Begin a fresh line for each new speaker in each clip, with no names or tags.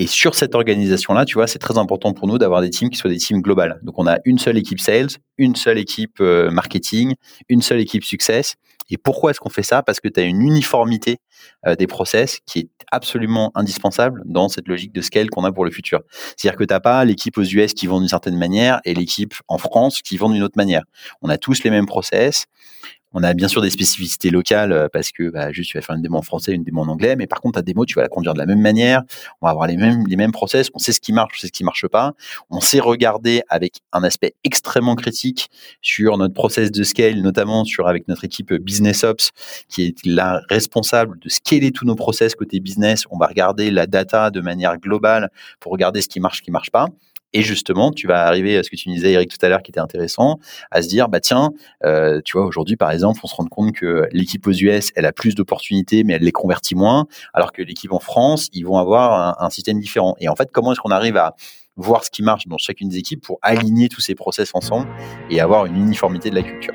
Et sur cette organisation-là, tu vois, c'est très important pour nous d'avoir des teams qui soient des teams globales. Donc, on a une seule équipe sales, une seule équipe euh, marketing, une seule équipe success. Et pourquoi est-ce qu'on fait ça? Parce que tu as une uniformité euh, des process qui est absolument indispensable dans cette logique de scale qu'on a pour le futur. C'est-à-dire que tu n'as pas l'équipe aux US qui vont d'une certaine manière et l'équipe en France qui vont d'une autre manière. On a tous les mêmes process. On a bien sûr des spécificités locales euh, parce que bah, juste tu vas faire une démo en français, une démo en anglais, mais par contre ta démo tu vas la conduire de la même manière. On va avoir les mêmes les mêmes process. On sait ce qui marche, on sait ce qui marche pas. On sait regarder avec un aspect extrêmement critique sur notre process de scale, notamment sur avec notre équipe business ops qui est la responsable de scaler tous nos process côté business. On va regarder la data de manière globale pour regarder ce qui marche, ce qui marche pas. Et justement, tu vas arriver à ce que tu disais, Eric, tout à l'heure, qui était intéressant, à se dire, bah tiens, euh, tu vois, aujourd'hui, par exemple, on se rend compte que l'équipe aux US, elle a plus d'opportunités, mais elle les convertit moins, alors que l'équipe en France, ils vont avoir un, un système différent. Et en fait, comment est-ce qu'on arrive à voir ce qui marche dans chacune des équipes pour aligner tous ces process ensemble et avoir une uniformité de la culture?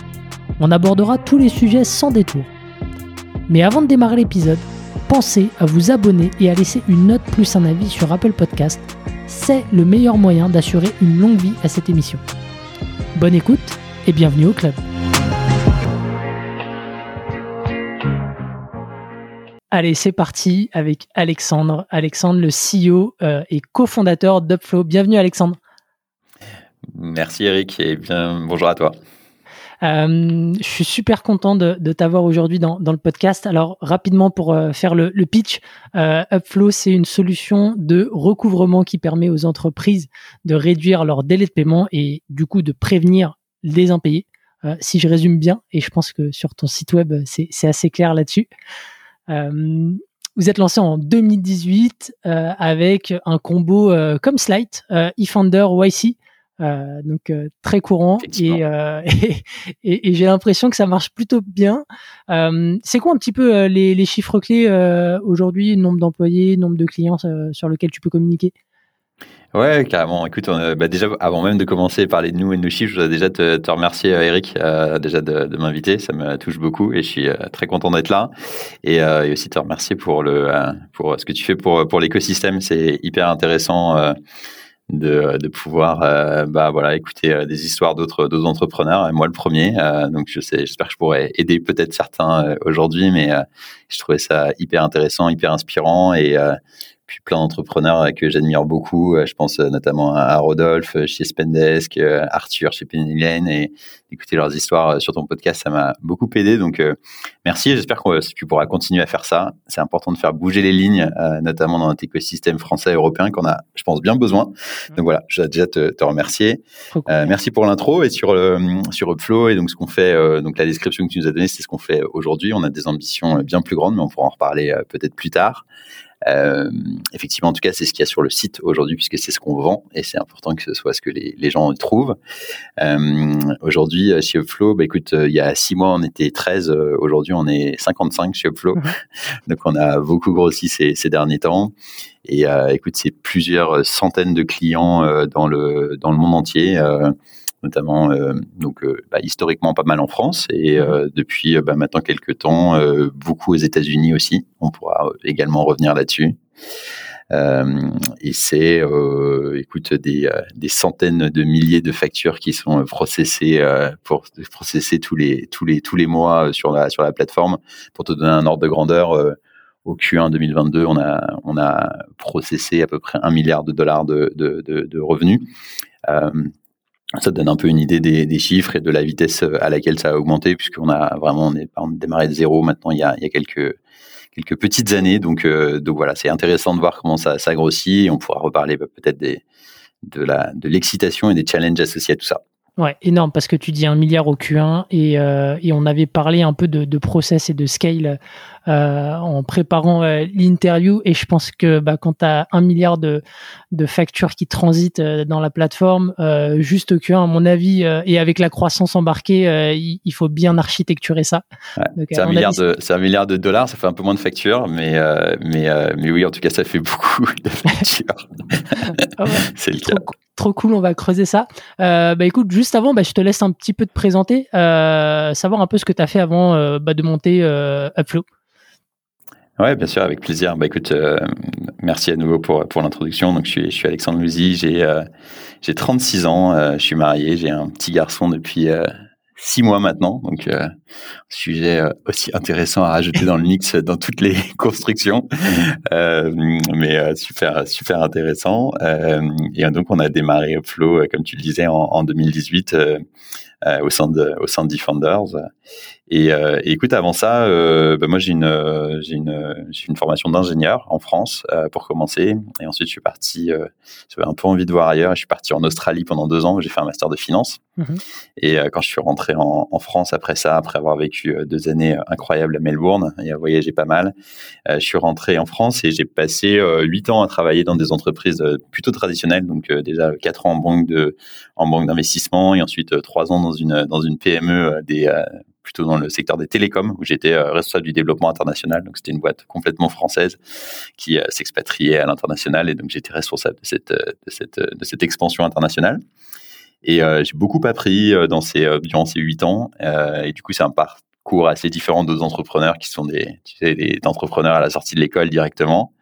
On abordera tous les sujets sans détour. Mais avant de démarrer l'épisode, pensez à vous abonner et à laisser une note plus un avis sur Apple Podcast. C'est le meilleur moyen d'assurer une longue vie à cette émission. Bonne écoute et bienvenue au club. Allez, c'est parti avec Alexandre. Alexandre, le CEO euh, et cofondateur d'Upflow. Bienvenue Alexandre.
Merci Eric et bien bonjour à toi.
Euh, je suis super content de, de t'avoir aujourd'hui dans, dans, le podcast. Alors rapidement pour euh, faire le, le pitch, euh, Upflow c'est une solution de recouvrement qui permet aux entreprises de réduire leur délai de paiement et du coup de prévenir les impayés. Euh, si je résume bien, et je pense que sur ton site web c'est assez clair là-dessus. Euh, vous êtes lancé en 2018 avec un combo comme Slide, eFounder YC. Euh, donc euh, très courant euh, et, et, et, j'ai l'impression que ça marche plutôt bien. c'est quoi un petit peu les, les, chiffres clés aujourd'hui, nombre d'employés, nombre de clients sur lequel tu peux communiquer?
Ouais, carrément. Écoute, on, bah déjà, avant même de commencer à parler de nous et de nos chiffres, je voudrais déjà te, te remercier, Eric, déjà de, de m'inviter. Ça me touche beaucoup et je suis très content d'être là. Et, et, aussi te remercier pour le pour ce que tu fais pour pour l'écosystème. C'est hyper intéressant de, de pouvoir euh, bah voilà écouter euh, des histoires d'autres entrepreneurs moi le premier euh, donc je sais j'espère que je pourrais aider peut-être certains aujourd'hui mais je trouvais ça hyper intéressant hyper inspirant et puis plein d'entrepreneurs que j'admire beaucoup. Je pense notamment à Rodolphe chez Spendesk, Arthur chez Penny Lane et écouter leurs histoires sur ton podcast, ça m'a beaucoup aidé. Donc merci. J'espère que tu pourras continuer à faire ça. C'est important de faire bouger les lignes, notamment dans notre écosystème français et européen qu'on a, je pense, bien besoin. Mmh. Donc voilà, je vais déjà te, te remercier. merci pour l'intro et sur sur Upflow et donc ce qu'on fait. donc la description que tu nous as donnée, c'est ce qu'on fait aujourd'hui. On a des ambitions bien plus grandes, mais on pourra en reparler peut-être plus tard. Euh, effectivement, en tout cas, c'est ce qu'il y a sur le site aujourd'hui, puisque c'est ce qu'on vend et c'est important que ce soit ce que les, les gens trouvent. Euh, aujourd'hui, chez Upflow, bah, écoute, il y a six mois, on était 13. aujourd'hui, on est 55 chez Upflow. Donc, on a beaucoup grossi ces, ces derniers temps. Et euh, écoute, c'est plusieurs centaines de clients euh, dans le dans le monde entier. Euh, notamment euh, donc euh, bah, historiquement pas mal en France et mhm. euh, depuis bah, maintenant quelques temps beaucoup aux États-Unis aussi. On pourra également revenir là-dessus. et c'est, écoute, des, des, centaines de milliers de factures qui sont processées pour processer tous les tous les tous les mois sur la sur la plateforme. Pour te donner un ordre de grandeur, au Q1 2022, on a on a processé à peu près un milliard de dollars de de, de, de revenus. Euh, ça donne un peu une idée des, chiffres et de la vitesse à laquelle ça a augmenté, puisqu'on a vraiment on est, on démarré de zéro maintenant il y a, il y a quelques quelques petites années. Donc, euh, donc voilà, c'est intéressant de voir comment ça, ça grossit. On pourra reparler bah, peut-être de de l'excitation et des challenges associés à tout ça.
Ouais, énorme, parce que tu dis un milliard au Q1 et, euh, et on avait parlé un peu de process et de scale euh, en préparant euh, l'interview et je pense que bah, quand tu as un milliard de, de factures qui transitent euh, dans la plateforme, euh, juste Q1, à mon avis, et avec la croissance embarquée, il, il, faut bien architecturer ça.
Ouais, c'est un, milliard de, un milliard de dollars, ça fait un peu moins de factures, mais, mais, mais oui, en tout cas, ça fait beaucoup de factures.
ah ouais. c'est le cas trop cool, on va creuser ça. Euh, bah écoute, juste avant, bah, je te laisse un petit peu te présenter, euh, savoir un peu ce que tu as fait avant euh, bah, de monter euh, Upflow.
Ouais, bien sûr, avec plaisir. Bah écoute, euh, merci à nouveau pour, pour l'introduction. Donc je suis, je suis Alexandre Louzy, j'ai j'ai 36 ans, je suis marié, j'ai un petit garçon depuis six mois maintenant. Donc, euh, sujet euh, aussi intéressant à rajouter dans le mix dans toutes les constructions, euh, mais euh, super super intéressant. Euh, et donc, on a démarré Upflow, comme tu le disais, en, en 2018 au sein de au sein de Defenders. Et, euh, et, écoute, avant ça, euh, bah moi j'ai une j'ai une j'ai une formation d'ingénieur en France euh, pour commencer, et ensuite je suis parti. j'avais un peu envie de voir ailleurs. Je suis parti en Australie pendant deux ans. J'ai fait un master de finance. Mmh et quand je suis rentré en, en, France après ça, après avoir vécu deux années incroyables à Melbourne et à voyager pas mal, je suis rentré en France et j'ai passé huit ans à travailler dans des entreprises plutôt traditionnelles. Donc déjà quatre ans en banque de en banque d'investissement et ensuite trois ans dans une dans une PME des plutôt dans le secteur des télécoms, où j'étais euh, responsable du développement international. Donc, c'était une boîte complètement française qui euh, s'expatriait à l'international. Et donc, j'étais responsable de cette, euh, de cette, expansion internationale. Et j'ai beaucoup appris dans ces, durant ces huit ans. et du coup, c'est un parcours assez différent d'autres entrepreneurs qui sont des, tu sais, des entrepreneurs à la sortie de l'école directement.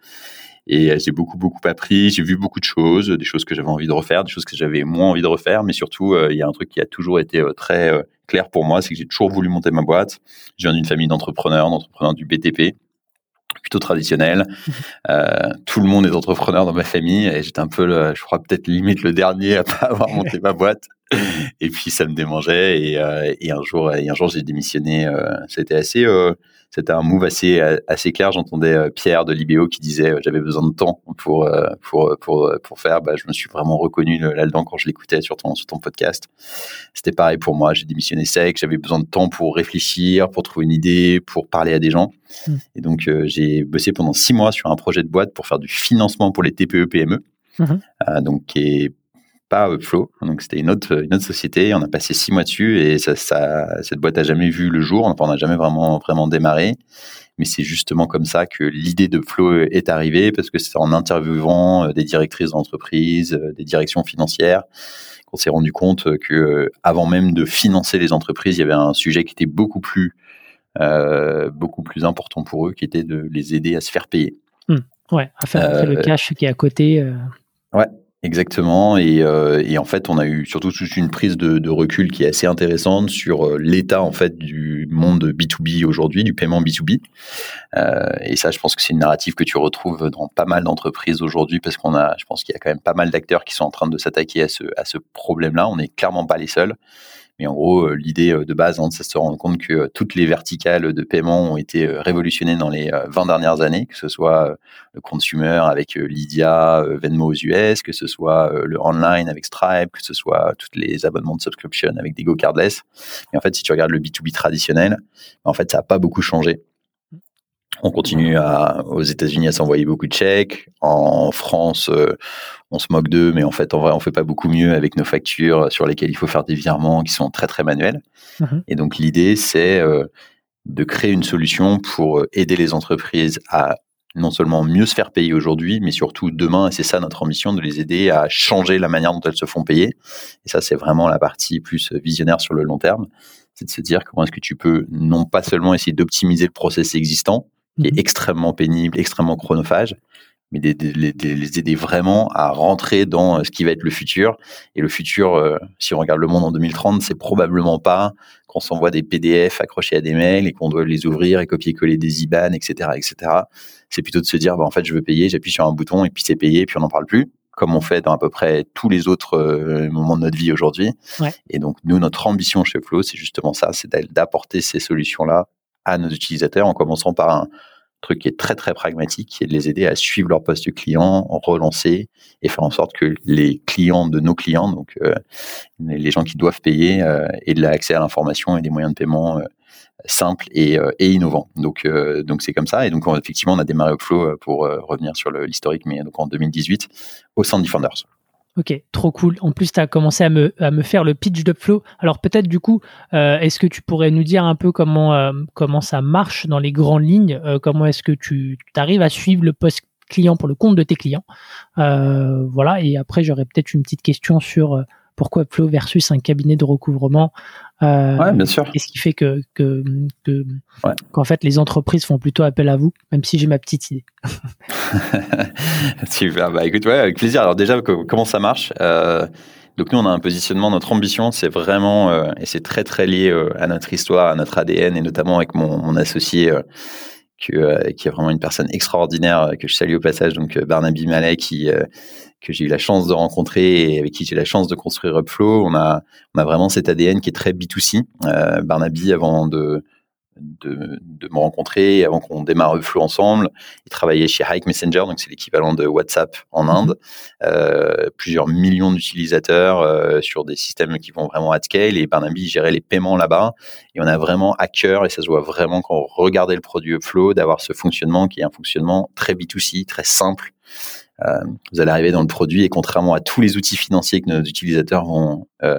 Et j'ai beaucoup, beaucoup appris. J'ai vu beaucoup de choses, des choses que j'avais envie de refaire, des choses que j'avais moins envie de refaire. Mais surtout, il y a un truc qui a toujours été très clair pour moi, c'est que j'ai toujours voulu monter ma boîte. Je viens d'une famille d'entrepreneurs, d'entrepreneurs du BTP, plutôt traditionnel. Euh, tout le monde est entrepreneur dans ma famille et j'étais un peu, le, je crois peut-être limite le dernier à pas avoir monté ma boîte. Et puis ça me démangeait et, euh, et un jour, et un jour j'ai démissionné. Euh, C'était assez euh, c'était un move assez assez clair. J'entendais euh, Pierre de Libéo qui disait euh, j'avais besoin de temps pour euh, pour pour pour faire. Bah, je me suis vraiment reconnu là-dedans quand je l'écoutais sur ton sur ton podcast. C'était pareil pour moi. J'ai démissionné sec. J'avais besoin de temps pour réfléchir, pour trouver une idée, pour parler à des gens. Mmh. Et donc j'ai bossé pendant six mois sur un projet de boîte pour faire du financement pour les TPE PME. Mmh. donc qui est pas Upflow. Donc c'était une autre, une autre société. On a passé six mois dessus et ça, ça, cette boîte a jamais vu le jour. on n'a jamais vraiment, vraiment démarré. Mais c'est justement comme ça que l'idée de Flow est arrivée parce que c'est en interviewant euh, des directrices d'entreprise, euh, des directions financières qu'on s'est rendu compte que euh, avant même de financer les entreprises, il y avait un sujet qui était beaucoup plus, euh, beaucoup plus important pour eux, qui était de les aider à se faire payer.
Mmh. Ouais, à faire, euh, le cash qui est à côté. Euh...
Ouais, Exactement, et, euh, et, en fait, on a eu surtout toute une prise de, de recul qui est assez intéressante sur euh, l'état en fait du monde B2B aujourd'hui, du paiement B2B. Euh, et ça, je pense que c'est une narrative que tu retrouves dans pas mal d'entreprises aujourd'hui, parce qu'on a, je pense qu'il y a quand même pas mal d'acteurs qui sont en train de s'attaquer à ce, à ce problème-là. On n'est clairement pas les seuls. Mais en gros, euh, l'idée euh, de base, hein, c'est de se rendre compte que euh, toutes les verticales de paiement ont été révolutionnées dans les 20 dernières années, que ce soit le consumer avec Lydia, Venmo aux US, que ce soit le online avec Stripe, que ce soit tous les abonnements de subscription avec des Go Cardless. Mais en fait, si tu regardes le B2B traditionnel, en fait, ça n'a pas beaucoup changé. On continue à, aux États-Unis à s'envoyer beaucoup de chèques. En France, euh, on se moque d'eux, mais en fait, en vrai, on fait pas beaucoup mieux avec nos factures sur lesquelles il faut faire des virements qui sont très très manuels. Mmh. Et donc l'idée, c'est euh, de créer une solution pour aider les entreprises à non seulement mieux se faire payer aujourd'hui, mais surtout demain, et c'est ça notre ambition, de les aider à changer la manière dont elles se font payer. Et ça, c'est vraiment la partie plus visionnaire sur le long terme, c'est de se dire comment est-ce que tu peux non pas seulement essayer d'optimiser le process existant, qui est mhm. extrêmement pénible, extrêmement chronophage, mais de, les aider vraiment à rentrer dans euh, ce qui va être le futur. Et le futur, euh, si on regarde le monde en 2030, c'est probablement pas qu'on s'envoie des PDF accrochés à des mails et qu'on doit les ouvrir et copier-coller des IBAN, etc., etc. C'est plutôt de se dire, bah, en fait, je veux payer, j'appuie sur un bouton et puis c'est payé, et puis on n'en parle plus, comme on fait dans à peu près tous les autres euh, moments de notre vie aujourd'hui. Ouais. Et donc, nous, notre ambition chez Flow, c'est justement ça, c'est d'apporter ces solutions-là à nos utilisateurs en commençant par un, truc qui est très très pragmatique, qui est de les aider à suivre leur poste client, relancer et faire en sorte que les clients de nos clients, donc euh, les gens qui doivent payer, euh, aient de l'accès à l'information et des moyens de paiement euh, simples et, innovants. Donc donc c'est comme ça. Et donc effectivement, on a démarré Upflow pour revenir sur l'historique, mais donc en 2018 au sein de Defenders.
Ok, trop cool. En plus, tu as commencé à me, à me faire le pitch d'Upflow. Alors peut-être du coup, euh, est-ce que tu pourrais nous dire un peu comment, euh, comment ça marche dans les grandes lignes euh, Comment est-ce que tu arrives à suivre le post client pour le compte de tes clients? Voilà, et après, j'aurais peut-être une petite question sur pourquoi Upflow versus un cabinet de recouvrement
ouais, bien sûr.
Qu'est-ce qui fait que, que, qu'en fait les entreprises font plutôt appel à vous, même si j'ai ma petite idée.
Super. Bah écoute, ouais, avec plaisir. Alors déjà, comment ça marche euh, Donc nous, on a un positionnement. Notre ambition, c'est vraiment, euh, et c'est très très lié euh, à notre histoire, à notre ADN, et notamment avec mon, mon associé. Que, qui est vraiment une personne extraordinaire que je salue au passage, donc Barnaby Malek, qui que j'ai eu la chance de rencontrer et avec qui j'ai la chance de construire Upflow. On a, on a vraiment cet ADN qui est très B2C. Euh, Barnaby, avant de, de, de, me rencontrer, avant qu'on démarre Upflow ensemble, il travaillait chez Hike Messenger, donc c'est l'équivalent de WhatsApp en mhm. Inde. Euh, plusieurs millions d'utilisateurs euh, sur des systèmes qui vont vraiment à scale. Et Barnaby gérait les paiements là-bas. Et on a vraiment à cœur, et ça se voit vraiment quand on regardait le produit Upflow, d'avoir ce fonctionnement qui est un fonctionnement très B2C, très simple. Euh, vous allez arriver dans le produit et contrairement à tous les outils financiers que nos utilisateurs vont euh,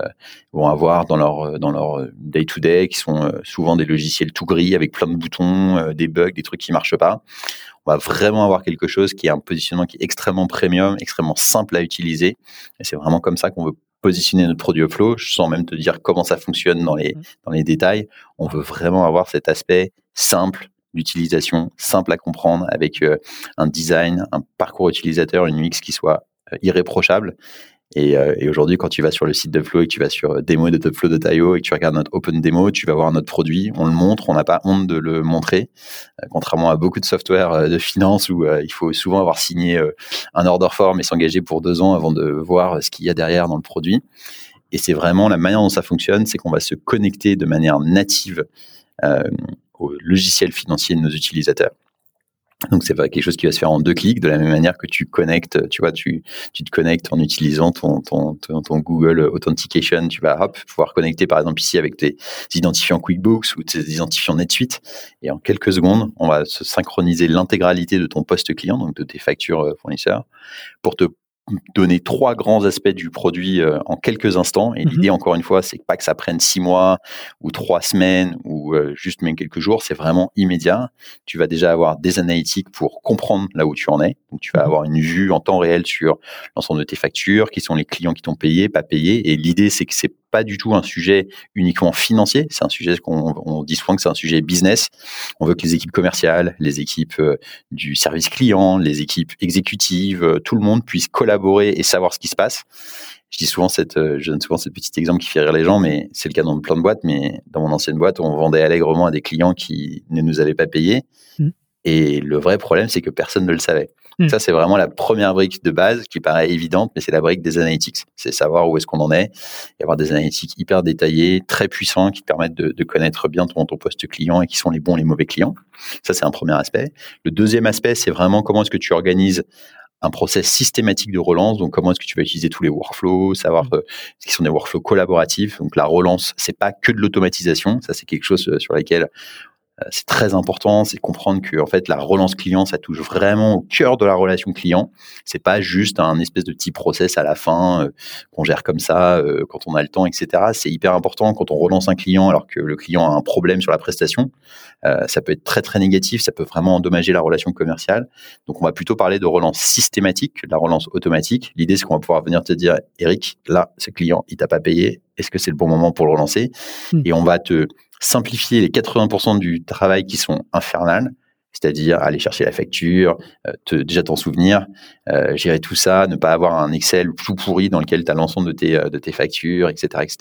vont avoir dans leur dans leur day to day, qui sont euh, souvent des logiciels tout gris avec plein de boutons, des bugs, des trucs qui marchent pas, on va vraiment avoir quelque chose qui est un positionnement qui est extrêmement premium, extrêmement simple à utiliser. Et c'est vraiment comme ça qu'on veut positionner notre produit Flow, sans même te dire comment ça fonctionne dans les, mmh. dans les détails. On veut vraiment avoir cet aspect simple, d'utilisation, simple à comprendre, avec euh, un design, un parcours utilisateur, une UX qui soit euh, irréprochable. Et, euh, et aujourd'hui, quand tu vas sur le site de Flow et que tu vas sur démo de Topflow.io et que tu regardes notre open demo, tu vas voir notre produit, on le montre, on n'a pas honte de le montrer, contrairement à beaucoup de software de finance où il faut souvent avoir signé un order form et s'engager pour deux ans avant de voir ce qu'il y a derrière dans le produit. Et c'est vraiment la manière dont ça fonctionne, c'est qu'on va se connecter de manière native au logiciel financier de nos utilisateurs. Donc c'est quelque chose qui va se faire en deux clics, de la même manière que tu connectes, tu vois, tu, tu te connectes en utilisant ton, ton, ton, Google Authentication, tu vas pouvoir connecter par exemple ici avec tes identifiants QuickBooks ou tes identifiants NetSuite, et en quelques secondes, on va se synchroniser l'intégralité de ton poste client, donc de tes factures euh, fournisseurs, pour te donner trois grands aspects du produit euh, en quelques instants. Et l'idée, mhm. encore une fois, c'est pas que ça prenne six mois ou trois semaines ou euh, juste même quelques jours. C'est vraiment immédiat. Tu vas déjà avoir des analytiques pour comprendre là où tu en es. Donc, tu vas mhm. avoir une vue en temps réel sur l'ensemble de tes factures, qui sont les clients qui t'ont payé, pas payé. Et l'idée, c'est que c'est pas du tout un sujet uniquement financier. C'est un sujet qu'on on dit souvent que c'est un sujet business. On veut que les équipes commerciales, les équipes euh, du service client, les équipes exécutives, euh, tout le monde puisse collaborer et savoir ce qui se passe. Je dis souvent cette, euh, je donne souvent ce petit exemple qui fait rire les gens, mais c'est le cas dans plein de boîtes. Mais dans mon ancienne boîte, on vendait allègrement à des clients qui ne nous avaient pas payé. Mmh. Et le vrai problème, c'est que personne ne le savait. Hmm. Ça, c'est vraiment la première brique de base qui paraît évidente, mais c'est la brique des analytics. C'est savoir où est-ce qu'on en est et avoir des analytics hyper détaillés, très puissants, qui permettent de, connaître bien ton, ton poste client et qui sont les bons, les mauvais clients. Ça, c'est un premier aspect. Le deuxième aspect, c'est vraiment comment est-ce que tu organises un process systématique de relance. Donc, comment est-ce que tu vas utiliser tous les workflows, savoir hmm. euh, ce qui sont des workflows collaboratifs. Donc, la relance, c'est pas que de l'automatisation. Ça, c'est quelque chose euh, sur lequel c'est très important, c'est comprendre que en fait la relance client, ça touche vraiment au cœur de la relation client. C'est pas juste un espèce de petit process à la fin euh, qu'on gère comme ça euh, quand on a le temps, etc. C'est hyper important quand on relance un client alors que le client a un problème sur la prestation. ça peut être très très négatif, ça peut vraiment endommager la relation commerciale. Donc on va plutôt parler de relance systématique, de la relance automatique. L'idée c'est qu'on va pouvoir venir te dire, Eric, là ce client il t'a pas payé, est-ce que c'est le bon moment pour le relancer? Hmm. Et on va te simplifier les 80% du travail qui sont infernales, c'est-à-dire aller chercher la facture, euh, déjà t'en souvenir, euh, gérer tout ça, ne pas avoir un Excel tout pourri dans lequel tu as l'ensemble de tes, euh, de tes factures, etc., etc.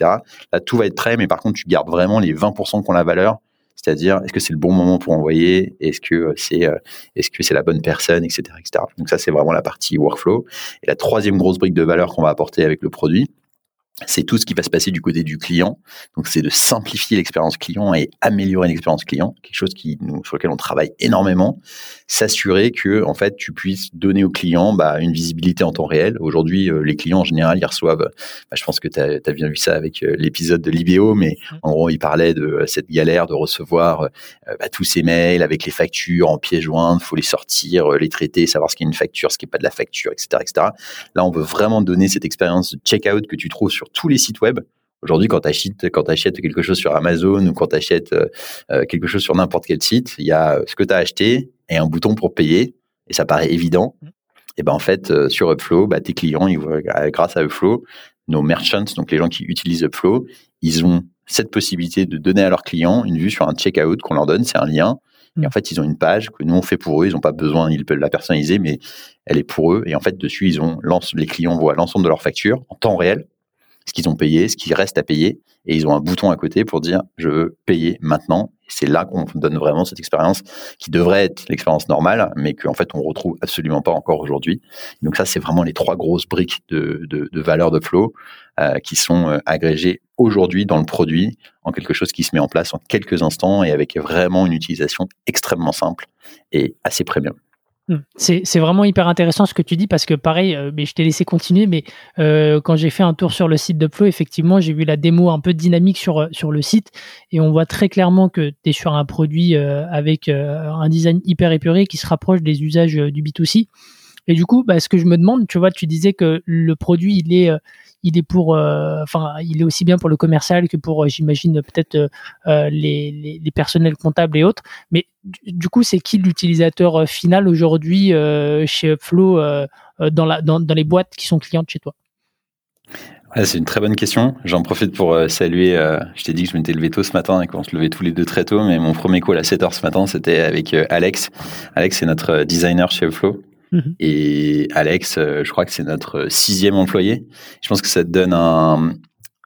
Là, tout va être prêt, mais par contre, tu gardes vraiment les 20% qui ont la valeur, c'est-à-dire est-ce que c'est le bon moment pour envoyer, est-ce que c'est est-ce la bonne personne, etc., etc. Donc ça, c'est vraiment la partie workflow. Et la troisième grosse brique de valeur qu'on va apporter avec le produit, c'est tout ce qui va se passer du côté du client. Donc, c'est de simplifier l'expérience client et améliorer l'expérience client, quelque chose qui, nous, sur lequel on travaille énormément. S'assurer que, en fait, tu puisses donner au client bah, une visibilité en temps réel. Aujourd'hui, euh, les clients, en général, ils reçoivent, bah, je pense que tu as, bien vu ça avec euh, l'épisode de Libéo, mais en gros, il parlait de euh, cette galère de recevoir bah, tous ces mails avec les factures en pièces jointes, faut les sortir, les traiter, savoir ce qui est une facture, ce qui n'est pas de la facture, etc., etc. Là, on veut vraiment donner cette expérience de checkout que tu trouves sur tous les sites web. Aujourd'hui, quand tu achètes, quand achètes quelque chose sur Amazon ou quand tu achètes euh, euh, quelque chose sur n'importe quel site, il y a ce que tu as acheté et un bouton pour payer. Et ça paraît évident. Mm. Et ben en fait, euh, sur Upflow, bah, tes clients, ils grâce à Upflow, nos merchants, donc les gens qui utilisent Upflow, ils ont cette possibilité de donner à leurs clients une vue sur un checkout qu'on leur donne. C'est un lien. Et en mm. fait, ils ont une page que nous on fait pour eux. Ils n'ont pas besoin, ils peuvent la personnaliser, mais elle est pour eux. Et en fait, dessus, ils ont les clients voient l'ensemble de leurs factures en temps réel ce qu'ils ont payé, ce qui reste à payer, et ils ont un bouton à côté pour dire je veux payer maintenant. C'est là qu'on donne vraiment cette expérience qui devrait être l'expérience normale, mais qu'en fait on retrouve absolument pas encore aujourd'hui. Donc ça, c'est vraiment les trois grosses briques de, de, valeur de flow euh, qui sont euh, agrégées aujourd'hui dans le produit en quelque chose qui se met en place en quelques instants et avec vraiment une utilisation extrêmement simple et assez premium.
Hmm. C'est vraiment hyper intéressant ce que tu dis parce que pareil, euh, mais je t'ai laissé continuer, mais euh, quand j'ai fait un tour sur le site de Flow, effectivement, j'ai vu la démo un peu dynamique sur, euh, sur le site et on voit très clairement que tu es sur un produit avec un design hyper épuré qui se rapproche des usages du B2C. Et du coup, bah, ce que je me demande, tu vois, tu disais que le produit, il est il est pour, enfin, il est aussi bien pour le commercial que pour, j'imagine, peut-être euh, les, les, personnels comptables et autres. Mais du, coup, c'est qui l'utilisateur final aujourd'hui chez Upflow dans, la, dans, dans les boîtes qui sont clientes chez toi?
C'est une très bonne question. J'en profite pour saluer. je t'ai dit que je m'étais levé tôt ce matin et qu'on se levait tous les deux très tôt, mais mon premier call à 7 heures ce matin, c'était avec Alex. Alex, c'est notre designer chez Upflow. Mhm. Et Alex, euh, je crois que c'est notre sixième employé. Je pense que ça te donne un,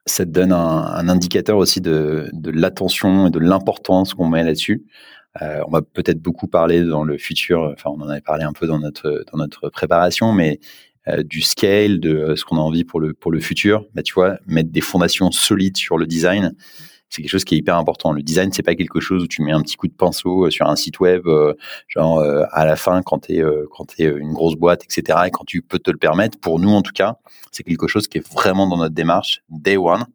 ça te donne un, indicateur aussi de, de l'attention et de l'importance qu'on met là-dessus. Euh, on va peut-être beaucoup parler dans le futur, enfin on en avait parlé un peu dans notre, dans notre préparation, mais euh, du scale, de ce qu'on a envie pour le, pour le futur. Bah, tu vois, mettre des fondations solides sur le design c'est quelque chose qui est hyper important. Le design, c'est pas quelque chose où tu mets un petit coup de pinceau euh, sur un site web, euh, genre euh, à la fin quand tu es quand es une grosse boîte, etc. Et quand tu peux te le permettre. Pour nous, en tout cas, c'est quelque chose qui est vraiment dans notre démarche day one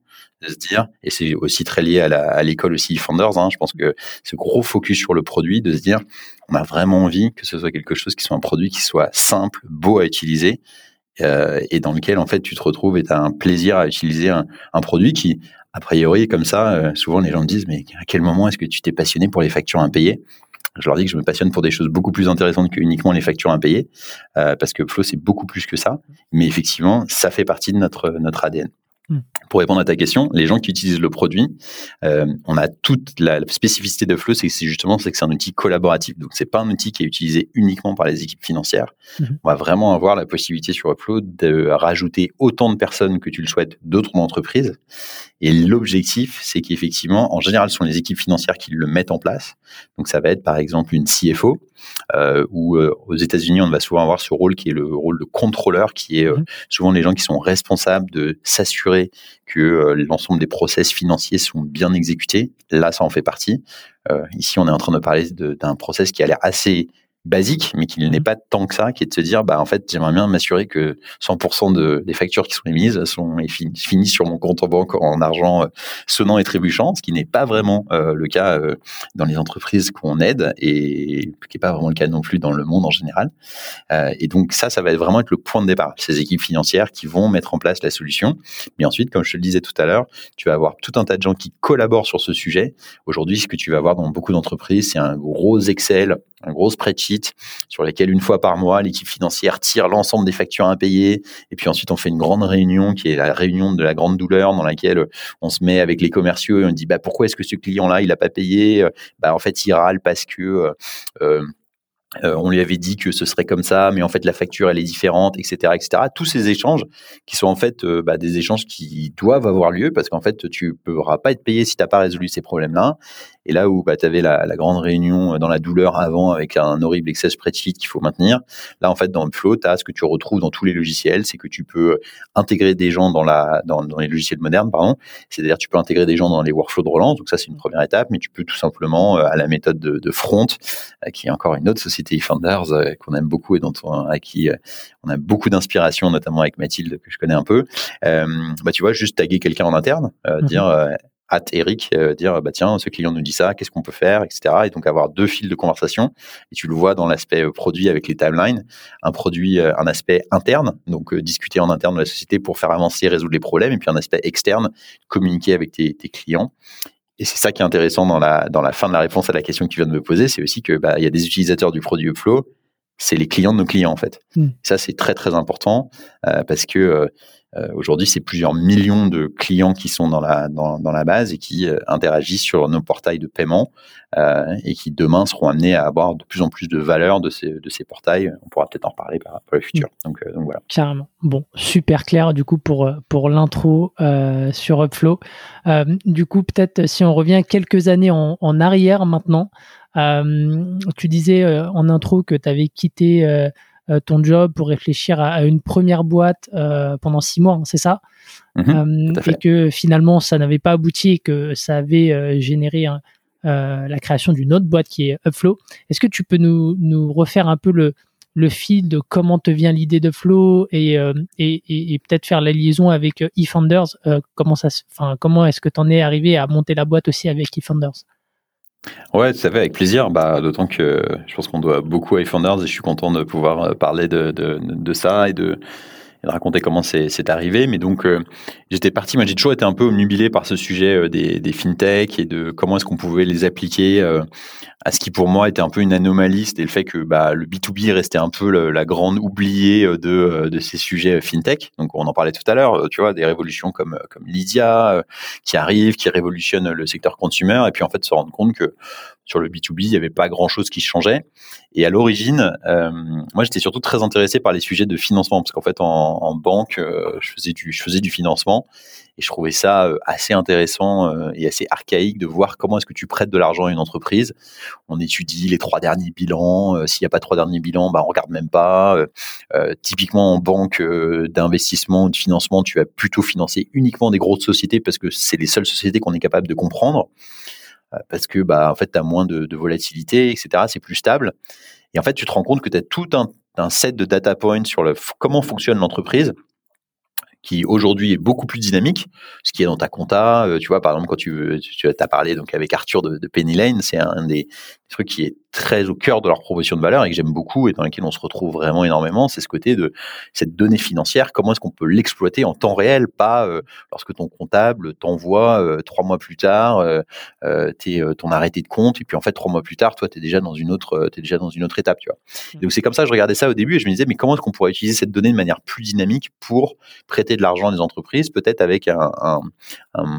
de se dire, et c'est aussi très lié à l'école aussi Founders, hein, je pense que ce gros focus sur le produit, de se dire, on a vraiment envie que ce soit quelque chose qui soit un produit qui soit simple, beau à utiliser, et dans lequel en fait tu te retrouves et tu as un plaisir à utiliser un, un, produit qui a priori, comme ça, euh, souvent les gens me disent, mais à quel moment est-ce que tu t'es passionné pour les factures impayées? Je leur dis que je me passionne pour des choses beaucoup plus intéressantes que uniquement les factures impayées, euh, parce que Flow, c'est beaucoup plus que ça. Mais effectivement, ça fait partie de notre, notre ADN. Hmm. Pour répondre à ta question, les gens qui utilisent le produit, euh, on a toute la spécificité de Flow, c'est justement c'est que c'est un outil collaboratif. Donc c'est pas un outil qui est utilisé uniquement par les équipes financières. Mhm. On va vraiment avoir la possibilité sur Upload de rajouter autant de personnes que tu le souhaites d'autres entreprises. Et l'objectif, c'est qu'effectivement, en général, ce sont les équipes financières qui le mettent en place. Donc ça va être par exemple une CFO euh, ou euh, aux États-Unis, on va souvent avoir ce rôle qui est le rôle de contrôleur, qui est euh, mhm. souvent les gens qui sont responsables de s'assurer que euh, l'ensemble des process financiers sont bien exécutés. Là, ça en fait partie. Ici, on est en train de parler d'un process qui a l'air assez basique, mais qu'il n'est mmh. pas tant que ça, qui est de se dire, bah en fait, j'aimerais bien m'assurer que 100% de, des factures qui sont émises sont finissent sur mon compte en banque en argent euh, sonnant et trébuchant, ce qui n'est pas vraiment euh, le cas euh, dans les entreprises qu'on aide et qui n'est pas vraiment le cas non plus dans le monde en général. et donc ça, ça va vraiment être le point de départ, ces équipes financières qui vont mettre en place la solution. Mais ensuite, comme je te le disais tout à l'heure, tu vas avoir tout un tas de gens qui collaborent sur ce sujet. Aujourd'hui, ce que tu vas avoir dans beaucoup d'entreprises, c'est un gros Excel un gros spreadsheet sur lequel une fois par mois, l'équipe financière tire l'ensemble des factures impayées. Et puis ensuite, on fait une grande réunion qui est la réunion de la grande douleur dans laquelle on se met avec les commerciaux et on dit bah, pourquoi est-ce que ce client-là, il n'a pas payé? Bah, En fait, il râle parce que... Euh, euh, euh, on lui avait dit que ce serait comme ça, mais en fait la facture elle est différente, etc., etc. Tous ces échanges qui sont en fait bah, des échanges qui doivent avoir lieu parce qu'en fait tu ne pourras pas être payé si tu n'as pas résolu ces problèmes-là. Et là où bah, tu avais la, grande réunion dans la douleur avant avec un horrible excès spreadsheet qu'il faut maintenir, là en fait dans Upflow, tu as ce que tu retrouves dans tous les logiciels, c'est que tu peux intégrer des gens dans, la, dans, dans les logiciels modernes, pardon. C'est-à-dire tu peux intégrer des gens dans les workflows de relance, donc ça c'est une première étape, mais tu peux tout simplement à la méthode de, de Front, qui est encore une autre société eFounders qu'on aime beaucoup et dont on, à qui on a beaucoup d'inspiration, notamment avec Mathilde que je connais un peu. bah tu vois, juste taguer quelqu'un en interne, mhm. dire at Eric, euh, dire bah tiens, ce client nous dit ça, qu'est-ce qu'on peut faire, etc. Et donc avoir deux fils de conversation. Et tu le vois dans l'aspect euh, produit avec les timelines, un produit, euh, un aspect interne, donc discuter en interne de la société pour faire avancer, résoudre les problèmes, et puis un aspect externe, communiquer avec tes, tes clients. Et c'est ça qui est intéressant dans la, dans la fin de la réponse à la question que tu viens de me poser, c'est aussi que bah, il y a des utilisateurs du produit Upflow, c'est les clients de nos clients en fait. Hmm. Ça c'est très très important parce que euh, aujourd'hui, c'est plusieurs millions de clients qui sont dans la, dans, dans la base et qui euh, interagissent sur nos portails de paiement euh, et qui demain seront amenés à avoir de plus en plus de valeur de ces, de ces portails. On pourra peut-être en reparler pour le futur. Mm. Donc, donc, voilà.
Carrément. Bon, super clair du coup pour, pour l'intro sur Upflow. du coup, peut-être si on revient quelques années en, en arrière maintenant, tu disais en intro que tu avais quitté euh, ton job pour réfléchir à, une première boîte euh, pendant six mois, hein, c'est ça?
Mhm,
euh, Et que finalement, ça n'avait pas abouti et que ça avait généré la création d'une autre boîte qui est Upflow. Est-ce que tu peux nous, nous refaire un peu le, le fil de comment te vient l'idée de Flow et, et, et, peut-être faire la liaison avec eFounders? comment ça, enfin, comment est-ce que tu en es arrivé à monter la boîte aussi avec eFounders?
Ouais, ça fait avec plaisir. Bah, d'autant que je pense qu'on doit beaucoup à iFounders et je suis content de pouvoir euh, parler de ça et de, et de raconter comment c'est arrivé. Mais donc, euh, j'étais parti, moi j'ai toujours été un peu omnubilé par ce sujet euh, des, des fintech et de comment est-ce qu'on pouvait les appliquer euh, à ce qui pour moi était un peu une anomalie, c'était le fait que bah, le B2B restait un peu la grande oubliée de, de ces sujets fintech. Donc on en parlait tout à l'heure, tu vois, des révolutions comme, comme Lydia qui arrivent, qui révolutionnent le secteur consumer, et puis en fait se rendre compte que sur le B2B, il n'y avait pas grand-chose qui changeait. Et à l'origine, euh, moi, j'étais surtout très intéressé par les sujets de financement, parce qu'en fait, en, banque, euh, je, faisais du, financement, et je trouvais ça euh, assez intéressant et assez archaïque de voir comment est-ce que tu prêtes de l'argent à une entreprise. On étudie les trois derniers bilans. S'il n'y a pas trois derniers bilans, bah, on regarde même pas. typiquement, en banque d'investissement ou de financement, tu vas plutôt financer uniquement des grosses sociétés parce que c'est les seules sociétés qu'on est capable de comprendre. Euh, parce que bah en fait tu as moins de, volatilité, etc. C'est plus stable. Et en fait, tu te rends compte que tu as tout un, set de data points sur le, comment fonctionne l'entreprise qui aujourd'hui est beaucoup plus dynamique, ce qui est dans ta compta. Euh, tu vois, par exemple, quand tu, tu, tu as parlé donc avec Arthur de, de Penny Lane, c'est un des, truc qui est très au cœur de leur proposition de valeur et que j'aime beaucoup et dans lequel on se retrouve vraiment énormément, c'est ce côté de cette donnée financière, comment est-ce qu'on peut l'exploiter en temps réel, pas euh, lorsque ton comptable t'envoie euh, trois mois plus tard euh, ton arrêté de compte et puis en fait trois mois plus tard, toi tu es déjà dans une autre es déjà dans une autre étape, tu vois. Mmh. donc c'est comme ça que je regardais ça au début et je me disais mais comment est-ce qu'on pourrait utiliser cette donnée de manière plus dynamique pour prêter de l'argent à des entreprises, peut-être avec un, un,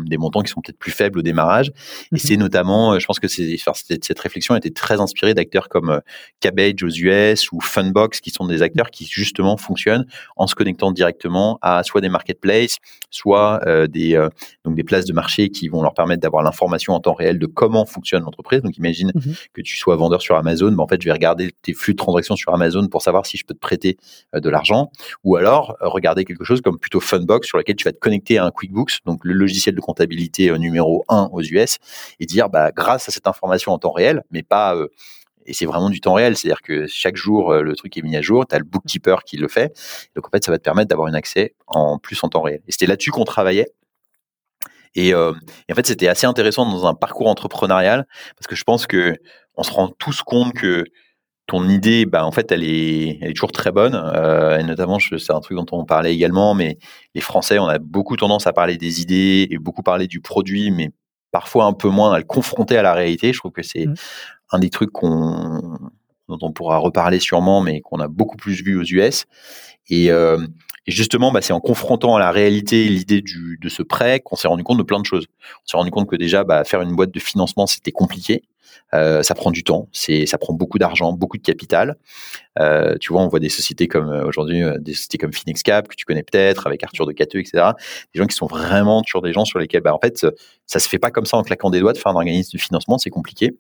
des montants qui sont peut-être plus faibles au démarrage. Et mmh c'est notamment, je pense que cette réflexion était très inspiré d'acteurs comme euh, Cabbage aux US ou Funbox, qui sont des acteurs qui justement fonctionnent en se connectant directement à soit des marketplaces, soit euh, des euh, donc des places de marché qui vont leur permettre d'avoir l'information en temps réel de comment fonctionne l'entreprise. Donc imagine mhm. que tu sois vendeur sur Amazon, mais en fait je vais regarder tes flux de transactions sur Amazon pour savoir si je peux te prêter de l'argent, ou alors regarder quelque chose comme plutôt Funbox sur lequel tu vas te connecter à un QuickBooks, donc le logiciel de comptabilité numéro 1 aux US, et dire bah grâce à cette information en temps réel, mais pas euh, et c'est vraiment du temps réel, c'est-à-dire que chaque jour euh, le truc est mis à jour, tu as le bookkeeper qui le fait. Donc en fait, ça va te permettre d'avoir un accès en plus en temps réel. Et c'était là-dessus qu'on travaillait. Et, euh, et, en fait, c'était assez intéressant dans un parcours entrepreneurial parce que je pense que on se rend tous compte que ton idée, bah, en fait, elle est, elle est toujours très bonne. Euh, et notamment, c'est un truc dont on parlait également, mais les Français, on a beaucoup tendance à parler des idées et beaucoup parler du produit, mais parfois un peu moins à le confronter à la réalité. Je trouve que c'est mmh. un des trucs qu'on dont on pourra reparler sûrement, mais qu'on a beaucoup plus vu aux US. Et, euh, Et justement, bah, c'est en confrontant à la réalité l'idée de ce prêt qu'on s'est rendu compte de plein de choses. On s'est rendu compte que déjà, bah, faire une boîte de financement, c'était compliqué. Euh, ça prend du temps, c'est, ça prend beaucoup d'argent, beaucoup de capital. Euh, tu vois, on voit des sociétés comme euh, aujourd'hui, des sociétés comme Finexcap que tu connais peut-être, avec Arthur de Cateux, etc. Des gens qui sont vraiment sur des gens sur lesquels, bah, en fait, ça se fait pas comme ça en claquant des doigts de faire un organisme de financement, c'est compliqué.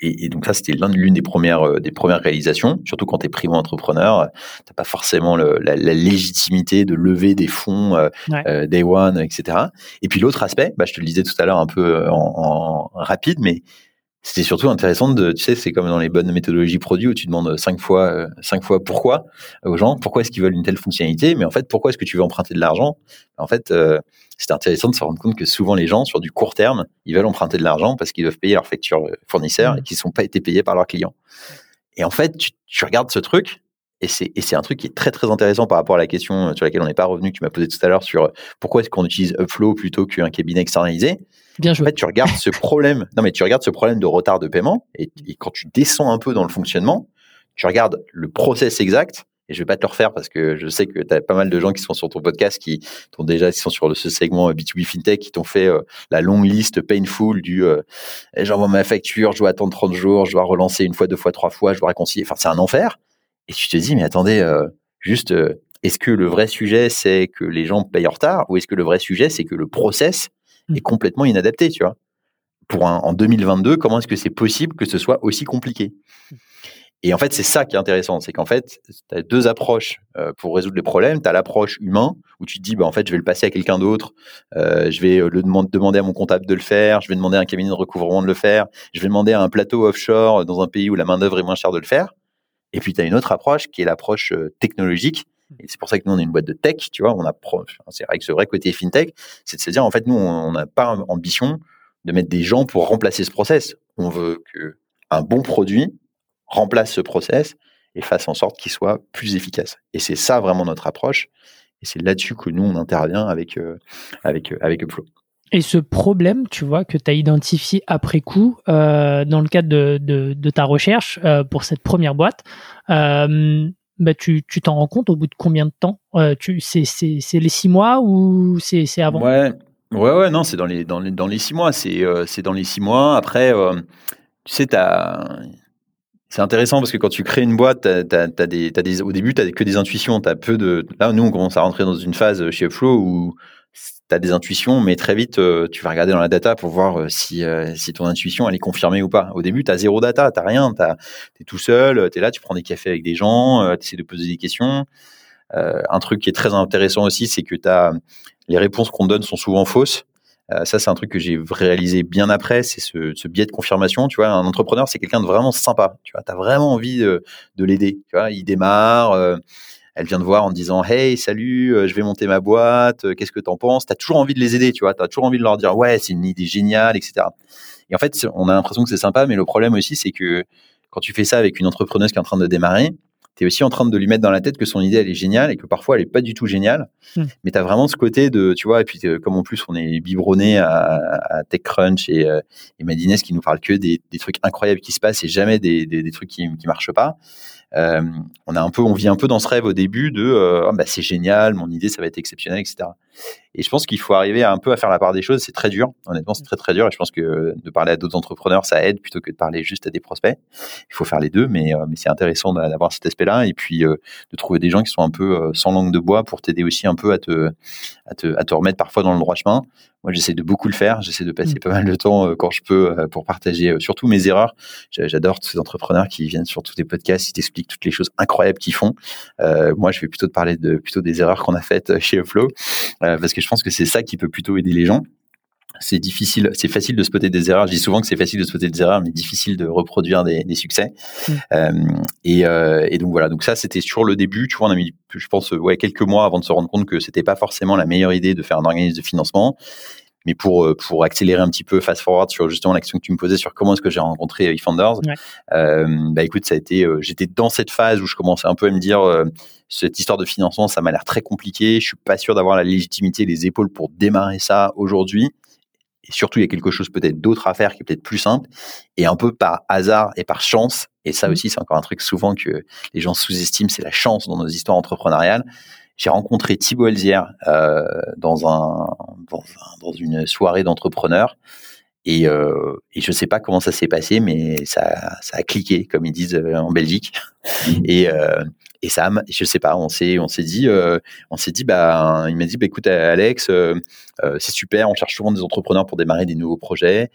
Et, donc ça, c'était l'une des premières, euh, des premières réalisations, surtout quand tu es primo-entrepreneur, tu n'as pas forcément la, légitimité de lever des fonds euh, euh, day one, etc. Et puis l'autre aspect, bah, je te le disais tout à l'heure un peu en, rapide, mais c'était surtout intéressant de, tu sais, c'est comme dans les bonnes méthodologies produits où tu demandes cinq fois, cinq fois pourquoi aux gens, pourquoi est-ce qu'ils veulent une telle fonctionnalité, mais en fait, pourquoi est-ce que tu veux emprunter de l'argent? En fait, c'est intéressant de se rendre compte que souvent les gens, sur du court terme, ils veulent emprunter de l'argent parce qu'ils doivent payer leurs factures fournisseurs et qu'ils ne sont pas été payés par leurs clients. Et en fait, tu, regardes ce truc, et c'est, un truc qui est très très intéressant par rapport à la question sur laquelle on n'est pas revenu, que tu m'as posé tout à l'heure sur pourquoi est-ce qu'on utilise Upflow plutôt qu'un cabinet externalisé?
Bien joué.
En fait, tu regardes ce problème. Non, mais tu regardes ce problème de retard de paiement et, et quand tu descends un peu dans le fonctionnement, tu regardes le process exact et je vais pas te le refaire parce que je sais que tu as pas mal de gens qui sont sur ton podcast qui sont déjà qui sont sur ce segment B2B FinTech qui t'ont fait euh, la longue liste painful du euh, j'envoie ma facture, je dois attendre 30 jours, je dois relancer une fois, deux fois, trois fois, je dois réconcilier. Enfin, c'est un enfer. Et tu te dis mais attendez, euh, juste est-ce que le vrai sujet c'est que les gens payent en retard ou est-ce que le vrai sujet c'est que le process. Est complètement inadapté, tu vois Pour un, en 2022, comment est-ce que c'est possible que ce soit aussi compliqué? Mmh. Et en fait, c'est ça qui est intéressant, c'est qu'en fait, tu as deux approches euh, pour résoudre les problèmes. Tu as l'approche humain, où tu te dis, bah, en fait, je vais le passer à quelqu'un d'autre, euh, je vais le demander à mon comptable de le faire, je vais demander à un cabinet de recouvrement de le faire, je vais demander à un plateau offshore dans un pays où la main-d'œuvre est moins chère de le faire. Et puis, tu as une autre approche qui est l'approche euh, technologique. Et c'est pour ça que nous, on est une boîte de tech, tu vois, on a, c'est vrai que ce vrai côté fintech, c'est de se dire, en fait, nous, on n'a pas ambition de mettre des gens pour remplacer ce process. On veut que un bon produit remplace ce process et fasse en sorte qu'il soit plus efficace. Et c'est ça vraiment notre approche. Et c'est là-dessus que nous, on intervient avec, euh, avec, euh, avec Upflow.
Et ce problème, tu vois, que tu as identifié après coup euh, dans le cadre de, de, ta recherche pour cette première boîte, bah, tu t'en rends compte au bout de combien de temps? C'est les six mois ou c'est avant?
Ouais, ouais, ouais, non, c'est dans les, dans, les, dans les six mois. C'est dans les six mois. Après, tu sais, tu as c'est intéressant parce que quand tu crées une boîte, des, au début, tu n'as que des intuitions. As peu de... Là, nous, on commence à rentrer dans une phase chez Flow où tu as des intuitions, mais très vite, euh, tu vas regarder dans la data pour voir euh, si, euh, si ton intuition, elle est confirmée ou pas. Au début, tu as zéro data, tu rien. Tu es tout seul, tu es là, tu prends des cafés avec des gens, tu essaies de poser des questions. un truc qui est très intéressant aussi, c'est que les réponses qu'on donne sont souvent fausses. Ça, c'est un truc que j'ai réalisé bien après, c'est ce, biais de confirmation. Tu vois, un entrepreneur, c'est quelqu'un de vraiment sympa. Tu vois, as vraiment envie de, l'aider. Tu vois, il démarre, elle vient de voir en disant Hey, salut, euh, je vais monter ma boîte, qu'est-ce que tu en penses? Tu as toujours envie de les aider, tu vois, tu as toujours envie de leur dire Ouais, c'est une idée géniale, etc. Et en fait, on a l'impression que c'est sympa, mais le problème aussi, c'est que quand tu fais ça avec une entrepreneuse qui est en train de démarrer, tu es aussi en train de lui mettre dans la tête que son idée, elle est géniale et que parfois, elle est pas du tout géniale. Hmm. Mais tu as vraiment ce côté de, tu vois, et puis comme en plus, on est biberonné à, TechCrunch et, euh, et Madines qui nous parle que des, trucs incroyables qui se passent et jamais des, des, trucs qui, qui marchent pas. Euh, on a un peu, on vit un peu dans ce rêve au début de, ah, bah, c'est génial, mon idée, ça va être exceptionnel, etc. Et je pense qu'il faut arriver un peu à faire la part des choses. C'est très dur. Honnêtement, c'est très très dur. Et je pense que de parler à d'autres entrepreneurs, ça aide plutôt que de parler juste à des prospects. Il faut faire les deux, mais, mais c'est intéressant d'avoir cet aspect-là et puis de trouver des gens qui sont un peu sans langue de bois pour t'aider aussi un peu à te, à te, à te remettre parfois dans le droit chemin. Moi, j'essaie de beaucoup le faire. J'essaie de passer mmh. pas mal de temps euh, quand je peux euh, pour partager euh, surtout mes erreurs. J'adore tous ces entrepreneurs qui viennent sur tous les podcasts, ils t'expliquent toutes les choses incroyables qu'ils font. moi, je vais plutôt te parler de plutôt des erreurs qu'on a faites chez Upflow parce que je pense que c'est ça qui peut plutôt aider les gens c'est difficile, c'est facile de spotter des erreurs. Je dis souvent que c'est facile de spotter des erreurs, mais difficile de reproduire des, succès. Mmh. et, et, donc voilà, donc ça c'était sur le début. Tu vois, on a mis, je pense, ouais, quelques mois avant de se rendre compte que c'était pas forcément la meilleure idée de faire un organisme de financement. Mais pour, euh, pour accélérer un petit peu fast forward sur justement la question que tu me posais sur comment est-ce que j'ai rencontré eFounders, euh, bah écoute, ça a été, euh, j'étais dans cette phase où je commençais un peu à me dire, cette histoire de financement, ça m'a l'air très compliqué. Je suis pas sûr d'avoir la légitimité, les épaules pour démarrer ça aujourd'hui. surtout il y a quelque chose peut-être d'autre à faire qui est peut-être plus simple. Et un peu par hasard et par chance, et ça mmh. aussi c'est encore un truc souvent que les gens sous-estiment, c'est la chance dans nos histoires entrepreneuriales. J'ai rencontré Thibaut Elzière euh, dans, un, dans, dans une soirée d'entrepreneurs. Et, euh, et je sais pas comment ça s'est passé, mais ça, ça a cliqué, comme ils disent euh, en Belgique. Et, euh, et ça, je sais pas, on s'est, dit, euh, on s'est dit, bah, il m'a dit, bah, écoute, Alex, euh, euh, c'est super, on cherche souvent des entrepreneurs pour démarrer des nouveaux projets,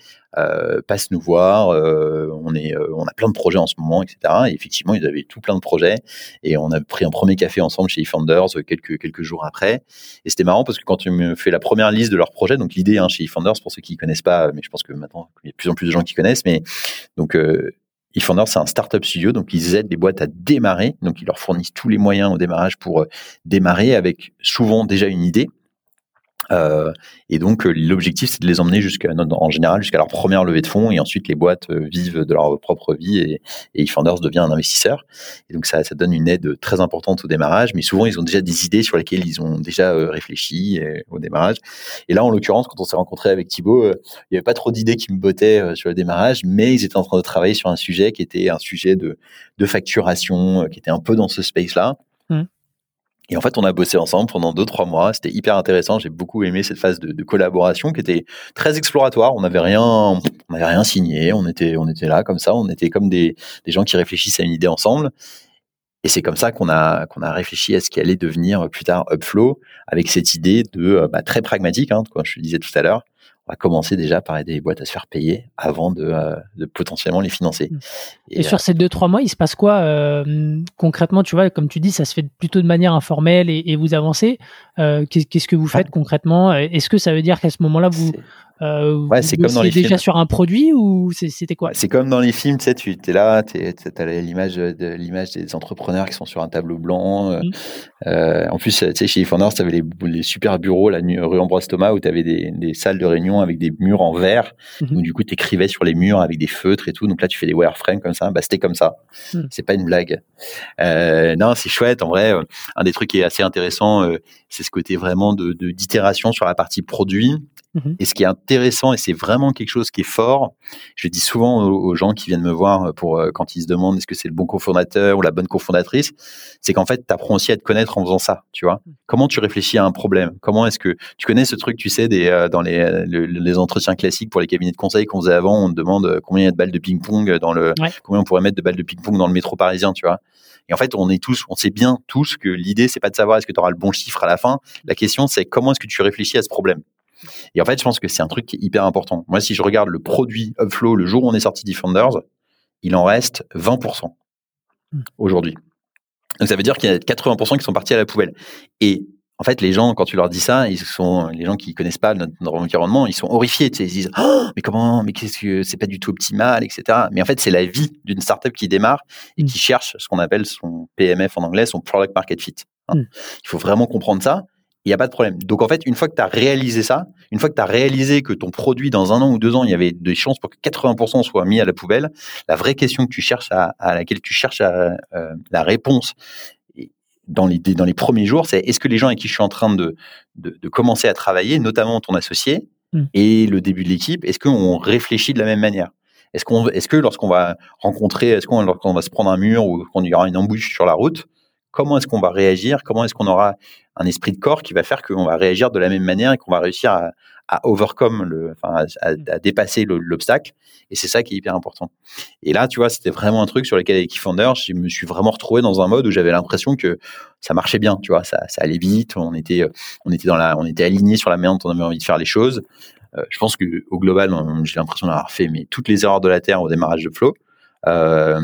passe nous voir, on a plein de projets en ce moment, etc. Et effectivement, ils avaient tout plein de projets, et on a pris un premier café ensemble chez eFounders quelques jours après. Et c'était marrant parce que quand tu me fais la première liste de leurs projets, donc l'idée hein, chez eFounders, pour ceux qui connaissent pas, mais je pense que maintenant il y a de plus en plus de gens qui connaissent, mais donc eFounders, c'est un startup studio, donc ils aident les boîtes à démarrer. Donc ils leur fournissent tous les moyens au démarrage pour euh, démarrer avec souvent déjà une idée. Euh, et donc, euh, l'objectif, c'est de les emmener jusqu'à, en général, jusqu'à leur première levée de fonds, et ensuite les boîtes euh, vivent de leur propre vie, et, et eFounders devient un investisseur. Et donc, ça, ça donne une aide très importante au démarrage, mais souvent, ils ont déjà des idées sur lesquelles ils ont déjà réfléchi au démarrage. Et là, en l'occurrence, quand on s'est rencontré avec Thibaut, il n'y avait pas trop d'idées qui me bottaient sur le démarrage, mais ils étaient en train de travailler sur un sujet qui était un sujet de, facturation, qui était un peu dans ce space-là. Mmh. Et en fait, on a bossé ensemble pendant deux, trois mois. C'était hyper intéressant. J'ai beaucoup aimé cette phase de, collaboration qui était très exploratoire. On n'avait rien, on n'avait rien signé. On était, on était là comme ça. On était comme des, gens qui réfléchissent à une idée ensemble. Et c'est comme ça qu'on a, qu'on a réfléchi à ce qui allait devenir plus tard Upflow avec cette idée de, bah, très pragmatique, hein, comme je le disais tout à l'heure, on va commencer déjà par aider les boîtes à se faire payer avant de, euh, de potentiellement les financer.
Mmh. Et, sur euh, ces deux trois mois, il se passe quoi euh, concrètement Tu vois, comme tu dis, ça se fait plutôt de manière informelle et, et vous avancez. Qu'est-ce que vous faites concrètement? Est-ce que ça veut dire qu'à ce moment-là, vous euh, ouais, c'est comme dans les déjà sur un produit ou c'était quoi?
C'est comme dans les films, tu sais, tu es là, tu as l'image de l'image des entrepreneurs qui sont sur un tableau blanc. Euh, mmh. euh, en plus, tu sais, chez eFounders, tu avais les, les, super bureaux, la rue Ambroise Thomas, où tu avais des, des, salles de réunion avec des murs en verre. Mmh. du coup, tu écrivais sur les murs avec des feutres et tout. Donc là, tu fais des wireframes comme ça. Bah, c'était comme ça. Mmh. C'est pas une blague. Euh, non, c'est chouette. En vrai, un des trucs qui est assez intéressant, c'est ce côté vraiment de d'itération sur la partie produit Mmh et ce qui est intéressant, et c'est vraiment quelque chose qui est fort, je dis souvent aux, gens qui viennent me voir pour euh, quand ils se demandent est-ce que c'est le bon cofondateur ou la bonne cofondatrice, c'est qu'en fait, tu apprends aussi à te connaître en faisant ça, tu vois. Mmh. Comment tu réfléchis à un problème? Comment est-ce que tu connais ce truc, tu sais, des, euh, dans les, les, entretiens classiques pour les cabinets de conseil qu'on faisait avant, on te demande euh, combien il y a de balles de ping-pong dans le, combien on pourrait mettre de balles de ping-pong dans le métro parisien, tu vois. Et en fait, on est tous, on sait bien tous que l'idée, c'est pas de savoir est-ce que tu auras le bon chiffre à la fin. La question, c'est comment est-ce que tu réfléchis à ce problème? Et en fait, je pense que c'est un truc qui est hyper important. Moi, si je regarde le produit Upflow le jour où on est sorti Defenders, il en reste 20% hmm. aujourd'hui. Donc ça veut dire qu'il y a 80% qui sont partis à la poubelle. Et en fait, les gens, quand tu leur dis ça, ils sont, les gens qui connaissent pas notre, environnement, ils sont horrifiés. Tu sais, ils se disent, oh, mais comment, mais qu'est-ce que c'est pas du tout optimal, etc. Mais en fait, c'est la vie d'une startup qui démarre et hmm. qui cherche ce qu'on appelle son PMF en anglais, son product market fit. Hein. Hmm. Il faut vraiment comprendre ça il n'y a pas de problème. Donc en fait, une fois que tu as réalisé ça, une fois que tu as réalisé que ton produit, dans un an ou deux ans, il y avait des chances pour que 80% soit mis à la poubelle, la vraie question que tu cherches à, laquelle tu cherches à, euh, la réponse dans les, dans les premiers jours, c'est est-ce que les gens avec qui je suis en train de, de, commencer à travailler, notamment ton associé mmh. et le début de l'équipe, est-ce qu'on réfléchit de la même manière? Est-ce qu'on, est-ce que lorsqu'on va rencontrer, est-ce qu'on, lorsqu'on va se prendre un mur ou qu'on y aura une embouche sur la route, comment est-ce qu'on va réagir Comment est-ce qu'on aura un esprit de corps qui va faire qu'on va réagir de la même manière et qu'on va réussir à, à overcome, le, enfin, à, dépasser l'obstacle. Et c'est ça qui est hyper important. Et là, tu vois, c'était vraiment un truc sur lequel avec Founder, je me suis vraiment retrouvé dans un mode où j'avais l'impression que ça marchait bien, tu vois, ça, ça allait vite, on était, on était dans la, on était aligné sur la manière dont on avait envie de faire les choses. Euh, je pense que au global, j'ai l'impression d'avoir fait mais toutes les erreurs de la terre au démarrage de Flow. Euh,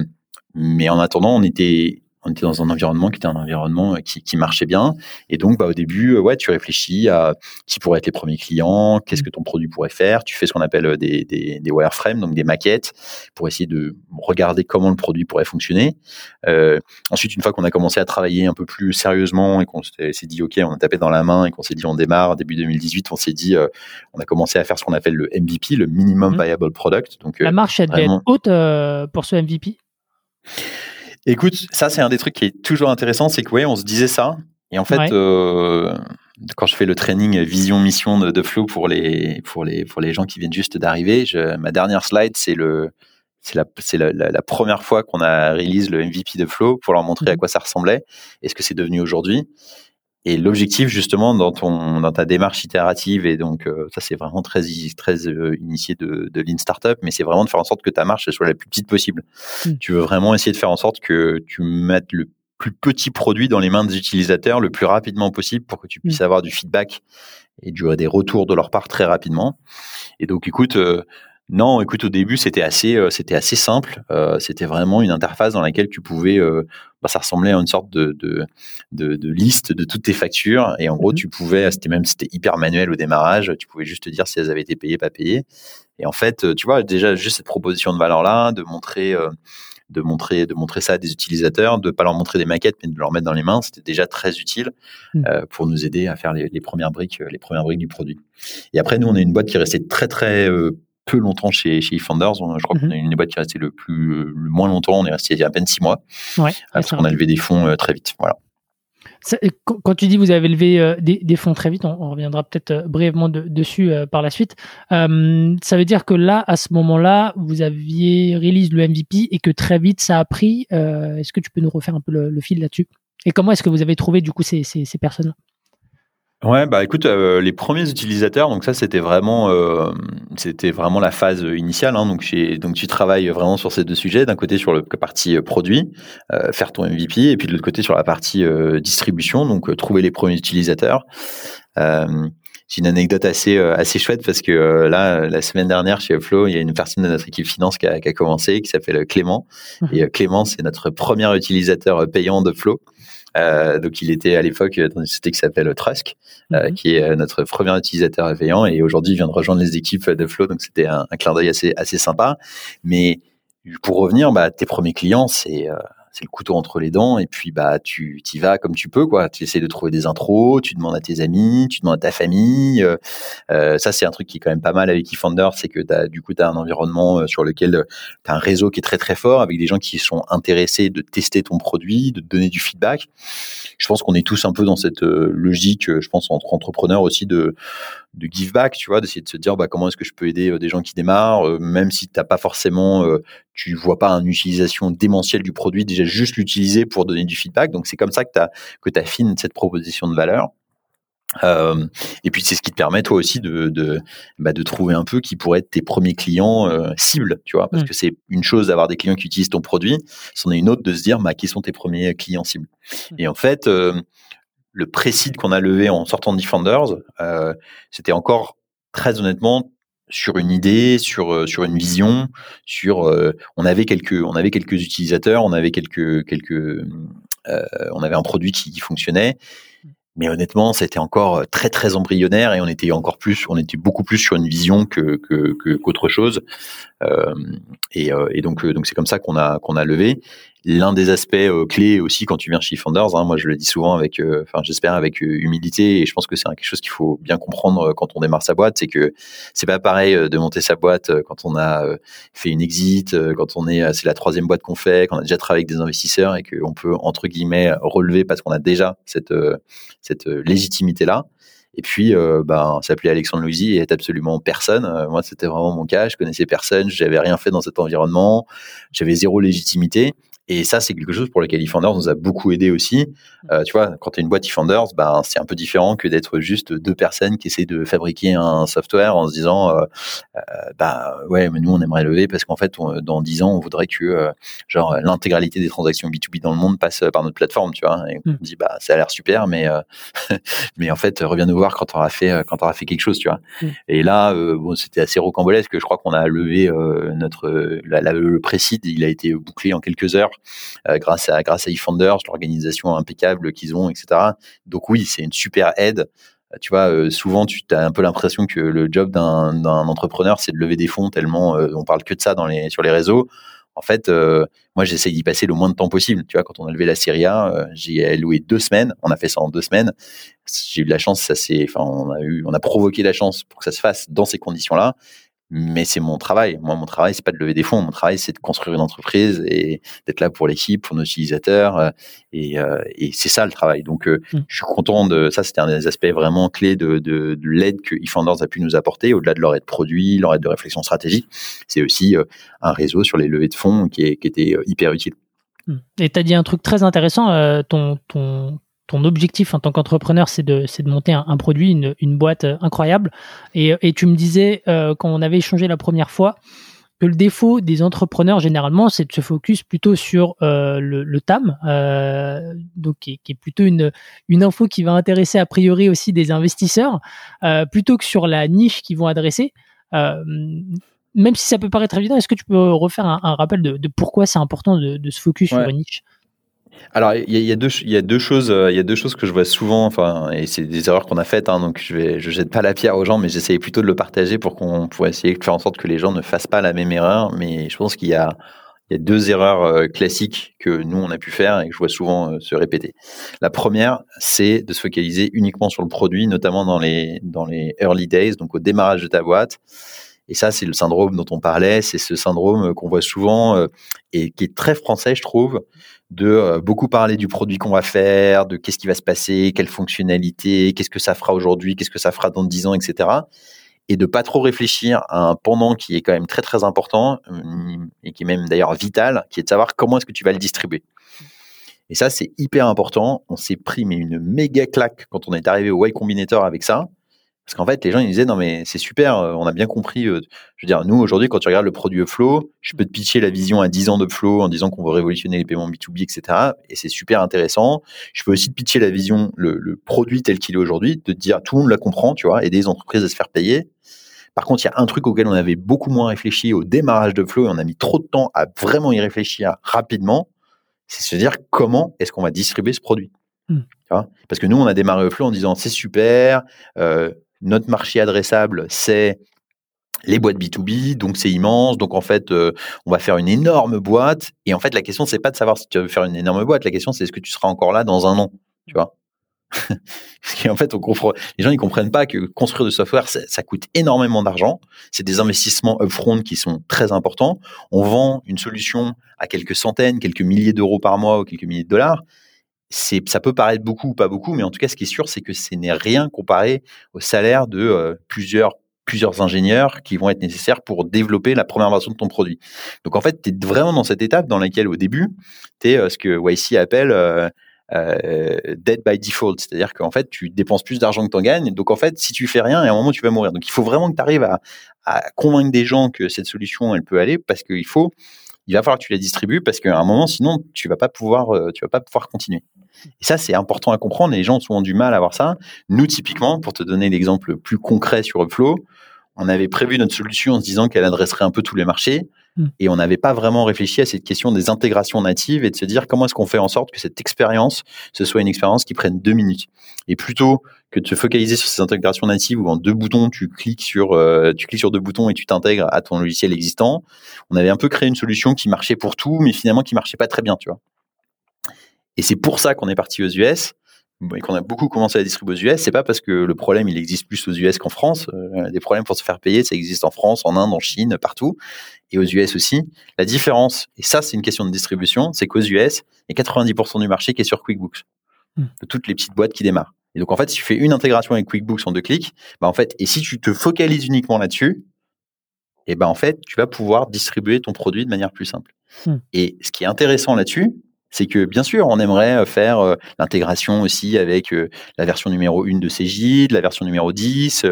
mais en attendant, on était on était dans un environnement qui était un environnement euh, qui, qui marchait bien. Et donc, bah, au début, euh, ouais, tu réfléchis à qui pourraient être les premiers clients, qu'est-ce que ton produit pourrait faire. Tu fais ce qu'on appelle euh, des, des, des, wireframes, donc des maquettes, pour essayer de regarder comment le produit pourrait fonctionner. Euh, ensuite, une fois qu'on a commencé à travailler un peu plus sérieusement et qu'on s'est dit, OK, on a tapé dans la main et qu'on s'est dit, on démarre début 2018, on s'est dit, on a commencé à faire ce qu'on appelle le MVP, le Minimum mmh. Viable Product. Donc,
La marche, elle devait être haute pour ce MVP
Écoute, ça c'est un des trucs qui est toujours intéressant, c'est que ouais, on se disait ça, et en fait, euh, quand je fais le training vision mission de, de Flow pour les pour les pour les gens qui viennent juste d'arriver, ma dernière slide c'est le c'est la, c'est la, la, première fois qu'on a release le MVP de Flow pour leur montrer à quoi ça ressemblait et ce que c'est devenu aujourd'hui. Et l'objectif, justement, dans ton, dans ta démarche itérative, et donc euh, ça, c'est vraiment très, très euh, initié de, de Lean Startup, mais c'est vraiment de faire en sorte que ta marche soit la plus petite possible. Mm. Tu veux vraiment essayer de faire en sorte que tu mettes le plus petit produit dans les mains des utilisateurs le plus rapidement possible pour que tu puisses mm. avoir du feedback et du, des retours de leur part très rapidement. Et donc, écoute, euh, non, écoute, au début, c'était assez, euh, c'était assez simple. Euh, c'était vraiment une interface dans laquelle tu pouvais, euh, bah, ça ressemblait à une sorte de, de, de, liste de toutes tes factures. Et en gros, mmh tu pouvais, c'était même, c'était hyper manuel au démarrage. Tu pouvais juste te dire si elles avaient été payées, pas payées. Et en fait, tu vois, déjà, juste cette proposition de valeur-là, de montrer, de montrer, de montrer ça à des utilisateurs, de pas leur montrer des maquettes, mais de leur mettre dans les mains, c'était déjà très utile mmh. pour nous aider à faire les, les, premières briques, les premières briques du produit. Et après, nous, on est une boîte qui restait très, très peu longtemps chez, chez. Je crois qu'on mhm. est une des boîtes qui est restée le, plus, le moins longtemps. On est resté il y a à peine six mois. Ouais, parce qu'on a levé des fonds euh, très vite. Voilà.
quand tu dis vous avez levé euh, des, fonds très vite, on, reviendra peut-être euh, brièvement dessus par la suite. ça veut dire que là, à ce moment-là, vous aviez release le MVP et que très vite ça a pris. est-ce que tu peux nous refaire un peu le, fil là-dessus? Et comment est-ce que vous avez trouvé du coup ces, ces, ces personnes
Ouais, bah écoute, euh, les premiers utilisateurs, donc ça c'était vraiment, euh, c'était vraiment la phase initiale. Hein, donc, donc tu travailles vraiment sur ces deux sujets. D'un côté sur la partie euh, produit, faire ton MVP, et puis de l'autre côté sur la partie distribution, donc trouver les premiers utilisateurs. J'ai une anecdote assez assez chouette parce que là, la semaine dernière chez Flow, il y a une personne de notre équipe finance qui a, qui a commencé, qui s'appelle Clément. Mmh. Et Clément, c'est notre premier utilisateur payant de Flow. Euh, donc il était à l'époque dans une société qui s'appelle Trusk, euh, mhm. qui est euh, notre premier utilisateur payant, et aujourd'hui il vient de rejoindre les équipes de Flow, donc c'était un, un, clin d'œil assez assez sympa. Mais pour revenir, bah, tes premiers clients, c'est c'est le couteau entre les dents et puis bah tu y vas comme tu peux quoi. Tu essaies de trouver des intros tu demandes à tes amis tu demandes à ta famille euh, euh ça c'est un truc qui est quand même pas mal avec eFounder c'est que du coup tu as un environnement euh, sur lequel euh, tu as un réseau qui est très très fort avec des gens qui sont intéressés de tester ton produit de te donner du feedback. Je pense qu'on est tous un peu dans cette logique je pense entre entrepreneurs aussi de de give back, tu vois, d'essayer de se dire bah, comment est-ce que je peux aider des gens qui démarrent, même si t'as pas forcément, tu vois pas une utilisation démentielle du produit, déjà juste l'utiliser pour donner du feedback. Donc c'est comme ça que tu que affines cette proposition de valeur. Euh, et puis c'est ce qui te permet toi aussi de de, bah, de trouver un peu qui pourrait être tes premiers clients euh, cibles, tu vois, parce mmh. que c'est une chose d'avoir des clients qui utilisent ton produit, c'en est une autre de se dire bah, qui sont tes premiers clients cibles. Mmh. Et en fait, euh, le précide qu'on a levé en sortant de Defenders, euh, c'était encore très honnêtement sur une idée, sur euh, sur une vision, sur euh, on avait quelques on avait quelques utilisateurs, on avait quelques quelques euh, on avait un produit qui, fonctionnait, mais honnêtement, c'était encore très très embryonnaire et on était encore plus, on était beaucoup plus sur une vision que qu'autre chose. et, et, donc donc c'est comme ça qu'on a qu'on a levé l'un des aspects euh, clés aussi quand tu viens chez Founders, hein, moi je le dis souvent avec, euh, enfin j'espère avec euh, humilité, et je pense que c'est quelque chose qu'il faut bien comprendre quand on démarre sa boîte, c'est que c'est pas pareil de monter sa boîte quand on a fait une exit, quand on est, c'est la troisième boîte qu'on fait, qu'on a déjà travaillé avec des investisseurs et qu'on peut entre guillemets relever parce qu'on a déjà cette cette légitimité là. Et puis, euh, ben, s'appelait Alexandre Louisy et est absolument personne. moi, c'était vraiment mon cas. Je connaissais personne. J'avais rien fait dans cet environnement. J'avais zéro légitimité. Et ça, c'est quelque chose pour lequel eFounders nous a beaucoup aidé aussi. Euh, tu vois, quand tu es une boîte eFounders, ben, c'est un peu différent que d'être juste deux personnes qui essaient de fabriquer un software en se disant, euh, euh bah ouais, mais nous on aimerait lever parce qu'en fait, dans dix ans, on voudrait que euh, genre l'intégralité des transactions B2B dans le monde passe par notre plateforme, tu vois. Et on mm. dit, bah ça a l'air super, mais mais en fait, reviens nous voir quand on aura fait quand fait quelque chose, tu vois. Mm. Et là, bon, c'était assez rocambolesque. Je crois qu'on a levé notre le précide, il a été bouclé en quelques heures. Euh, grâce à grâce à l'organisation impeccable qu'ils ont, etc. Donc oui, c'est une super aide. Euh, tu vois, euh, souvent tu as un peu l'impression que le job d'un entrepreneur, c'est de lever des fonds tellement on parle que de ça dans les sur les réseaux. En fait, moi, j'essaye d'y passer le moins de temps possible. Tu vois, quand on a levé la Serie A, j'ai loué deux semaines. On a fait ça en deux semaines. J'ai eu la chance. Ça c'est, enfin, on a eu, on a provoqué la chance pour que ça se fasse dans ces conditions-là. Mais c'est mon travail. Moi, mon travail, c'est pas de lever des fonds. Mon travail, c'est de construire une entreprise et d'être là pour l'équipe, pour nos utilisateurs. Euh, et, euh, et c'est ça le travail. Donc, euh, mm. je suis content de ça. C'était un des aspects vraiment clés de, de, de l'aide que eFounders a pu nous apporter, au-delà de leur aide produit, leur aide de réflexion stratégique. C'est aussi un réseau sur les levées de fonds qui, est, qui était hyper utile.
Mm. Et tu as dit un truc très intéressant. ton, ton ton objectif en tant qu'entrepreneur, c'est de, de monter un, produit, une, boîte euh, incroyable. Et, tu me disais, euh, quand on avait échangé la première fois, que le défaut des entrepreneurs, généralement, c'est de se focus plutôt sur euh, le, TAM, donc qui est, plutôt une, une info qui va intéresser a priori aussi des investisseurs, plutôt que sur la niche qu'ils vont adresser. même si ça peut paraître évident, est-ce que tu peux refaire un, rappel de, pourquoi c'est important de, se focus sur une niche?
Alors, il y, a deux, choses, euh, il y a deux choses que je vois souvent, enfin, et c'est des erreurs qu'on a faites, hein, donc je vais, je jette pas la pierre aux gens, mais j'essaye plutôt de le partager pour qu'on puisse essayer de faire en sorte que les gens ne fassent pas la même erreur. Mais je pense qu'il y y a deux erreurs euh, classiques que nous on a pu faire et que je vois souvent euh, se répéter. La première, c'est de se focaliser uniquement sur le produit, notamment dans les dans les early days, donc au démarrage de ta boîte. Et ça, c'est le syndrome dont on parlait. C'est ce syndrome qu'on voit souvent et qui est très français, je trouve, de euh, beaucoup parler du produit qu'on va faire, de qu'est-ce qui va se passer, quelles fonctionnalités, qu'est-ce que ça fera aujourd'hui, qu'est-ce que ça fera dans 10 ans, etc. Et de pas trop réfléchir à un pendant qui est quand même très très important euh, et qui est même d'ailleurs vital, qui est de savoir comment est-ce que tu vas le distribuer. Et ça, c'est hyper important. On s'est pris mais une méga claque quand on est arrivé au Y Combinator avec ça. Parce qu'en fait, les gens ils disaient non mais c'est super, euh, on a bien compris. Euh, je veux dire, nous aujourd'hui, quand tu regardes le produit Upflow, je peux te pitcher la vision à 10 ans d'Upflow en disant qu'on va révolutionner les paiements B2B, etc. Et c'est super intéressant. Je peux aussi te pitcher la vision, le, produit tel qu'il est aujourd'hui, de te dire tout le monde la comprend, tu vois, aider les entreprises à se faire payer. Par contre, il y a un truc auquel on avait beaucoup moins réfléchi au démarrage de Flow et on a mis trop de temps à vraiment y réfléchir rapidement. C'est se dire comment est-ce qu'on va distribuer ce produit. Hmm. Parce que nous, on a démarré Flow en disant c'est super, euh, notre marché adressable, c'est les boîtes B2B, donc c'est immense. Donc en fait, euh, on va faire une énorme boîte. Et en fait, la question, c'est pas de savoir si tu veux faire une énorme boîte. La question, c'est est-ce que tu seras encore là dans un an, tu vois? Parce qu'en fait, les gens ils comprennent pas que construire du software, ça, coûte énormément d'argent. C'est des investissements upfront qui sont très importants. On vend une solution à quelques centaines, quelques milliers d'euros par mois ou quelques milliers de dollars ça peut paraître beaucoup ou pas beaucoup, mais en tout cas, ce qui est sûr, c'est que ce n'est rien comparé au salaire de euh, plusieurs ingénieurs qui vont être nécessaires pour développer la première version de ton produit. Donc en fait, tu es vraiment dans cette étape dans laquelle au début, tu es euh, ce que YC appelle euh, dead by default, c'est-à-dire qu'en fait, tu dépenses plus d'argent que tu en gagnes. Donc en fait, si tu fais rien, à un moment, tu vas mourir. Donc il faut vraiment que tu arrives à, à, convaincre des gens que cette solution, elle peut aller parce qu'il faut il va falloir que tu la distribues parce qu'à un moment, sinon, tu vas pas pouvoir, tu vas pas pouvoir continuer. Et ça, c'est important à comprendre. Les gens ont souvent du mal à avoir ça. Nous, typiquement, pour te donner l'exemple plus concret sur Upflow, on avait prévu notre solution en se disant qu'elle adresserait un peu tous les marchés. Mm. Et on n'avait pas vraiment réfléchi à cette question des intégrations natives et de se dire comment est-ce qu'on fait en sorte que cette expérience, ce soit une expérience qui prenne deux minutes. Et plutôt que de se focaliser sur ces intégrations natives où en deux boutons, tu cliques sur, euh, tu cliques sur deux boutons et tu t'intègres à ton logiciel existant, on avait un peu créé une solution qui marchait pour tout, mais finalement qui marchait pas très bien, tu vois. Et c'est pour ça qu'on est parti aux US et qu'on a beaucoup commencé à distribuer aux US, c'est pas parce que le problème il existe plus aux US qu'en France. Euh, des problèmes pour se faire payer, ça existe en France, en Inde, en Chine, partout, et aux US aussi. La différence, et ça c'est une question de distribution, c'est qu'aux US, il y a 90% du marché qui est sur QuickBooks, hmm. de toutes les petites boîtes qui démarrent. Et donc en fait, si tu fais une intégration avec QuickBooks en deux clics, bah en fait, et si tu te focalises uniquement là-dessus, et ben en fait, tu vas pouvoir distribuer ton produit de manière plus simple. Hmm. Et ce qui est intéressant là-dessus, c'est que bien sûr, on aimerait faire euh, l'intégration aussi avec euh, la version numéro 1 de Cegid, la version numéro 10,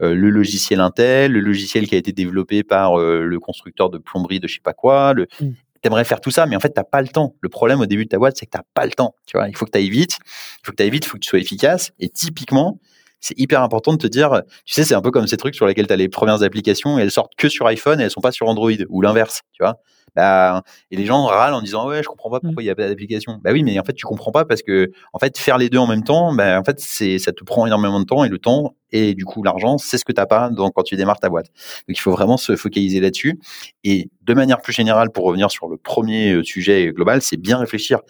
le logiciel Intel, le logiciel qui a été développé par le constructeur de plomberie de je sais pas quoi. Le... Mmh. T'aimerais faire tout ça, mais en fait, t'as pas le temps. Le problème au début de ta boîte, c'est que t'as pas le temps. Tu vois, il faut que tu ailles vite, il faut que tu ailles vite, il faut que tu sois efficace. Et typiquement, c'est hyper important de te dire, tu sais, c'est un peu comme ces trucs sur lesquels tu as les premières applications et elles sortent que sur iPhone et elles sont pas sur Android ou l'inverse, tu vois? Bah, et les gens râlent en disant ouais je comprends pas mmh. pourquoi il y a pas d'application. Bah oui mais en fait tu comprends pas parce que en fait faire les deux en même temps bah, en fait c'est ça te prend énormément de temps et le temps et du coup l'argent c'est ce que t'as pas donc quand tu démarres ta boîte. Donc il faut vraiment se focaliser là-dessus et de manière plus générale pour revenir sur le premier euh, sujet global c'est bien réfléchir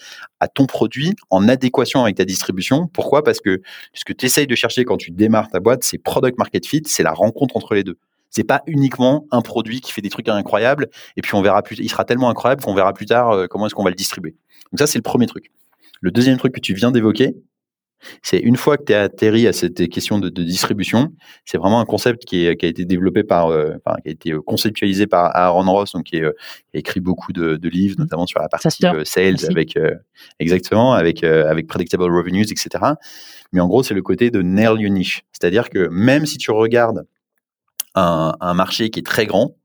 à ton produit en adéquation avec ta distribution. Pourquoi? Parce que ce que tu essayes de chercher quand tu démarres ta boîte c'est product market fit c'est la rencontre entre les deux C'est pas uniquement un produit qui fait des trucs incroyables et puis on verra plus. Il sera tellement incroyable qu'on verra plus tard euh, comment est-ce qu'on va le distribuer. Donc ça, c'est le premier truc. Le deuxième truc que tu viens d'évoquer, c'est une fois que tu es atterri à cette question de, distribution, c'est vraiment un concept qui, a été développé par, euh, qui a été conceptualisé par Aaron Ross, donc qui, a écrit beaucoup de, livres, mmh. notamment sur la partie sales, avec exactement, avec avec predictable revenues, etc. Mais en gros, c'est le côté de nail your niche, c'est-à-dire que même si tu regardes un, marché qui est très grand,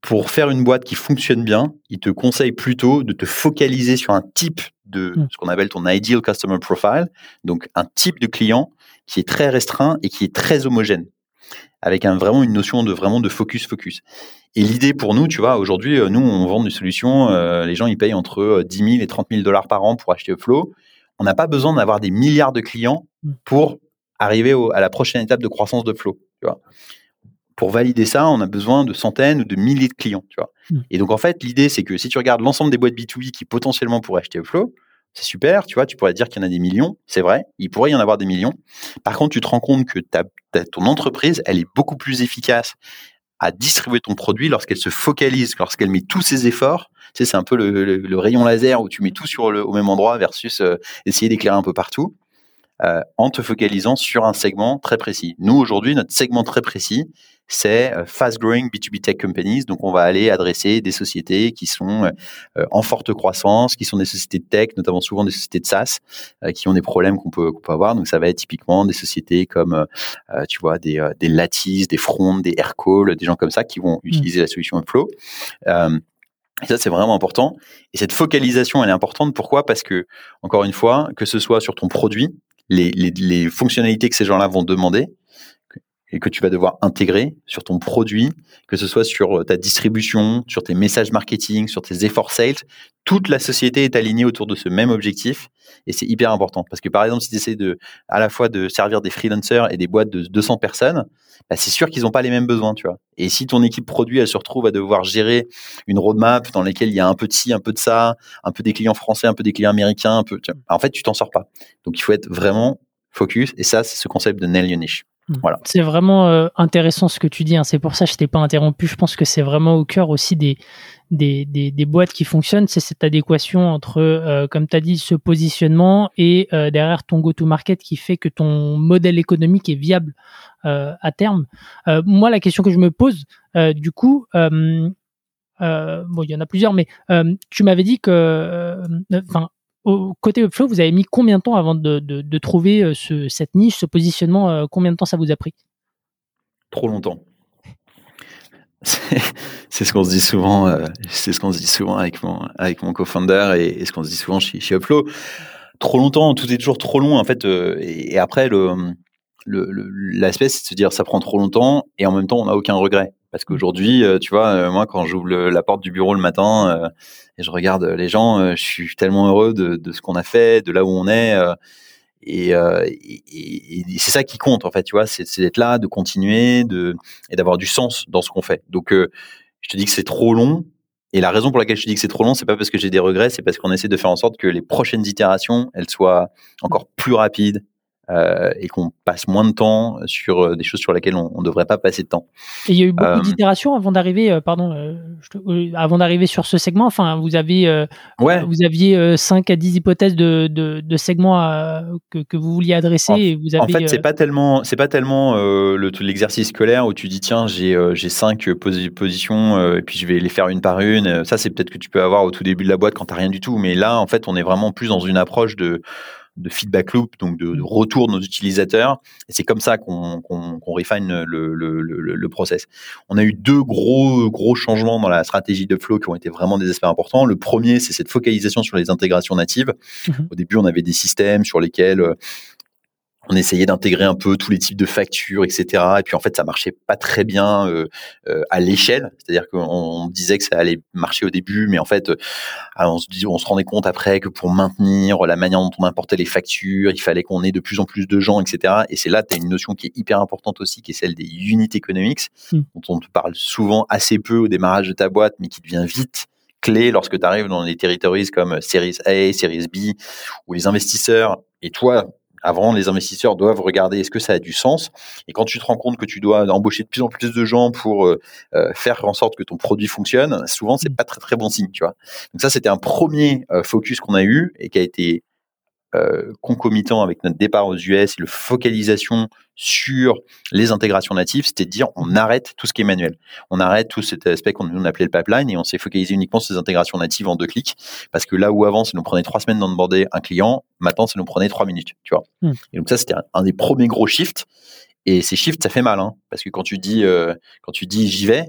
pour faire une boîte qui fonctionne bien, il te conseille plutôt de te focaliser sur un type de mmh. ce qu'on appelle ton ideal customer profile, donc un type de client qui est très restreint et qui est très homogène, avec un, vraiment une notion de vraiment de focus focus. Et l'idée pour nous, tu vois, aujourd'hui, euh, nous on vend des solutions, euh, les gens ils payent entre 10 euh, 000 et 30 000 dollars par an pour acheter Upflow. On n'a pas besoin d'avoir des milliards de clients mmh. pour arriver à la prochaine étape de croissance de Flow. Tu vois pour valider ça, on a besoin de centaines ou de milliers de clients, tu vois. Hmm. Et donc, en fait, l'idée, c'est que si tu regardes l'ensemble des boîtes B2B qui potentiellement pourraient acheter Upflow, c'est super, tu vois, tu pourrais dire qu'il y en a des millions, c'est vrai, il pourrait y en avoir des millions. Par contre, tu te rends compte que ta, ton entreprise, elle est beaucoup plus efficace à distribuer ton produit lorsqu'elle se focalise, lorsqu'elle met tous ses efforts. Tu sais, c'est un peu le, rayon laser où tu mets tout sur le, au même endroit versus euh, essayer d'éclairer un peu partout. Euh, en te focalisant sur un segment très précis. Nous, aujourd'hui, notre segment très précis, c'est euh, fast growing B2B tech companies. Donc, on va aller adresser des sociétés qui sont euh, en forte croissance, qui sont des sociétés de tech, notamment souvent des sociétés de SaaS, qui ont des problèmes qu'on peut, peut avoir. Donc, ça va être typiquement des sociétés comme, tu vois, des, des Lattice, des Front, des Aircall, des gens comme ça qui vont mmh. utiliser la solution Upflow. Et ça, c'est vraiment important. Et cette focalisation, elle est importante. Pourquoi? Parce que, encore une fois, que ce soit sur ton produit, les, les, les fonctionnalités que ces gens-là vont demander et que tu vas devoir intégrer sur ton produit, que ce soit sur euh, ta distribution, sur tes messages marketing, sur tes efforts sales, toute la société est alignée autour de ce même objectif et c'est hyper important parce que par exemple si tu essaies de à la fois de servir des freelancers et des boîtes de 200 personnes, bah, c'est sûr qu'ils n'ont pas les mêmes besoins, tu vois. Et si ton équipe produit elle se retrouve à devoir gérer une roadmap dans laquelle il y a un peu de ci, un peu de ça, un peu des clients français, un peu des clients américains, un peu, en fait tu t'en sors pas. Donc il faut être vraiment focus et ça c'est ce concept de nail your.
Hmm. Voilà. C'est vraiment euh, intéressant ce que tu dis. Hein. C'est pour ça que je t'ai pas interrompu. Je pense que c'est vraiment au cœur aussi des, des, des, boîtes qui fonctionnent. C'est cette adéquation entre, euh, comme tu as dit, ce positionnement et euh, derrière ton go-to-market qui fait que ton modèle économique est viable à terme. moi, la question que je me pose, du coup, bon, il y en a plusieurs, mais tu m'avais dit que, enfin, au côté Upflow, vous avez mis combien de temps avant de, trouver euh, cette niche, ce positionnement euh, Combien de temps ça vous a pris?
Trop longtemps. C'est ce qu'on se dit souvent. Euh, c'est ce qu'on se dit souvent avec mon avec co-founder et, ce qu'on se dit souvent chez, chez Upflow. Trop longtemps, tout est toujours trop long en fait. et, après le l'aspect, c'est de se dire ça prend trop longtemps et en même temps on n'a aucun regret. Parce qu'aujourd'hui, euh, tu vois, euh, moi, quand j'ouvre la porte du bureau le matin euh, et je regarde les gens, je suis tellement heureux de, ce qu'on a fait, de là où on est. et, c'est ça qui compte, en fait, tu vois, c'est d'être là, de continuer de, et d'avoir du sens dans ce qu'on fait. Donc, je te dis que c'est trop long. Et la raison pour laquelle je te dis que c'est trop long, c'est pas parce que j'ai des regrets, c'est parce qu'on essaie de faire en sorte que les prochaines itérations, elles soient encore plus rapides, euh, et qu'on passe moins de temps sur euh, des choses sur lesquelles on ne devrait pas passer de temps.
Et il y a eu beaucoup euh, d'itérations avant d'arriver, pardon, avant d'arriver sur ce segment. Enfin, vous avez, vous aviez 5 à 10 hypothèses de, de, de segments que, que, vous vouliez adresser.
En,
et vous avez,
en fait, c'est pas tellement, c'est pas tellement l'exercice scolaire où tu dis tiens, j'ai j'ai cinq positions et puis je vais les faire une par une. Ça, c'est peut-être que tu peux avoir au tout début de la boîte quand tu n'as rien du tout. Mais là, en fait, on est vraiment plus dans une approche de de feedback loop, donc de, retour de nos utilisateurs. Et c'est comme ça qu'on refine le, le, process. On a eu deux gros gros changements dans la stratégie de Flow qui ont été vraiment des aspects importants. Le premier, c'est cette focalisation sur les intégrations natives. Mm-hmm. Au début, on avait des systèmes sur lesquels euh, on essayait d'intégrer un peu tous les types de factures, etc. Et puis en fait, ça marchait pas très bien euh, euh, à l'échelle. C'est-à-dire qu'on disait que ça allait marcher au début, mais en fait, euh, on, se on se rendait compte après que pour maintenir la manière dont on importait les factures, il fallait qu'on ait de plus en plus de gens, etc. Et c'est là, tu as une notion qui est hyper importante aussi, qui est celle des unit economics, hmm. dont on te parle souvent assez peu au démarrage de ta boîte, mais qui devient vite clé lorsque tu arrives dans des territoires comme Series A, Series B, où les investisseurs et toi, avant, les investisseurs doivent regarder est-ce que ça a du sens. Et quand tu te rends compte que tu dois embaucher de plus en plus de gens pour euh, euh, faire en sorte que ton produit fonctionne, souvent c'est pas très très bon signe, tu vois. Donc ça, c'était un premier euh, focus qu'on a eu et qui a été euh, concomitant avec notre départ aux US et le focalisation sur les intégrations natives, c'était de dire on arrête tout ce qui est manuel. On arrête tout cet aspect qu'on appelait le pipeline et on s'est focalisé uniquement sur les intégrations natives en deux clics. Parce que là où avant, ça nous prenait trois semaines d'onboarder un client, maintenant, ça nous prenait trois minutes, tu vois. Hmm. Et donc ça, c'était un, des premiers gros shifts. Et ces shifts, ça fait mal, hein, parce que quand tu dis, euh, quand tu dis j'y vais,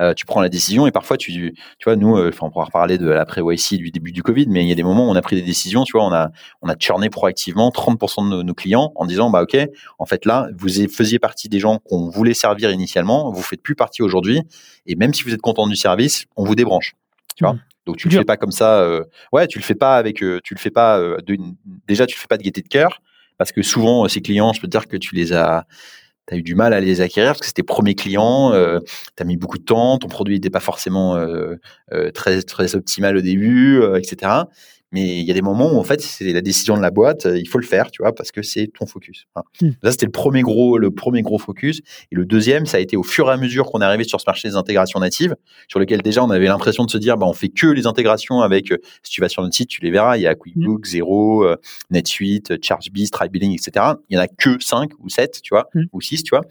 euh, tu prends la décision et parfois tu tu vois nous euh, enfin on pourra reparler de l'après YC du début du Covid mais il y a des moments où on a pris des décisions tu vois on a on a churné proactivement 30% de nos, clients en disant bah ok en fait là vous faisiez partie des gens qu'on voulait servir initialement vous faites plus partie aujourd'hui et même si vous êtes content du service on vous débranche tu vois mmh. donc tu le fais pas comme ça euh, ouais tu le fais pas avec tu le fais pas de, déjà tu le fais pas de gaieté de cœur parce que souvent ces clients je peux te dire que tu les as tu eu du mal à les acquérir parce que c'était premiers clients, euh, tu as mis beaucoup de temps, ton produit n'était pas forcément euh, euh, très, très optimal au début, euh, etc. Mais il y a des moments où en fait c'est la décision de la boîte, il faut le faire, tu vois, parce que c'est ton focus. Hein. Mmh. Ça c'était le premier gros, le premier gros focus. Et le deuxième, ça a été au fur et à mesure qu'on est arrivé sur ce marché des intégrations natives, sur lequel déjà on avait l'impression de se dire, bah on fait que les intégrations avec. Si tu vas sur notre site, tu les verras, il y a QuickBooks, Zero, NetSuite, ChargeBees, TriBilling, etc. Il y en a que 5 ou 7, tu vois, mmh. ou 6, tu vois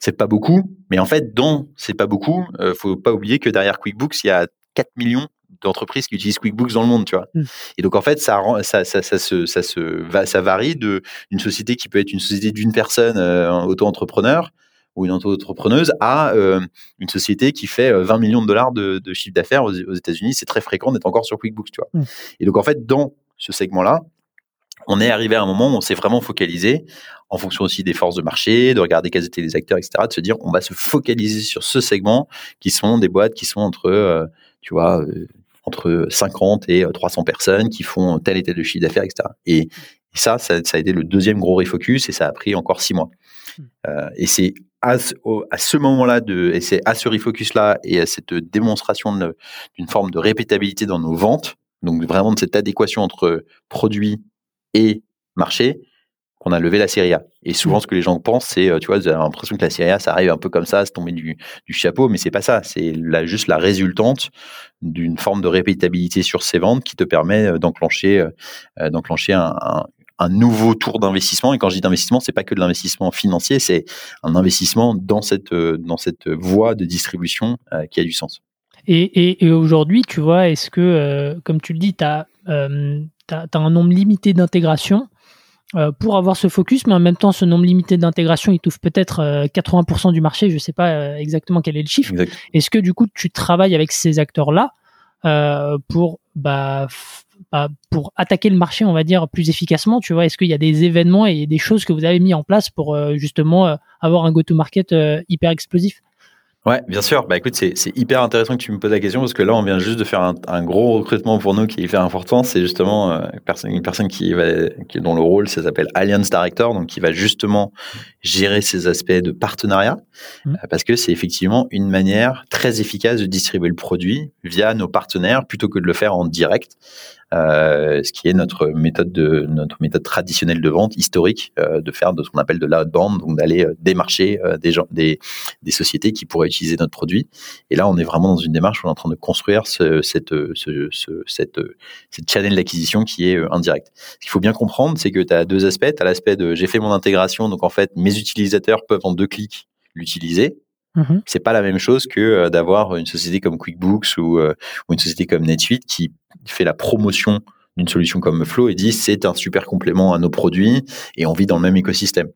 c'est pas beaucoup, mais en fait, dans c'est pas beaucoup, euh, faut pas oublier que derrière QuickBooks, il y a 4 millions d'entreprises qui utilisent QuickBooks dans le monde, tu vois. Mmh. Et donc en fait, ça, ça, ça, ça, se, ça, se, ça varie de une société qui peut être une société d'une personne euh, auto-entrepreneur ou une auto-entrepreneuse à euh, une société qui fait 20 euh, millions de dollars de, de chiffre d'affaires aux, États-Unis. C'est très fréquent d'être encore sur QuickBooks, tu vois. Mmh. Et donc en fait, dans ce segment-là, on est arrivé à un moment où on s'est vraiment focalisé, en fonction aussi des forces de marché, de regarder quels étaient les acteurs, etc., de se dire on va se focaliser sur ce segment qui sont des boîtes qui sont entre, euh, tu vois, entre 50 et 300 euh, personnes qui font tel et tel de chiffre d'affaires, etc. Et, ça, ça, a été le deuxième gros refocus et ça a pris encore six mois. Hmm. Euh, et c'est à, ce moment-là, de, et c'est à ce refocus-là et à cette démonstration d'une forme de répétabilité dans nos ventes, donc vraiment de cette adéquation entre produit et marché, qu'on a levé la série A. Et souvent, mmh. ce que les gens pensent, c'est, euh, tu vois, vous avez l'impression que la série A, ça arrive un peu comme ça, c'est tombé du, du chapeau, mais c'est pas ça. C'est la, juste la résultante d'une forme de répétabilité sur ces ventes qui te permet euh, d'enclencher, euh, d'enclencher un, un, nouveau tour d'investissement. Et quand je dis d'investissement, c'est pas que de l'investissement financier, c'est un investissement dans cette, dans cette voie de distribution qui a du sens.
Et, et, et aujourd'hui, tu vois, est-ce que, comme tu le dis, tu as, as, un nombre limité d'intégrations euh, pour avoir ce focus, mais en même temps, ce nombre limité d'intégration, il touche peut-être 80% euh, du marché. Je ne sais pas euh, exactement quel est le chiffre. Est-ce que du coup, tu travailles avec ces acteurs-là pour bah, bah, pour attaquer le marché, on va dire, plus efficacement Tu vois, est-ce qu'il y a des événements et des choses que vous avez mis en place pour justement avoir un go-to-market hyper explosif?
Ouais, bien sûr. Bah écoute, c'est, c'est hyper intéressant que tu me poses la question parce que là, on vient juste de faire un, un gros recrutement pour nous qui est hyper important. C'est justement euh, une personne, une personne qui va, qui dont le rôle, ça s'appelle Alliance Director, donc qui va justement gérer ces aspects de partenariat mmh. euh, parce que c'est effectivement une manière très efficace de distribuer le produit via nos partenaires plutôt que de le faire en direct. Euh, ce qui est notre méthode de notre méthode traditionnelle de vente historique euh, de faire de ce qu'on appelle de l'outbound, donc d'aller euh, démarcher des gens, des, des sociétés qui pourraient utiliser notre produit. Et là, on est vraiment dans une démarche où on est en train de construire ce, cette, ce, ce, cette, cette channel d'acquisition qui est indirect. Ce qu'il faut bien comprendre, c'est que tu as deux aspects. Tu as l'aspect de j'ai fait mon intégration, donc en fait, mes utilisateurs peuvent en deux clics l'utiliser. Mmh c'est pas la même chose que d'avoir une société comme QuickBooks ou, ou, une société comme NetSuite qui fait la promotion d'une solution comme Flow et dit c'est un super complément à nos produits et on vit dans le même écosystème.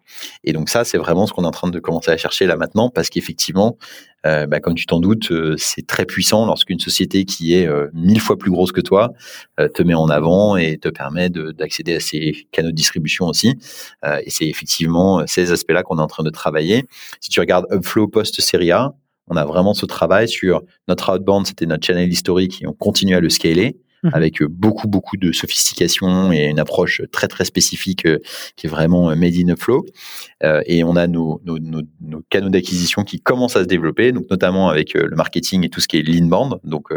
Et donc ça, c'est vraiment ce qu'on est en train de commencer à chercher là maintenant parce qu'effectivement, euh, bah, comme tu t'en doutes, euh, c'est très puissant lorsqu'une société qui est euh, mille fois plus grosse que toi te met en avant et te permet d'accéder à ces canaux de distribution aussi. et c'est effectivement ces aspects-là qu'on est en train de travailler. Si tu regardes Upflow post-Serie A, on a vraiment ce travail sur notre outbound, c'était notre channel historique et on continue à le scaler mmh. avec beaucoup, beaucoup de sophistication et une approche très, très spécifique qui est vraiment made in a flow. et on a nos, nos, nos, canaux d'acquisition qui commencent à se développer, donc notamment avec le marketing et tout ce qui est l'inbound, donc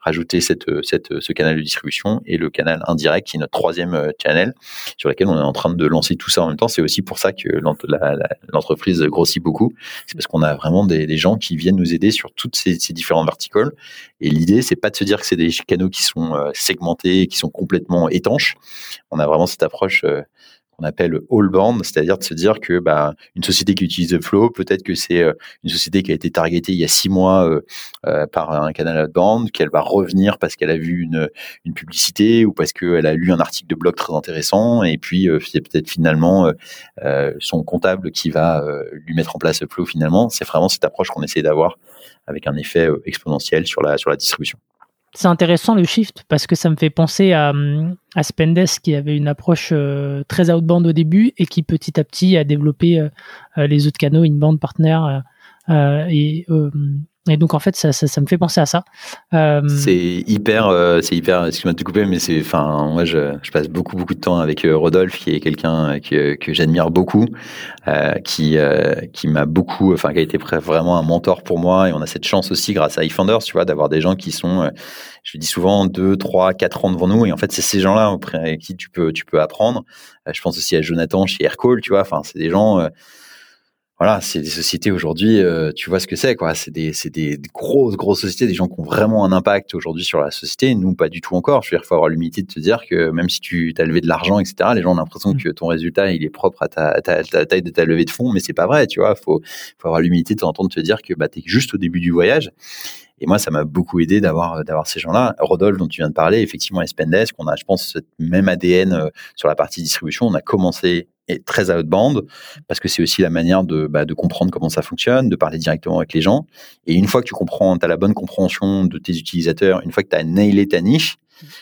rajouter cette, cette, ce canal de distribution et le canal indirect qui est notre troisième channel sur lequel on est en train de lancer tout ça en même temps. C'est aussi pour ça que l'entreprise grossit beaucoup. C'est parce qu'on a vraiment des, gens qui viennent nous aider sur toutes ces, ces différentes verticales. Et l'idée, c'est pas de se dire que c'est des canaux qui sont segmentés, qui sont complètement étanches. On a vraiment cette approche qu'on appelle all band, c'est-à-dire de se dire que bah, une société qui utilise The Flow, peut-être que c'est euh, une société qui a été targetée il y a six mois euh, euh, par un canal outbound, qu'elle va revenir parce qu'elle a vu une, une publicité ou parce qu'elle a lu un article de blog très intéressant, et puis c'est peut-être finalement son comptable qui va lui mettre en place The Flow finalement. C'est vraiment cette approche qu'on essaie d'avoir avec un effet exponentiel sur la, distribution.
C'est intéressant le shift parce que ça me fait penser à, à Spendesk qui avait une approche euh, très outbound au début et qui petit à petit a développé euh, euh, les autres canaux inbound partner et et donc en fait, ça, ça, me fait penser à ça.
Euh... C'est hyper, euh, c'est hyper. Excuse-moi de te couper, mais c'est, enfin, moi, je, passe beaucoup, beaucoup de temps avec euh, Rodolphe, qui est quelqu'un que, que j'admire beaucoup, euh, qui, euh, qui m'a beaucoup, enfin, qui a été vraiment un mentor pour moi. Et on a cette chance aussi, grâce à iFounders, tu vois, d'avoir des gens qui sont, je dis souvent, deux, trois, quatre ans devant nous. Et en fait, c'est ces gens-là auprès qui tu peux, tu peux apprendre. je pense aussi à Jonathan chez Aircall, tu vois. Enfin, c'est des gens voilà, c'est des sociétés aujourd'hui, euh, tu vois ce que c'est, quoi. C'est des, c'est des grosses, grosses sociétés, des gens qui ont vraiment un impact aujourd'hui sur la société. Nous, pas du tout encore. Je veux dire, il faut avoir l'humilité de te dire que même si tu as levé de l'argent, etc., les gens ont l'impression mmh. que ton résultat, il est propre à ta, ta, ta taille de ta levée de fonds, mais c'est pas vrai, tu vois. Faut, faut avoir l'humilité de t'entendre te dire que, bah, t'es juste au début du voyage. Et moi, ça m'a beaucoup aidé d'avoir d'avoir ces gens-là. Rodolphe, dont tu viens de parler, effectivement, Spendesk, on a, je pense, cette même ADN euh, sur la partie distribution. On a commencé et très outbound parce que c'est aussi la manière de, bah, de comprendre comment ça fonctionne, de parler directement avec les gens. Et une fois que tu comprends, tu as la bonne compréhension de tes utilisateurs, une fois que tu as nailé ta niche,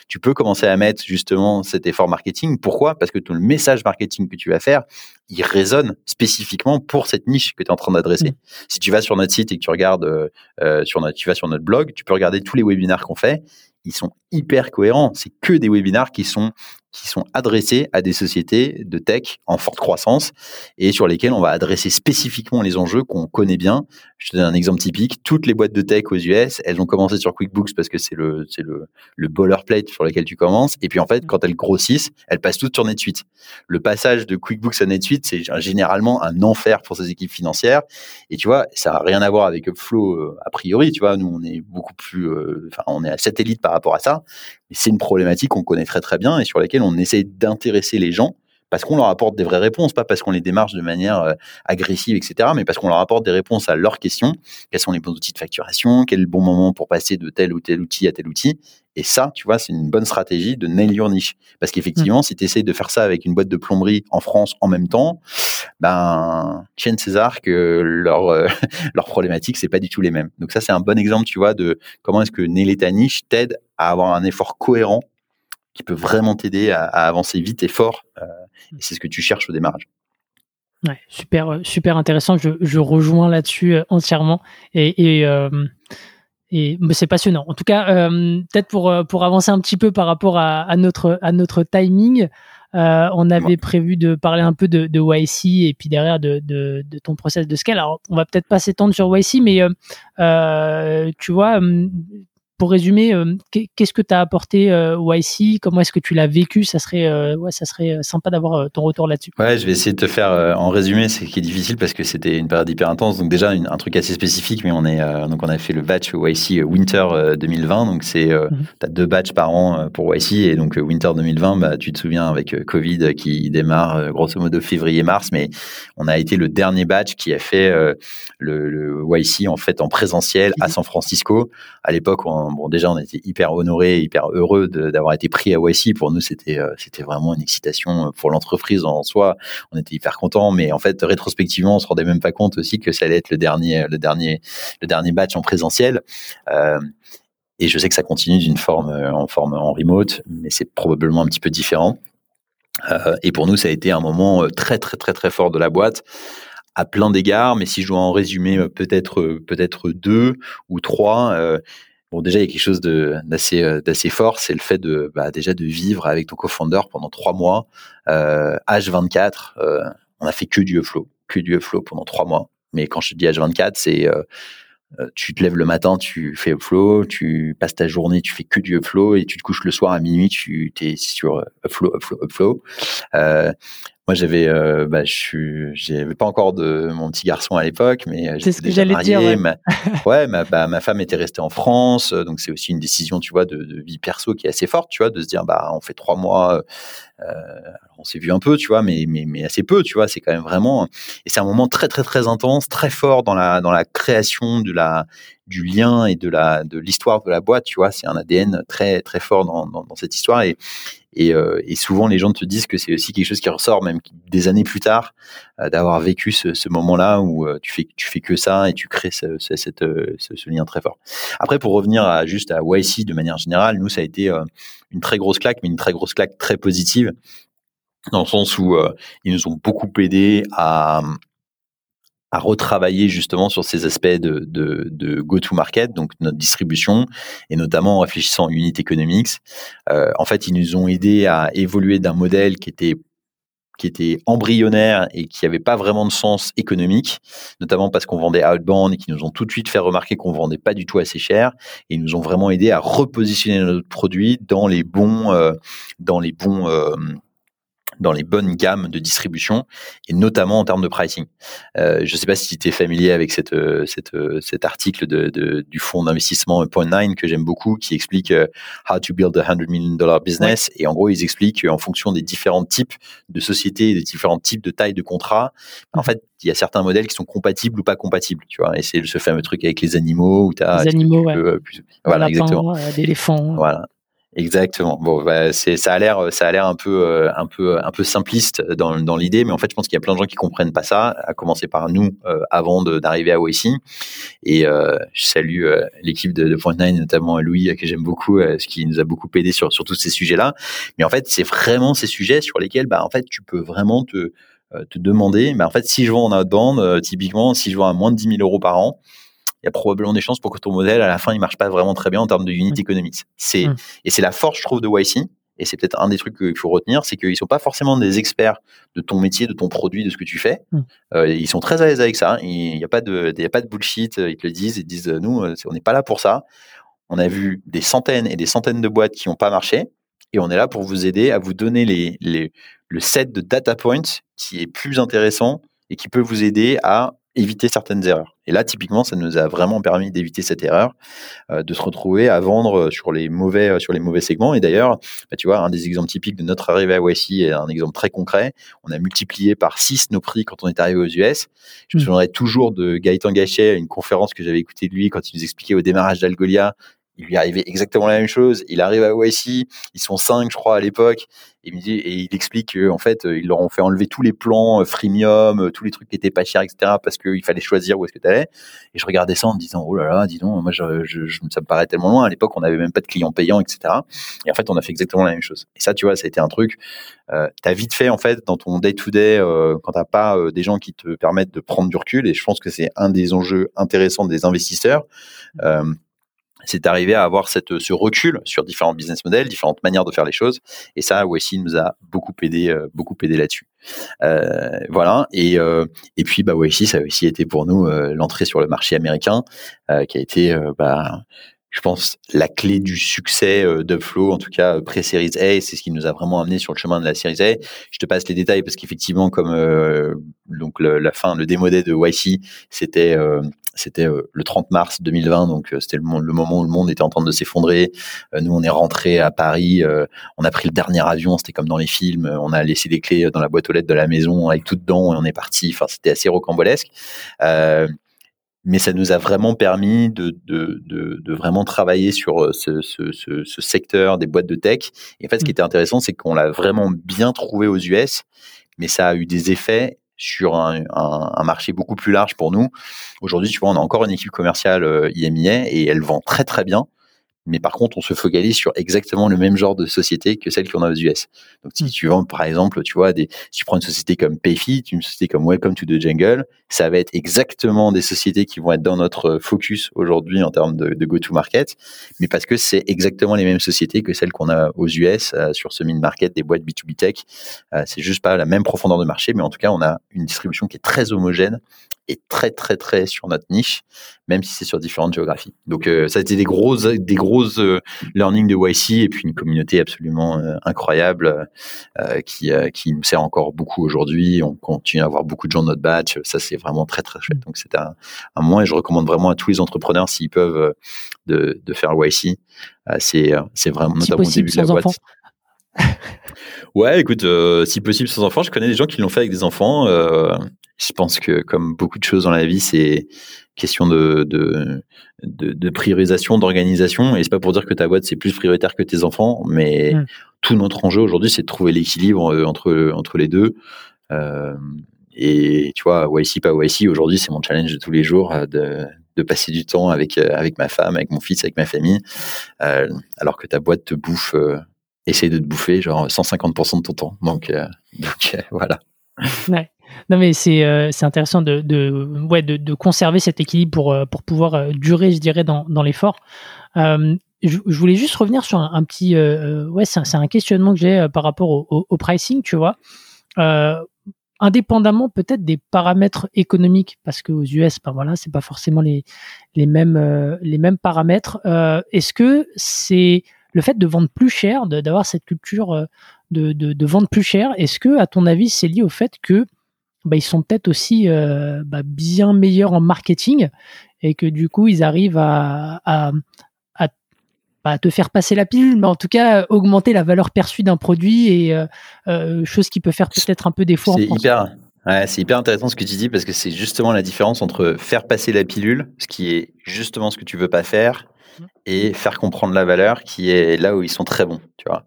tu peux commencer à mettre justement cet effort marketing. Pourquoi? Parce que tout le message marketing que tu vas faire, il résonne spécifiquement pour cette niche que tu es en train d'adresser. Mmh. Si tu vas sur notre site et que tu regardes, euh, euh, sur notre, tu vas sur notre blog, tu peux regarder tous les webinaires qu'on fait. Ils sont hyper cohérents. C'est que des webinaires qui sont qui sont adressés à des sociétés de tech en forte croissance et sur lesquelles on va adresser spécifiquement les enjeux qu'on connaît bien. Je te donne un exemple typique. Toutes les boîtes de tech aux US, elles ont commencé sur QuickBooks parce que c'est le, c'est le, le boilerplate sur lequel tu commences. Et puis, en fait, quand elles grossissent, elles passent toutes sur NetSuite. Le passage de QuickBooks à NetSuite, c'est généralement un enfer pour ces équipes financières. Et tu vois, ça n'a rien à voir avec Upflow euh, a priori. Tu vois, nous, on est beaucoup plus, euh, enfin, on est à satellite par rapport à ça. C'est une problématique qu'on connaît très très bien et sur laquelle on essaie d'intéresser les gens parce qu'on leur apporte des vraies réponses, pas parce qu'on les démarche de manière euh, agressive, etc., mais parce qu'on leur apporte des réponses à leurs questions. Quels sont les bons outils de facturation? Quel est le bon moment pour passer de tel ou tel outil à tel outil? Et ça, tu vois, c'est une bonne stratégie de nail your niche. Parce qu'effectivement, mmh. si tu essayes de faire ça avec une boîte de plomberie en France en même temps, ben, tiens César que leur, euh, leur problématique, c'est pas du tout les mêmes. Donc ça, c'est un bon exemple, tu vois, de comment est-ce que nailer ta niche t'aide à avoir un effort cohérent qui peut vraiment t'aider à, avancer vite et fort. Euh, et c'est ce que tu cherches au démarrage.
Ouais, super, euh, super intéressant. Je, rejoins là-dessus euh, entièrement. Et, et, et c'est passionnant. En tout cas, peut-être pour, pour avancer un petit peu par rapport à notre, à notre timing, on avait prévu de parler un peu de, de YC et puis derrière de, de, de, ton process de scale. Alors, on va peut-être pas s'étendre sur YC, mais tu vois, pour résumer, euh, qu'est-ce que tu as apporté euh, YC Comment est-ce que tu l'as vécu? Ça serait, euh, ouais, ça serait sympa d'avoir ton retour là-dessus.
Ouais, je vais essayer de te faire en résumé, c'est qui est difficile parce que c'était une période hyper intense. Donc déjà un truc assez spécifique, mais on est donc on a fait le batch YC Winter 2020. Donc c'est mhm. tu as deux batchs par an pour YC et donc Winter 2020, bah, tu te souviens avec Covid qui démarre grosso modo février-mars, mais on a été le dernier batch qui a fait le, le, YC en fait en présentiel à San Francisco. À l'époque, on bon, déjà, on était hyper honorés, hyper heureux d'avoir été pris à YC. Pour nous, c'était euh, c'était vraiment une excitation euh, pour l'entreprise en soi. On était hyper contents, mais en fait, rétrospectivement, on se rendait même pas compte aussi que ça allait être le dernier, le dernier, le dernier batch en présentiel. Euh, et je sais que ça continue d'une forme en forme en remote, mais c'est probablement un petit peu différent. et pour nous, ça a été un moment très très très très fort de la boîte à plein d'égards. Mais si je dois en résumer peut-être peut-être deux ou trois, Bon, déjà, il y a quelque chose d'assez d'assez fort, c'est le fait de bah, déjà de vivre avec ton co-founder pendant trois mois, H24. on a fait que du upflow, que du upflow pendant trois mois. Mais quand je te dis H24, c'est euh, tu te lèves le matin, tu fais upflow, tu passes ta journée, tu fais que du upflow et tu te couches le soir à minuit, tu es sur upflow, upflow, upflow. Euh, moi, j'avais, euh, bah, je j'avais pas encore de mon petit garçon à l'époque, mais
euh, c'est ce que j'allais dire. Ouais,
ma, ouais, ma, bah, ma femme était restée en France, donc c'est aussi une décision, tu vois, de, de, vie perso qui est assez forte, tu vois, de se dire, bah, on fait trois mois, euh, on s'est vu un peu, tu vois, mais, mais, mais assez peu, tu vois. C'est quand même vraiment, et c'est un moment très, très, très intense, très fort dans la, dans la création de la, du lien et de la, de l'histoire de la boîte, tu vois. C'est un ADN très, très fort dans, dans, cette histoire et et, euh, et, souvent, les gens te disent que c'est aussi quelque chose qui ressort même des années plus tard, euh, d'avoir vécu ce, ce moment-là où euh, tu fais tu fais que ça et tu crées ce, ce, cette, ce, lien très fort. Après, pour revenir à, juste à YC de manière générale, nous ça a été une très grosse claque, mais une très grosse claque très positive dans le sens où ils nous ont beaucoup aidé à à retravailler justement sur ces aspects de, go-to-market, donc notre distribution, et notamment en réfléchissant en unit economics. Euh, en fait, ils nous ont aidé à évoluer d'un modèle qui était qui était embryonnaire et qui n'avait pas vraiment de sens économique, notamment parce qu'on vendait outbound et qui nous ont tout de suite fait remarquer qu'on vendait pas du tout assez cher et ils nous ont vraiment aidé à repositionner notre produit dans les bons, euh, dans les bons euh, dans les bonnes gammes de distribution et notamment en termes de pricing. Euh, je ne sais pas si tu es familier avec cette, euh, cette, euh, cet article de, de, du fonds d'investissement Point 9 que j'aime beaucoup qui explique How to build a 100 million dollar business et en gros ils expliquent en fonction des différents types de sociétés, des différents types de tailles de contrats, en fait il y a certains modèles qui sont compatibles ou pas compatibles, tu vois. Et c'est ce fameux truc avec les animaux où tu as
les animaux, ouais.
voilà, exactement. Voilà. Exactement. Bon, bah, c'est ça a l'air ça a l'air un peu euh, un peu un peu simpliste dans, dans l'idée, mais en fait, je pense qu'il y a plein de gens qui comprennent pas ça. À commencer par nous euh, avant d'arriver à OIC. Et euh, je salue euh, l'équipe de, de Point9, notamment Louis que j'aime beaucoup, ce qui nous a beaucoup aidé sur sur tous ces sujets-là. Mais en fait, c'est vraiment ces sujets sur lesquels, bah, en fait, tu peux vraiment te te demander, mais en fait, si je vends en outbound, typiquement, si je vends à moins de 10 000 euros par an, il y a probablement des chances pour que ton modèle, à la fin, il marche pas vraiment très bien en termes de unit economics. C'est, mmh. et c'est la force, je trouve, de YC. Et c'est peut-être un des trucs qu'il faut retenir, c'est qu'ils sont pas forcément des experts de ton métier, de ton produit, de ce que tu fais. Mmh. Euh, ils sont très à l'aise avec ça. Il n'y a pas de, y a pas de bullshit. Ils te le disent. Ils disent, nous, euh, on n'est pas là pour ça. On a vu des centaines et des centaines de boîtes qui n'ont pas marché. Et on est là pour vous aider à vous donner les, les, le set de data points qui est plus intéressant et qui peut vous aider à éviter certaines erreurs. Et là, typiquement, ça nous a vraiment permis d'éviter cette erreur, euh, de se retrouver à vendre euh, sur les mauvais, euh, sur les mauvais segments. Et d'ailleurs, bah, tu vois, un des exemples typiques de notre arrivée à YC est un exemple très concret. On a multiplié par 6 nos prix quand on est arrivé aux US. Je me mmh. souviendrai toujours de Gaëtan Gachet, une conférence que j'avais écoutée de lui quand il nous expliquait au démarrage d'Algolia il lui arrivait exactement la même chose. Il arrive à OSI, ils sont cinq, je crois, à l'époque. Et et il explique qu'en fait, ils leur ont fait enlever tous les plans euh, freemium, euh, tous les trucs qui étaient pas chers, etc., parce qu'il fallait choisir où est-ce que tu allais. Et je regardais ça en me disant, oh là là, dis donc, moi, je, je, ça me paraît tellement loin. À l'époque, on n'avait même pas de clients payants, etc. Et en fait, on a fait exactement la même chose. Et ça, tu vois, ça a été un truc, euh, tu as vite fait, en fait, dans ton day-to-day, euh, quand tu pas euh, des gens qui te permettent de prendre du recul. Et je pense que c'est un des enjeux intéressants des investisseurs. Euh, c'est d'arriver à avoir cette, ce recul sur différents business models, différentes manières de faire les choses. Et ça, Wessi nous a beaucoup aidé, euh, beaucoup aidé là-dessus. Euh, voilà. Et, euh, et puis, bah, Wessi, ça a aussi été pour nous euh, l'entrée sur le marché américain, euh, qui a été, bah, je pense, la clé du succès d'Upflow, en tout cas pré-Series A. C'est ce qui nous a vraiment amené sur le chemin de la Series A. Je te passe les détails parce qu'effectivement, comme donc le, la fin, le démodé de YC, c'était c'était euh, le 30 mars 2020, donc euh, c'était le, le, moment où le monde était en train de s'effondrer. Euh, nous, on est rentré à Paris, on a pris le dernier avion, c'était comme dans les films. On a laissé les clés dans la boîte aux lettres de la maison avec tout dedans et on est parti. Enfin, c'était assez rocambolesque. mais ça nous a vraiment permis de, de, de, de vraiment travailler sur ce, ce, ce, ce, secteur des boîtes de tech. Et en fait, ce qui mmh. était intéressant, c'est qu'on l'a vraiment bien trouvé aux US, mais ça a eu des effets sur un, un, un, marché beaucoup plus large pour nous. Aujourd'hui, tu vois, on a encore une équipe commerciale euh, IMIA et elle vend très très bien. Mais par contre, on se focalise sur exactement le même genre de société que celle qu'on a aux US. Donc, si tu vends, par exemple, tu vois, des, si tu prends une société comme Payfit, une société comme Welcome to the Jungle, ça va être exactement des sociétés qui vont être dans notre focus aujourd'hui en termes de, de go-to-market, mais parce que c'est exactement les mêmes sociétés que celles qu'on a aux US euh, sur ce mid-market des boîtes B2B tech. Euh, c'est juste pas la même profondeur de marché, mais en tout cas, on a une distribution qui est très homogène et très très très sur notre niche, même si c'est sur différentes géographies. Donc euh, ça a été des grosses des grosses euh, learnings de YC et puis une communauté absolument euh, incroyable qui qui nous sert encore beaucoup aujourd'hui. On continue à avoir beaucoup de gens de notre batch. Ça c'est vraiment très très chouette. Donc c'est un, un moment et je recommande vraiment à tous les entrepreneurs s'ils peuvent de, de faire YC. c'est c'est vraiment
notamment au début de la boîte.
Ouais, écoute, si possible sans enfants, je connais des gens qui l'ont fait avec des enfants. Euh, je pense que comme beaucoup de choses dans la vie, c'est question de, de, de, priorisation, d'organisation. Et c'est pas pour dire que ta boîte c'est plus prioritaire que tes enfants, mais mm. tout notre enjeu aujourd'hui, c'est de trouver l'équilibre euh, entre entre les deux. Euh, et tu vois, YC pas YC, aujourd'hui, c'est mon challenge de tous les jours euh, de, de passer du temps avec avec ma femme, avec mon fils, avec ma famille, euh, alors que ta boîte te bouffe, euh, essaye de te bouffer genre 150% de ton temps. Donc, donc voilà.
Ouais. Non, mais c'est euh, intéressant de, ouais, de, conserver cet équilibre pour, euh, pour pouvoir euh, durer, je dirais, dans, dans l'effort. Euh, je, voulais juste revenir sur un, petit. ouais, c'est un, questionnement que j'ai par rapport au, pricing, tu vois. indépendamment peut-être des paramètres économiques, parce qu'aux US, ben voilà, c'est pas forcément les, les, mêmes, les mêmes paramètres. Est-ce que c'est le fait de vendre plus cher, d'avoir cette culture de, de, de, vendre plus cher, est-ce que, à ton avis, c'est lié au fait que bah, ils sont peut-être aussi euh, bah, bien meilleurs en marketing et que du coup ils arrivent à, à, à, te faire passer la pilule, mais en tout cas augmenter la valeur perçue d'un produit et euh, euh, chose qui peut faire peut-être un peu défaut.
C'est hyper, ouais, c'est hyper intéressant ce que tu dis parce que c'est justement la différence entre faire passer la pilule, ce qui est justement ce que tu veux pas faire, et faire comprendre la valeur qui est là où ils sont très bons, tu vois.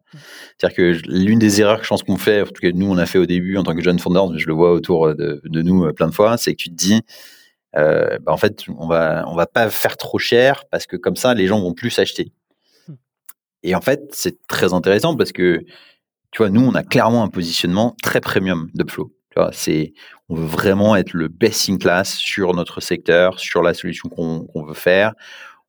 C'est-à-dire que l'une des erreurs que je pense qu'on fait, en tout cas nous on a fait au début en tant que jeune founder, mais je le vois autour de, de nous euh, plein de fois, c'est que tu te dis, euh, bah en fait on va on va pas faire trop cher parce que comme ça les gens vont plus acheter. Hmm. Et en fait c'est très intéressant parce que tu vois nous on a clairement un positionnement très premium. Tu vois, c'est on veut vraiment être le best in class sur notre secteur, sur la solution qu'on veut faire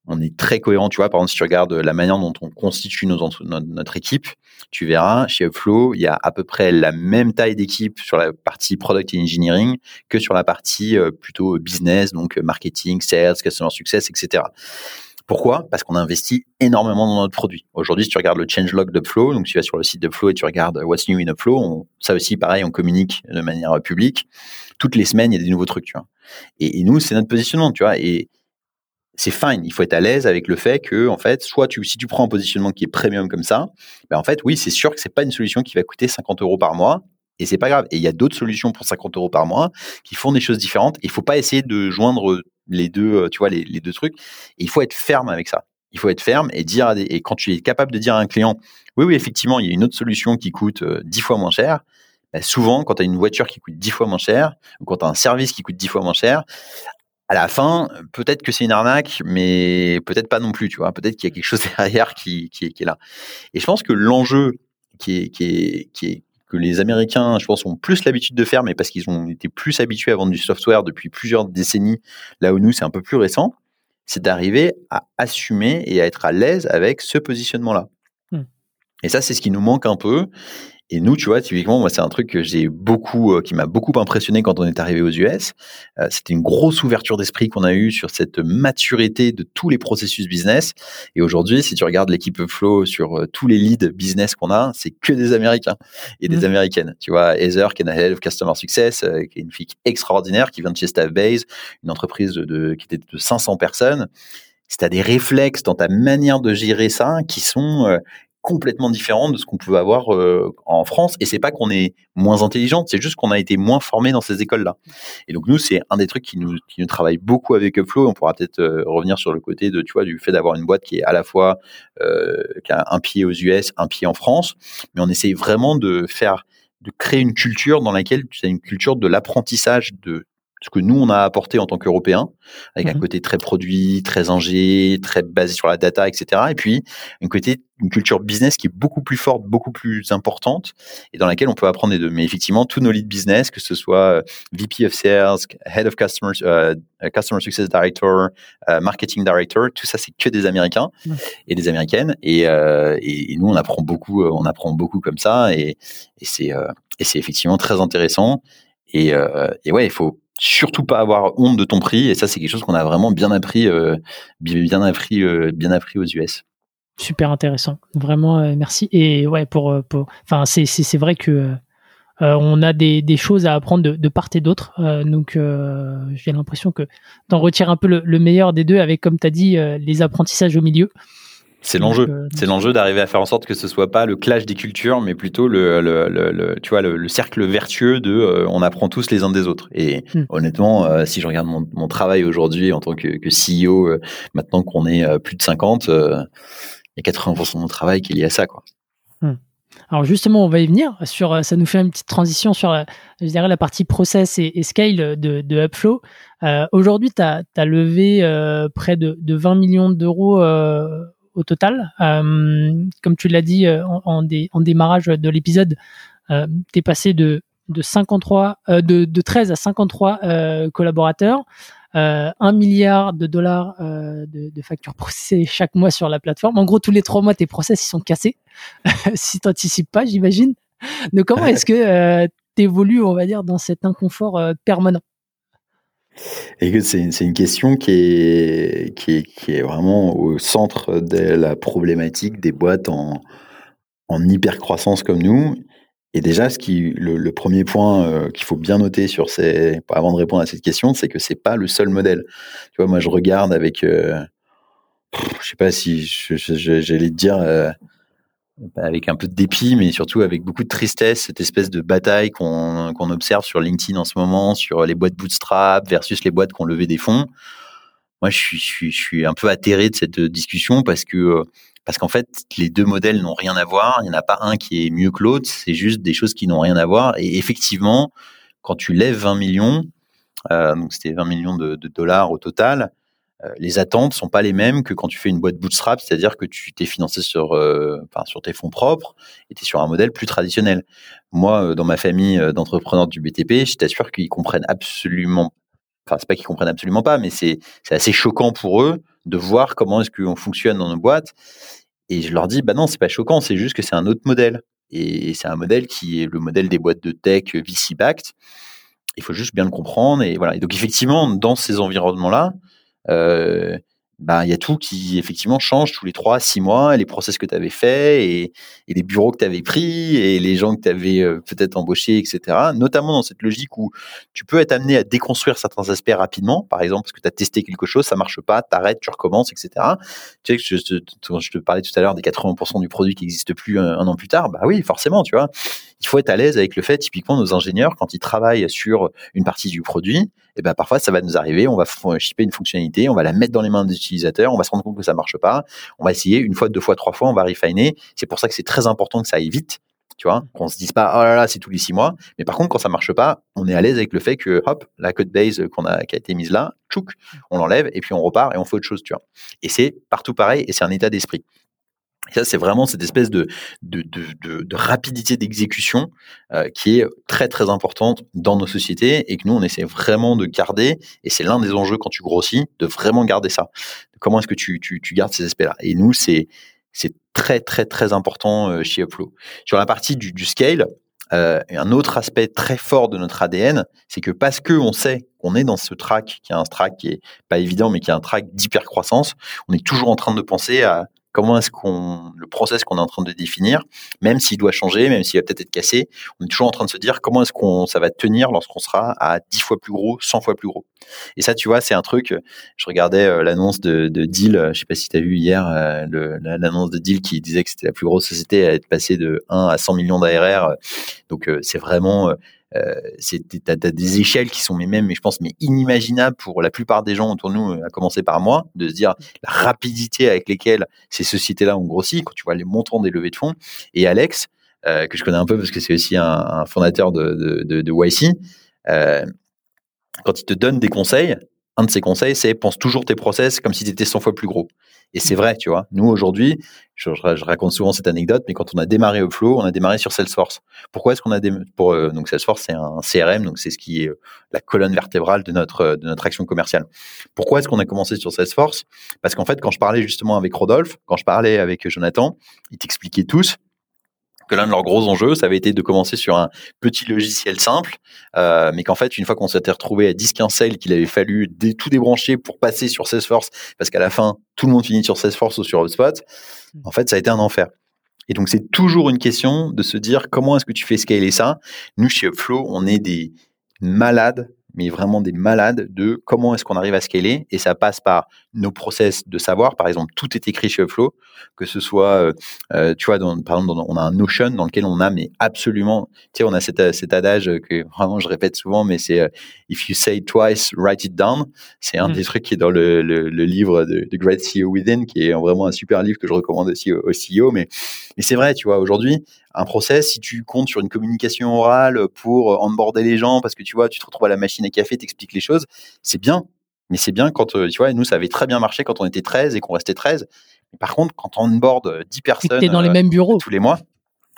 on est très cohérent. Tu vois, par exemple, si tu regardes la manière dont on constitue notre, équipe, tu verras, chez Upflow, il y a à peu près la même taille d'équipe sur la partie product et engineering que sur la partie euh, plutôt business, donc euh, marketing, sales, customer success, etc. Pourquoi? Parce qu'on investit énormément dans notre produit. Aujourd'hui, si tu regardes le changelog d'Upflow, donc tu vas sur le site d'Upflow et tu regardes What's New in Upflow, ça aussi, pareil, on communique de manière euh, publique. Toutes les semaines, il y a des nouveaux trucs, tu vois. Et, nous, c'est notre positionnement, tu vois. C'est fine. Il faut être à l'aise avec le fait que, en fait, soit tu, si tu prends un positionnement qui est premium comme ça, ben en fait, oui, c'est sûr que c'est pas une solution qui va coûter 50 euros par mois. Et c'est pas grave. Et il y a d'autres solutions pour 50 euros par mois qui font des choses différentes. Il faut pas essayer de joindre les deux, euh, tu vois, les, deux trucs. Et il faut être ferme avec ça. Il faut être ferme et dire, et quand tu es capable de dire à un client, oui, oui, effectivement, il y a une autre solution qui coûte 10 euh, fois moins cher. Ben souvent, quand tu as une voiture qui coûte 10 fois moins cher, ou quand tu as un service qui coûte 10 fois moins cher, à la fin, peut-être que c'est une arnaque, mais peut-être pas non plus, tu vois. Peut-être qu'il y a quelque chose derrière qui, qui, est, qui est là. Et je pense que l'enjeu qui est, qui est, qui est que les Américains, je pense, ont plus l'habitude de faire, mais parce qu'ils ont été plus habitués à vendre du software depuis plusieurs décennies, là où nous, c'est un peu plus récent, c'est d'arriver à assumer et à être à l'aise avec ce positionnement-là. Hmm. Et ça, c'est ce qui nous manque un peu. Et nous, tu vois, typiquement, moi, c'est un truc que j'ai beaucoup, euh, qui m'a beaucoup impressionné quand on est arrivé aux US. Euh, c'était une grosse ouverture d'esprit qu'on a eue sur cette maturité de tous les processus business. Et aujourd'hui, si tu regardes l'équipe Flow sur euh, tous les leads business qu'on a, c'est que des Américains et des mmh. Américaines. Tu vois, Heather, qui est Head of Customer Success, qui est une fille extraordinaire, qui vient de chez Staffbase, une entreprise de, qui était de 500 personnes si tu as des réflexes dans ta manière de gérer ça qui sont complètement différent de ce qu'on pouvait avoir euh, en France. Et c'est pas qu'on est moins intelligent, c'est juste qu'on a été moins formé dans ces écoles-là. Et donc nous, c'est un des trucs qui nous, qui nous travaille beaucoup avec Upflow. On pourra peut-être euh, revenir sur le côté de, tu vois, du fait d'avoir une boîte qui est à la fois euh, qui a un pied aux US, un pied en France, mais on essaye vraiment de faire, de créer une culture dans laquelle tu as une culture de l'apprentissage de ce que nous on a apporté en tant qu'Européens, avec un
Mhm.
côté très produit, très ingé, très basé sur la data, etc. Et puis un côté, une culture business qui est beaucoup plus forte, beaucoup plus importante, et dans laquelle on peut apprendre les deux. Mais effectivement, tous nos lead business, que ce soit euh, VP of Sales, Head of Customer, euh, Customer Success Director, euh, Marketing Director, tout ça c'est que des Américains et des Américaines. Et, euh, et, et nous on apprend beaucoup, euh, on apprend beaucoup comme ça, et, et c'est euh, et c'est effectivement très intéressant. Et, euh, et ouais, il faut surtout pas avoir honte de ton prix. Et ça, c'est quelque chose qu'on a vraiment bien appris, euh, bien appris, euh, bien appris aux US.
Super intéressant. Vraiment, euh, merci. Et ouais, pour, enfin, c'est, vrai que on a des, des choses à apprendre de, part et d'autre. Donc, j'ai l'impression que t'en retires un peu le, le meilleur des deux avec, comme tu as dit, les apprentissages au milieu.
C'est
Donc,
l'enjeu.
euh,
C'est l'enjeu d'arriver à faire en sorte que ce soit pas le clash des cultures, mais plutôt le, le, le, le- tu vois, le, le cercle vertueux de euh, on apprend tous les uns des autres. Et
Hmm.
honnêtement, euh, si je regarde mon, mon travail aujourd'hui en tant que, que CEO, euh, maintenant qu'on est euh, plus de 50, euh, il y a 80% de mon travail qui est lié à ça. Quoi.
Alors justement, on va y venir. Sur, euh, ça nous fait une petite transition sur, la, je dirais, la partie process et, et scale de, de Upflow. Euh, Aujourd'hui, tu as, levé euh, près de, de 20 millions d'euros euh, au total. Euh, comme tu l'as dit euh, en, en, dé- en démarrage de l'épisode, euh, tu es passé de, de, 53, euh, de, de 13 à 53 euh, collaborateurs. Euh, 1 milliard de dollars euh, de, de factures processées chaque mois sur la plateforme. En gros, tous les trois mois, tes process ils sont cassés. si tu n'anticipes pas, j'imagine. Donc, comment est-ce que tu évolues, on va dire, dans cet inconfort euh, permanent?
C'est, une question qui est, vraiment au centre de la problématique des boîtes en, en hyper croissance comme nous. Et déjà, le, premier point euh, qu'il faut bien noter sur avant de répondre à cette question, c'est que c'est pas le seul modèle. Tu vois, moi, je regarde avec, euh, je sais pas si j'allais te dire euh, avec un peu de dépit, mais surtout avec beaucoup de tristesse, cette espèce de bataille qu'on, observe sur LinkedIn en ce moment, sur les boîtes bootstrap versus les boîtes qui ont levé des fonds. Moi, je suis, un peu atterré de cette discussion parce que parce qu'en fait, les deux modèles n'ont rien à voir. Il n'y en a pas un qui est mieux que l'autre. C'est juste des choses qui n'ont rien à voir. Et effectivement, quand tu lèves 20 millions, euh, donc c'était 20 millions de, dollars au total, les attentes sont pas les mêmes que quand tu fais une boîte bootstrap, c'est-à-dire que tu t'es financé sur, euh, enfin, sur tes fonds propres et tu es sur un modèle plus traditionnel. Moi, euh, dans ma famille d'entrepreneurs du BTP, je t'assure qu'ils comprennent absolument enfin c'est pas qu'ils comprennent absolument pas, mais c'est assez choquant pour eux de voir comment est-ce qu'on fonctionne dans nos boîtes. Et je leur dis, bah non, c'est pas choquant, c'est juste que c'est un autre modèle. Et c'est un modèle qui est le modèle des boîtes de tech VC backed. Il faut juste bien le comprendre. Et voilà. Et donc effectivement, dans ces environnements-là, bah, il y a tout qui effectivement change tous les trois, six mois, les process que tu avais fait et, les bureaux que tu avais pris et les gens que tu avais peut-être embauchés, etc. Notamment dans cette logique où tu peux être amené à déconstruire certains aspects rapidement, par exemple parce que tu as testé quelque chose, ça marche pas, t'arrêtes, tu recommences, etc. Tu sais que je, je, je te parlais tout à l'heure des 80% du produit qui n'existe plus un, un, an plus tard, bah oui, forcément, tu vois. Il faut être à l'aise avec le fait, typiquement, nos ingénieurs, quand ils travaillent sur une partie du produit, et ben parfois ça va nous arriver, on va shipper une fonctionnalité, on va la mettre dans les mains des utilisateurs, on va se rendre compte que ça marche pas, on va essayer une fois, deux fois, trois fois, on va refiner. C'est pour ça que c'est très important que ça aille vite, tu vois, qu'on se dise pas oh là là c'est tous les six mois. Mais par contre quand ça marche pas, on est à l'aise avec le fait que hop la code base qu'on a qui a été mise là, tchouk, on l'enlève et puis on repart et on fait autre chose, tu vois. Et c'est partout pareil et c'est un état d'esprit. Et ça, c'est vraiment cette espèce de, rapidité d'exécution euh, qui est très très importante dans nos sociétés et que nous, on essaie vraiment de garder. Et c'est l'un des enjeux quand tu grossis, de vraiment garder ça. Comment est-ce que tu, gardes ces aspects-là? Et nous, c'est très très très important euh, chez Upflow. Sur la partie du, scale, euh, un autre aspect très fort de notre ADN, c'est que parce que on sait qu'on est dans ce track, qui est un track qui est pas évident, mais qui est un track d'hyper croissance, on est toujours en train de penser à comment est-ce qu'on le process qu'on est en train de définir, même s'il doit changer, même s'il va peut-être être cassé, on est toujours en train de se dire comment est-ce qu'on ça va tenir lorsqu'on sera à 10 fois plus gros, 100 fois plus gros. Et ça, tu vois, c'est un truc. Je regardais euh, l'annonce de, de Deal. Euh, je sais pas si tu as vu hier euh, l'annonce de Deal qui disait que c'était la plus grosse société à être passée de 1 à 100 millions d'ARR. Donc c'est vraiment euh, t'as, des échelles qui sont mais même mais je pense mais inimaginables pour la plupart des gens autour de nous à commencer par moi de se dire la rapidité avec lesquelles ces sociétés là ont grossi quand tu vois les montants des levées de fonds. Et Alex euh, que je connais un peu parce que c'est aussi un, un fondateur de, de, de, de YC euh, quand il te donne des conseils, un de ses conseils, c'est pense toujours tes process comme si tu étais 100 fois plus gros. Et c'est vrai, tu vois. Nous, aujourd'hui, je, raconte souvent cette anecdote, mais quand on a démarré Upflow, on a démarré sur Salesforce. Pourquoi est-ce qu'on a démarré pour, euh, donc Salesforce, c'est un CRM, donc c'est ce qui est euh, la colonne vertébrale de notre, de notre action commerciale. Pourquoi est-ce qu'on a commencé sur Salesforce? Parce qu'en fait, quand je parlais justement avec Rodolphe, quand je parlais avec Jonathan, ils t'expliquaient tous que l'un de leurs gros enjeux, ça avait été de commencer sur un petit logiciel simple, euh, mais qu'en fait, une fois qu'on s'était retrouvé à 10-15 sales, qu'il avait fallu tout débrancher pour passer sur Salesforce, parce qu'à la fin, tout le monde finit sur Salesforce ou sur HubSpot, mmh. en fait, ça a été un enfer. Et donc, c'est toujours une question de se dire comment est-ce que tu fais scaler ça? Nous, chez Upflow, on est des malades mais vraiment des malades de comment est-ce qu'on arrive à scaler. Et ça passe par nos process de savoir. Par exemple, tout est écrit chez Upflow, que ce soit, euh, euh, tu vois, dans, par exemple, on a un Notion dans lequel on a, mais absolument, tu sais, on a cet, cet adage que vraiment je répète souvent, mais c'est euh, If you say it twice, write it down. C'est un mmh. des trucs qui est dans le, le, livre de, de, Great CEO Within, qui est vraiment un super livre que je recommande aussi au, au CEO. Mais, mais c'est vrai, tu vois, aujourd'hui, un process, si tu comptes sur une communication orale pour onboarder les gens, parce que tu vois, tu te retrouves à la machine à café, t'expliques les choses, c'est bien. Mais c'est bien quand, euh, tu vois, nous, ça avait très bien marché quand on était 13 et qu'on restait 13. Mais par contre, quand on onboard 10 personnes.
dans les mêmes bureaux.
Tous les mois.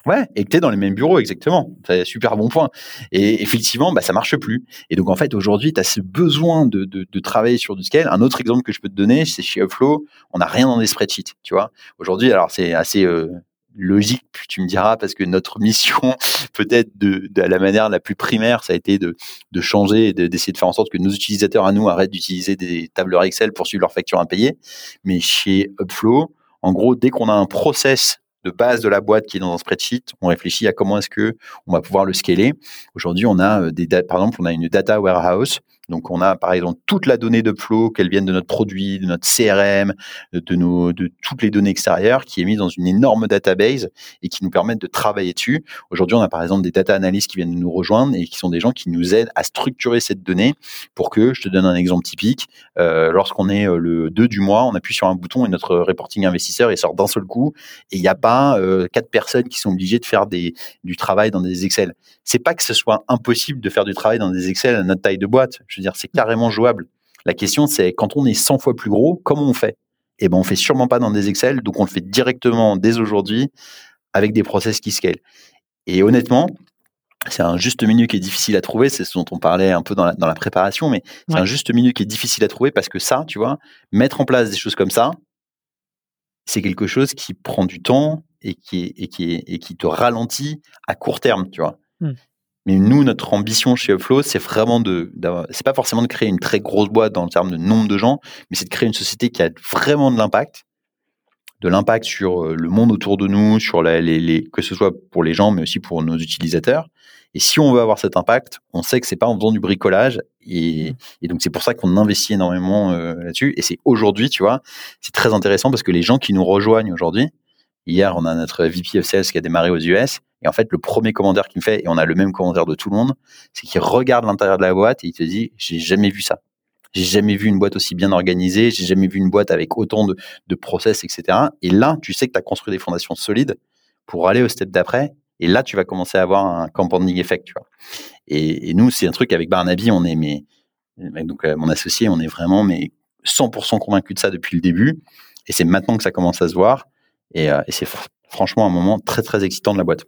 Ouais, et que tu es dans les mêmes bureaux, exactement. C'est super bon point. Et effectivement, bah, ça marche plus. Et donc, en fait, aujourd'hui, tu as ce besoin de, de, de, travailler sur du scale. Un autre exemple que je peux te donner, c'est chez Upflow, on n'a rien dans des spreadsheets, tu vois. Aujourd'hui, alors c'est assez euh, logique, tu me diras, parce que notre mission, peut-être de, de, la manière la plus primaire, ça a été de, de changer et d'essayer de, faire en sorte que nos utilisateurs à nous arrêtent d'utiliser des tableurs Excel pour suivre leurs factures impayées. Mais chez Upflow, en gros, dès qu'on a un process de base de la boîte qui est dans un spreadsheet, on réfléchit à comment est-ce que on va pouvoir le scaler. Aujourd'hui, on a euh, des, par exemple, on a une data warehouse donc, on a par exemple toute la donnée de flow, qu'elle vienne de notre produit, de notre CRM, de, toutes les données extérieures, qui est mise dans une énorme database et qui nous permettent de travailler dessus. Aujourd'hui, on a par exemple des data analysts qui viennent nous rejoindre et qui sont des gens qui nous aident à structurer cette donnée pour que, je te donne un exemple typique, euh, lorsqu'on est euh, le 2 du mois, on appuie sur un bouton et notre reporting investisseur il sort d'un seul coup et il n'y a pas euh, quatre personnes qui sont obligées de faire du travail dans des Excel. C'est pas que ce soit impossible de faire du travail dans des Excel à notre taille de boîte. Dire, c'est carrément jouable. La question, c'est quand on est 100 fois plus gros, comment on fait? Eh ben, on fait sûrement pas dans des Excel, donc on le fait directement dès aujourd'hui avec des process qui scale. Et honnêtement, c'est un juste milieu qui est difficile à trouver, c'est ce dont on parlait un peu dans la, préparation, mais c'est un juste milieu qui est difficile à trouver parce que ça, tu vois, mettre en place des choses comme ça, c'est quelque chose qui prend du temps et qui, et qui, et qui te ralentit à court terme, tu vois. Mmh. Mais nous, notre ambition chez Upflow, c'est vraiment de, c'est pas forcément de créer une très grosse boîte dans le terme de nombre de gens, mais c'est de créer une société qui a vraiment de l'impact, de l'impact sur euh, le monde autour de nous, sur les, que ce soit pour les gens, mais aussi pour nos utilisateurs. Et si on veut avoir cet impact, on sait que c'est pas en faisant du bricolage. Et, et donc c'est pour ça qu'on investit énormément euh, là-dessus. Et c'est aujourd'hui, tu vois, c'est très intéressant parce que les gens qui nous rejoignent aujourd'hui, hier on a notre VP of Sales qui a démarré aux US, et en fait, le premier commentaire qu'il me fait, et on a le même commentaire de tout le monde, c'est qu'il regarde l'intérieur de la boîte et il te dit, j'ai jamais vu ça. J'ai jamais vu une boîte aussi bien organisée, j'ai jamais vu une boîte avec autant de, process, etc. Et là, tu sais que tu as construit des fondations solides pour aller au step d'après. Et là, tu vas commencer à avoir un compounding effect, tu vois. Et, nous, c'est un truc avec Barnaby, on est, donc euh, mon associé, on est vraiment mais 100% convaincu de ça depuis le début. Et c'est maintenant que ça commence à se voir. Et, euh, et c'est franchement un moment très très excitant de la boîte.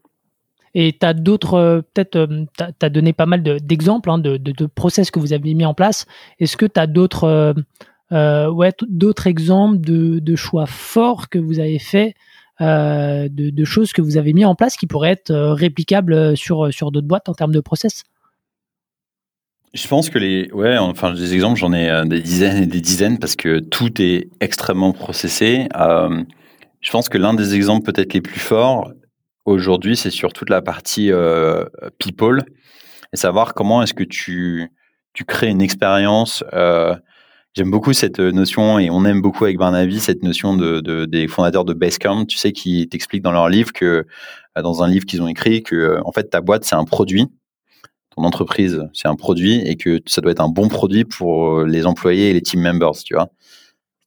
Et tu as d'autres, euh, peut-être, euh, donné pas mal d'exemples hein, de, process que vous avez mis en place. Est-ce que tu as d'autres euh, ouais, d'autres exemples de, choix forts que vous avez fait, de, de, choses que vous avez mis en place qui pourraient être réplicables sur, sur d'autres boîtes en termes de process?
Je pense que les, ouais, enfin, des exemples, j'en ai des dizaines et des dizaines parce que tout est extrêmement processé. je pense que l'un des exemples peut-être les plus forts, aujourd'hui, c'est sur toute la partie euh, people et savoir comment est-ce que tu, tu crées une expérience. Euh, J'aime beaucoup cette notion et on aime beaucoup avec Barnaby cette notion de, de des fondateurs de Basecamp, tu sais, qui t'expliquent dans leur livre que, euh, dans un livre qu'ils ont écrit, que euh, en fait ta boîte c'est un produit, ton entreprise c'est un produit et que ça doit être un bon produit pour les employés et les team members, tu vois.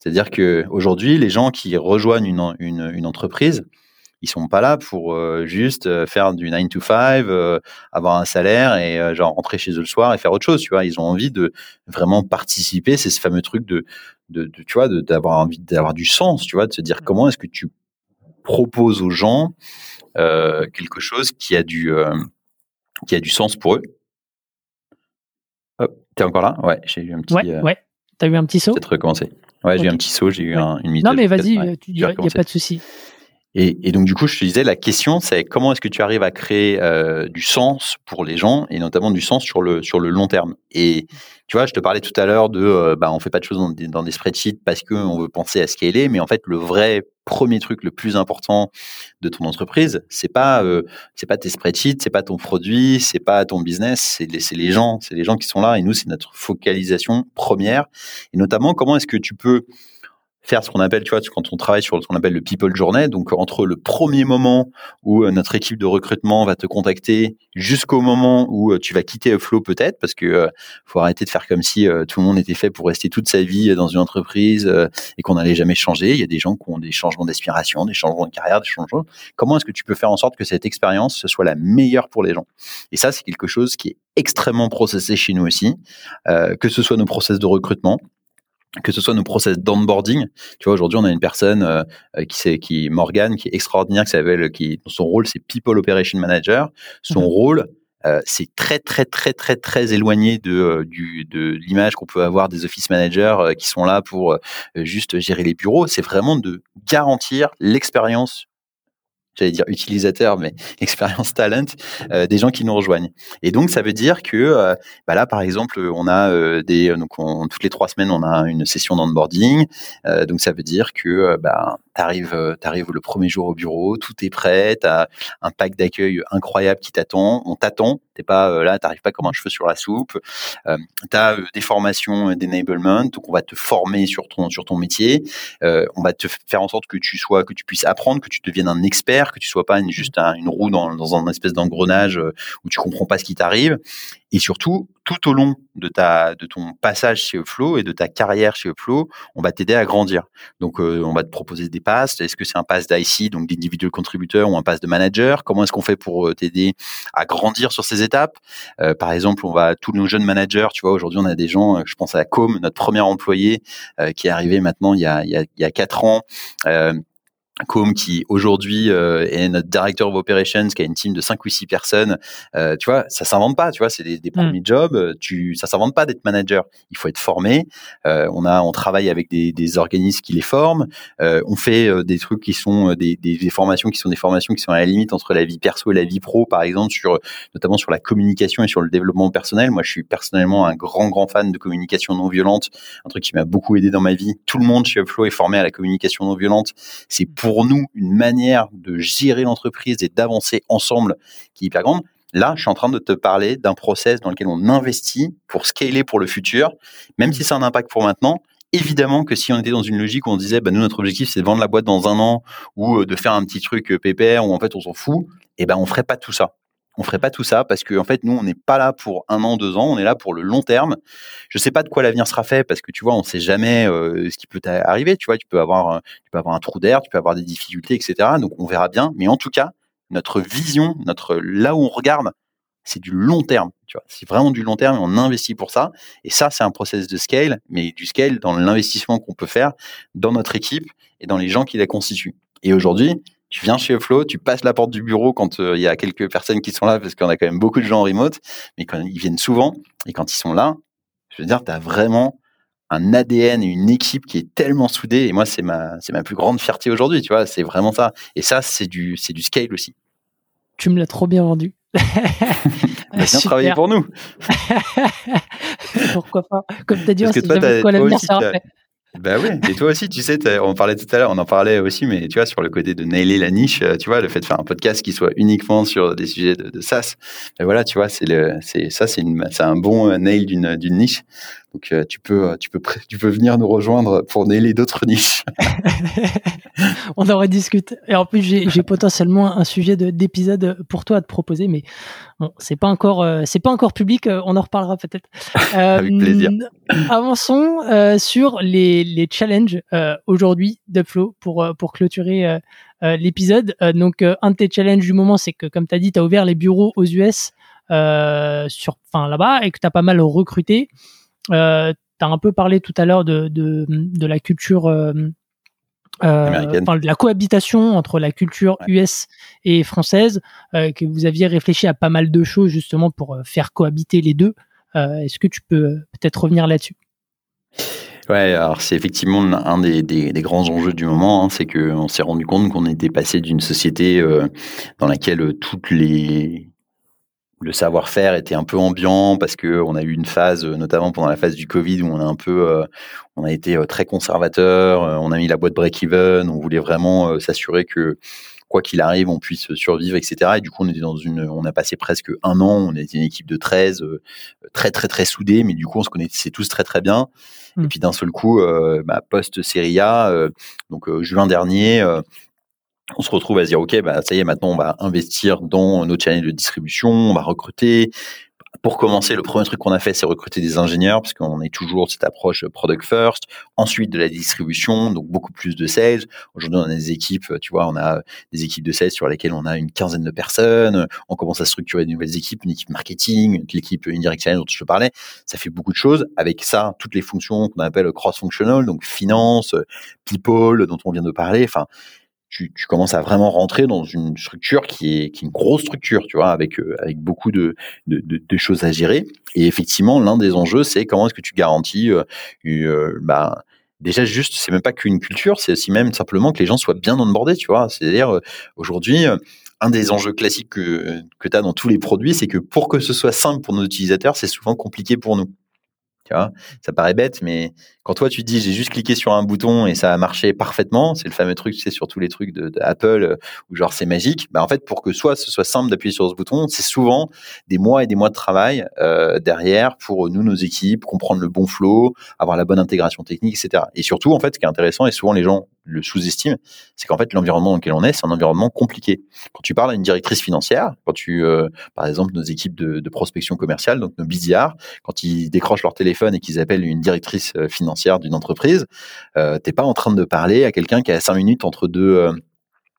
C'est-à-dire que aujourd'hui, les gens qui rejoignent une, une entreprise, ils sont pas là pour euh, juste euh, faire du 9 to 5, euh, avoir un salaire et genre rentrer chez eux le soir et faire autre chose, tu vois? Ils ont envie de vraiment participer, c'est ce fameux truc de, de, de tu vois, d'avoir envie d'avoir du sens, tu vois, de se dire comment est-ce que tu proposes aux gens quelque chose qui a du qui a du sens pour eux. Oh, t'es encore là? Ouais, j'ai eu un petit.
Ouais, ouais. T'as eu un petit saut?
Peut-être recommencer. Ouais, j'ai eu un petit saut, j'ai eu un, une mise.
Non, mais vas-y, il n'y a, pas de souci.
Et, donc, du coup, je te disais, la question, c'est comment est-ce que tu arrives à créer euh, du sens pour les gens et notamment du sens sur le, sur le long terme? Et tu vois, je te parlais tout à l'heure de, euh, bah, on fait pas de choses dans des, spreadsheets parce qu'on veut penser à scaler, mais en fait, le vrai premier truc le plus important de ton entreprise, c'est pas, euh, pas tes spreadsheets, c'est pas ton produit, c'est pas ton business, c'est les gens, c'est les gens qui sont là. Et nous, c'est notre focalisation première. Et notamment, comment est-ce que tu peux faire ce qu'on appelle, tu vois, quand on travaille sur ce qu'on appelle le people journey, donc entre le premier moment où euh, notre équipe de recrutement va te contacter jusqu'au moment où euh, tu vas quitter Flow peut-être, parce que euh, faut arrêter de faire comme si tout le monde était fait pour rester toute sa vie dans une entreprise et qu'on n'allait jamais changer. Il y a des gens qui ont des changements d'aspiration, des changements de carrière, des changements. Comment est-ce que tu peux faire en sorte que cette expérience ce soit la meilleure pour les gens? Et ça, c'est quelque chose qui est extrêmement processé chez nous aussi, que ce soit nos process de recrutement, que ce soit nos process d'onboarding. Tu vois, aujourd'hui, on a une personne euh, qui c'est qui Morgan, qui est extraordinaire, qui s'appelle, qui son rôle c'est People Operation Manager. Son mhm. rôle euh, c'est très très très très très éloigné de euh, du, de l'image qu'on peut avoir des office managers qui sont là pour juste gérer les bureaux. C'est vraiment de garantir l'expérience j'allais dire utilisateur, mais expérience talent, euh, des gens qui nous rejoignent. Et donc, ça veut dire que euh, bah là, par exemple, on a euh, des, donc toutes les trois semaines, on a une session d'onboarding. donc, ça veut dire que bah, t'arrives, t'arrives le premier jour au bureau, tout est prêt, t'as un pack d'accueil incroyable qui t'attend, on t'attend, t'es pas là, t'arrives pas comme un cheveu sur la soupe. Euh, t'as des formations d'enablement, donc on va te former sur ton sur ton métier, on va te faire en sorte que tu sois, que tu puisses apprendre, que tu deviennes un expert que tu sois pas une, juste une roue dans, dans un espèce d'engrenage euh, où tu comprends pas ce qui t'arrive. Et surtout, tout au long de ta de ton passage chez Upflow et de ta carrière chez Upflow, on va t'aider à grandir. Donc, euh, on va te proposer des passes. Est-ce que c'est un pass d'IC, donc d'individual contributeur, ou un pass de manager? Comment est-ce qu'on fait pour euh, t'aider à grandir sur ces étapes? Par exemple, on va tous nos jeunes managers. Tu vois, aujourd'hui, on a des gens. Je pense à Com, notre premier employé, qui est arrivé maintenant il y a il y a, il y a quatre ans. Com qui aujourd'hui euh, est notre directeur of operations qui a une team de 5 ou 6 personnes euh, tu vois ça s'invente pas tu vois c'est des, des, premiers mm. jobs euh, tu ça s'invente pas d'être manager. Il faut être formé. Euh, on a on travaille avec des, des organismes qui les forment. On fait des trucs qui sont des, des, des, formations qui sont des formations qui sont à la limite entre la vie perso et la vie pro par exemple sur notamment sur la communication et sur le développement personnel. Moi je suis personnellement un grand grand fan de communication non violente un truc qui m'a beaucoup aidé dans ma vie. Tout le monde chez Upflow est formé à la communication non violente. C'est pour nous une manière de gérer l'entreprise et d'avancer ensemble qui est hyper grande. Là, je suis en train de te parler d'un process dans lequel on investit pour scaler pour le futur, même si c'est un impact pour maintenant. Évidemment que si on était dans une logique où on disait, bah, nous, notre objectif, c'est de vendre la boîte dans un an ou euh, de faire un petit truc euh, pépère où en fait on s'en fout, eh ben, on ferait pas tout ça on ferait pas tout ça parce que en fait nous on n'est pas là pour un an deux ans on est là pour le long terme. Je sais pas de quoi l'avenir sera fait parce que tu vois on sait jamais euh, ce qui peut arriver tu vois. Tu peux avoir tu peux avoir un trou d'air tu peux avoir des difficultés etc donc on verra bien. Mais en tout cas notre vision notre là où on regarde c'est du long terme tu vois. C'est vraiment du long terme et on investit pour ça. Et ça c'est un process de scale mais du scale dans l'investissement qu'on peut faire dans notre équipe et dans les gens qui la constituent. Et aujourd'hui tu viens chez Flow, tu passes la porte du bureau quand euh, il y a quelques personnes qui sont là, parce qu'on a quand même beaucoup de gens en remote, mais quand ils viennent souvent, et quand ils sont là, je veux dire, tu as vraiment un ADN et une équipe qui est tellement soudée, et moi, c'est ma, c'est ma plus grande fierté aujourd'hui, tu vois, c'est vraiment ça. Et ça, c'est du, c'est du scale aussi.
Tu me l'as trop bien rendu.
bien travaillé pour nous.
Pourquoi pas? Comme tu as dit, on sait jamais quoi l'avenir sera fait.
Bah oui, et toi aussi, tu sais, on parlait tout à l'heure, on en parlait aussi, mais tu vois, sur le côté de nailer la niche, euh, tu vois, le fait de faire un podcast qui soit uniquement sur des sujets de, de SaaS, ben voilà, tu vois, c'est le, c'est ça, c'est c'est un bon euh, nail d'une d'une niche. Donc euh, tu peux euh, tu peux tu peux venir nous rejoindre pour nailer d'autres niches.
On en rediscute. Et en plus j'ai potentiellement un sujet d'épisode pour toi à te proposer, mais bon c'est pas encore euh, c'est pas encore public. on en reparlera peut-être.
Avec plaisir.
Avançons sur les les challenges aujourd'hui d'Upflow pour pour clôturer l'épisode. donc un de tes challenges du moment c'est que comme tu as dit tu as ouvert les bureaux aux US sur, enfin là-bas et que tu as pas mal recruté. Euh, tu as un peu parlé tout à l'heure de, de, de, la culture euh, euh de la cohabitation entre la culture US et française, euh, que vous aviez réfléchi à pas mal de choses justement pour faire cohabiter les deux. Est-ce que tu peux peut-être revenir là-dessus?
Ouais, alors c'est effectivement un des, des, des, grands enjeux du moment, hein, c'est qu'on s'est rendu compte qu'on était passé d'une société dans laquelle toutes les le savoir-faire était un peu ambiant parce que on a eu une phase, euh, notamment pendant la phase du Covid, où on a un peu, euh, on a été euh, très conservateur, on a mis la boîte break-even, on voulait vraiment s'assurer que quoi qu'il arrive, on puisse survivre, etc. Et du coup, on était dans une, on a passé presque un an, on était une équipe de 13, très très très soudée, mais du coup, on se connaissait tous très très bien. Et mmh. puis d'un seul coup, bah, post Serie A, donc juin dernier on se retrouve à se dire ok bah ça y est maintenant on va investir dans nos channels de distribution on va recruter pour commencer, le premier truc qu'on a fait, c'est recruter des ingénieurs, parce qu'on est toujours cette approche product first. Ensuite, de la distribution, donc beaucoup plus de sales. Aujourd'hui, on a des équipes, tu vois, on a des équipes de sales sur lesquelles on a une quinzaine de personnes. On commence à structurer de nouvelles équipes, une équipe marketing, l'équipe indirect channel dont je te parlais. Ça fait beaucoup de choses. Avec ça, toutes les fonctions qu'on appelle cross-functional, donc finance, people, dont on vient de parler. Enfin, tu, commences à vraiment rentrer dans une structure qui est, une grosse structure, tu vois, avec, euh, avec beaucoup de, de, choses à gérer. Et effectivement, l'un des enjeux, c'est comment est-ce que tu garantis, euh, euh, bah, déjà juste, c'est même pas qu'une culture, c'est aussi même simplement que les gens soient bien onboardés, tu vois. C'est-à-dire, aujourd'hui, un des enjeux classiques que, que tu as dans tous les produits, c'est que pour que ce soit simple pour nos utilisateurs, c'est souvent compliqué pour nous. Tu vois, ça paraît bête, mais quand toi tu dis j'ai juste cliqué sur un bouton et ça a marché parfaitement, c'est le fameux truc, tu sais, sur tous les trucs de, Apple euh, où genre c'est magique. Bah en fait, pour que soit ce soit simple d'appuyer sur ce bouton, c'est souvent des mois et des mois de travail euh, derrière pour nous, nos équipes, comprendre le bon flow, avoir la bonne intégration technique, etc. Et surtout, en fait, ce qui est intéressant et souvent les gens le sous-estiment, c'est qu'en fait l'environnement dans lequel on est, c'est un environnement compliqué. Quand tu parles à une directrice financière, quand tu, euh, par exemple, nos équipes de, de prospection commerciale, donc nos BDR, quand ils décrochent leur téléphone et qu'ils appellent une directrice euh, financière d'une entreprise, euh, t'es pas en train de parler à quelqu'un qui a cinq minutes entre deux euh,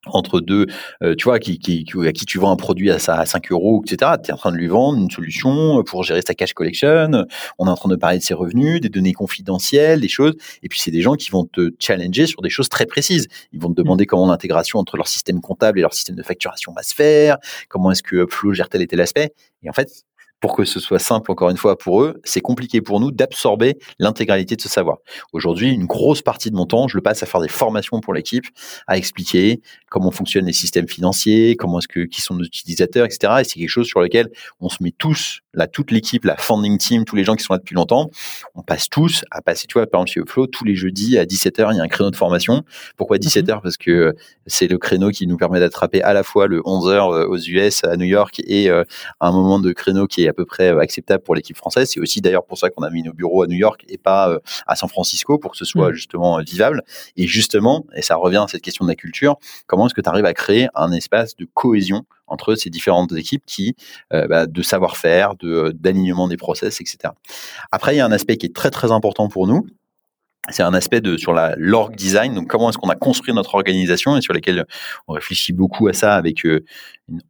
entre deux, euh, tu vois, qui, qui, à qui tu vends un produit à, à 5 euros, etc. Tu es en train de lui vendre une solution pour gérer sa cash collection. On est en train de parler de ses revenus, des données confidentielles, des choses. Et puis, c'est des gens qui vont te challenger sur des choses très précises. Ils vont te demander mmh. comment l'intégration entre leur système comptable et leur système de facturation va se faire, comment est-ce que Flow gère tel et tel aspect. Et en fait, pour que ce soit simple, encore une fois, pour eux, c'est compliqué pour nous d'absorber l'intégralité de ce savoir. Aujourd'hui, une grosse partie de mon temps, je le passe à faire des formations pour l'équipe, à expliquer comment fonctionnent les systèmes financiers, comment est-ce que, qui sont nos utilisateurs, etc. Et c'est quelque chose sur lequel on se met tous, là, toute l'équipe, la funding team, tous les gens qui sont là depuis longtemps, on passe tous à passer, tu vois, par exemple, chez Upflow, tous les jeudis à 17h, il y a un créneau de formation. Pourquoi 17h? Mhm. Parce que c'est le créneau qui nous permet d'attraper à la fois le 11h euh, aux US, à New York, et euh, un moment de créneau qui est à peu près euh, acceptable pour l'équipe française. C'est aussi d'ailleurs pour ça qu'on a mis nos bureaux à New York et pas euh, à San Francisco pour que ce soit mm. justement euh, vivable. Et justement, et ça revient à cette question de la culture, comment est-ce que tu arrives à créer un espace de cohésion entre ces différentes équipes qui bah, de savoir-faire, de d'alignement des process, etc. Après, il y a un aspect qui est très très important pour nous, c'est un aspect de sur la l'org design. Donc comment est-ce qu'on a construit notre organisation et sur lesquels on réfléchit beaucoup à ça avec euh,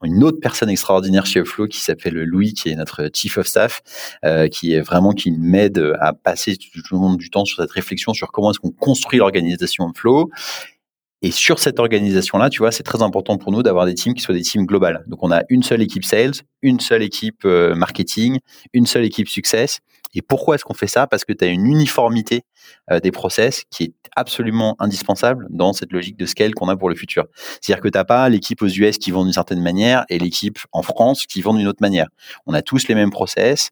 une, autre personne extraordinaire chez Flow qui s'appelle Louis, qui est notre chief of staff, euh, qui est vraiment qui m'aide à passer tout le monde du temps sur cette réflexion sur comment est-ce qu'on construit l'organisation Flow. Et sur cette organisation-là, tu vois, c'est très important pour nous d'avoir des teams qui soient des teams globales. Donc, on a une seule équipe sales, une seule équipe euh, marketing, une seule équipe success, et pourquoi est-ce qu'on fait ça? Parce que tu as une uniformité euh, des process qui est absolument indispensable dans cette logique de scale qu'on a pour le futur. C'est-à-dire que tu n'as pas l'équipe aux US qui vont d'une certaine manière et l'équipe en France qui vont d'une autre manière. On a tous les mêmes process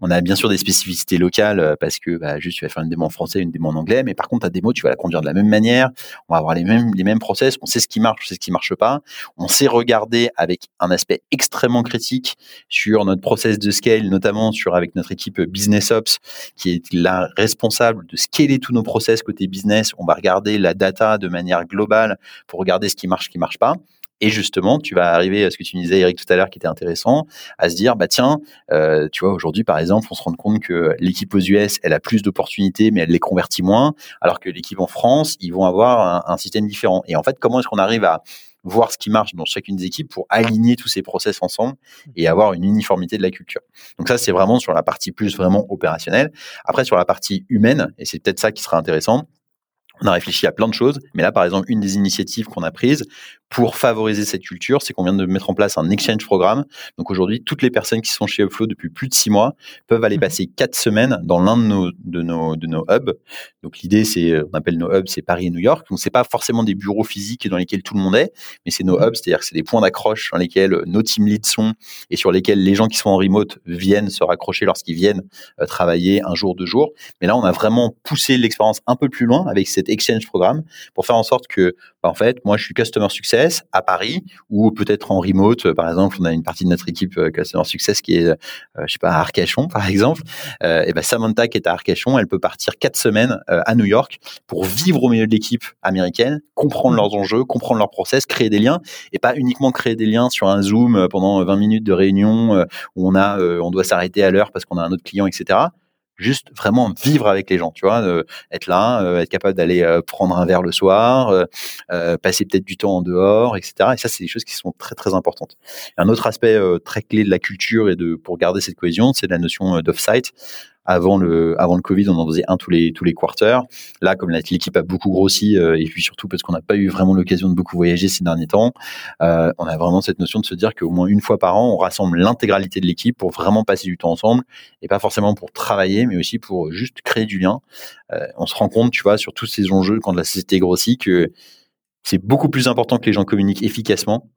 On a bien sûr des spécificités locales euh, parce que bah, juste tu vas faire une démo en français, une démo en anglais, mais par contre ta démo tu vas la conduire de la même manière. On va avoir les mêmes les mêmes process. On sait ce qui marche, on sait ce qui marche pas. On sait regarder avec un aspect extrêmement critique sur notre process de scale, notamment sur avec notre équipe business ops qui est la responsable de scaler tous nos process côté business. On va regarder la data de manière globale pour regarder ce qui marche, ce qui marche pas. Et justement, tu vas arriver à ce que tu disais, Eric, tout à l'heure, qui était intéressant, à se dire, bah tiens, euh, tu vois, aujourd'hui, par exemple, on se rend compte que l'équipe aux US, elle a plus d'opportunités, mais elle les convertit moins, alors que l'équipe en France, ils vont avoir un, un système différent. Et en fait, comment est-ce qu'on arrive à voir ce qui marche dans chacune des équipes pour aligner tous ces process ensemble et avoir une uniformité de la culture? Donc ça, c'est vraiment sur la partie plus vraiment opérationnelle. Après, sur la partie humaine, et c'est peut-être ça qui sera intéressant, on a réfléchi à plein de choses, mais là, par exemple, une des initiatives qu'on a prises pour favoriser cette culture, c'est qu'on vient de mettre en place un exchange programme. Donc aujourd'hui, toutes les personnes qui sont chez Upflow depuis plus de six mois peuvent aller mhm. passer quatre semaines dans l'un de nos, de nos, de nos hubs. Donc l'idée, c'est, on appelle nos hubs, c'est Paris et New York. Donc c'est pas forcément des bureaux physiques dans lesquels tout le monde est, mais c'est nos mhm. hubs, c'est-à-dire que c'est des points d'accroche dans lesquels nos team leads sont et sur lesquels les gens qui sont en remote viennent se raccrocher lorsqu'ils viennent euh, travailler un jour, deux jours. Mais là, on a vraiment poussé l'expérience un peu plus loin avec cet exchange programme pour faire en sorte que, bah, en fait, moi, je suis customer success à Paris ou peut-être en remote. Par exemple, on a une partie de notre équipe euh, Customer Success qui est, euh, je sais pas, à Arcachon, par exemple. Euh, et ben Samantha qui est à Arcachon, elle peut partir quatre semaines à New York pour vivre au milieu de l'équipe américaine, comprendre leurs enjeux, comprendre leurs process, créer des liens et pas uniquement créer des liens sur un Zoom pendant 20 minutes de réunion où on a, on doit s'arrêter à l'heure parce qu'on a un autre client, etc juste vraiment vivre avec les gens, tu vois, euh, être là, euh, être capable d'aller euh, prendre un verre le soir, passer peut-être du temps en dehors, etc. Et ça, c'est des choses qui sont très très importantes. un autre aspect très clé de la culture et de pour garder cette cohésion, c'est la notion d'off-site. Avant le, avant le Covid, on en faisait un tous les, tous les quarters. Là, comme l'équipe a beaucoup grossi, euh, et puis surtout parce qu'on n'a pas eu vraiment l'occasion de beaucoup voyager ces derniers temps, euh, on a vraiment cette notion de se dire qu'au moins une fois par an, on rassemble l'intégralité de l'équipe pour vraiment passer du temps ensemble, et pas forcément pour travailler, mais aussi pour juste créer du lien. Euh, on se rend compte, tu vois, sur tous ces enjeux, quand la société grossit, que c'est beaucoup plus important que les gens communiquent efficacement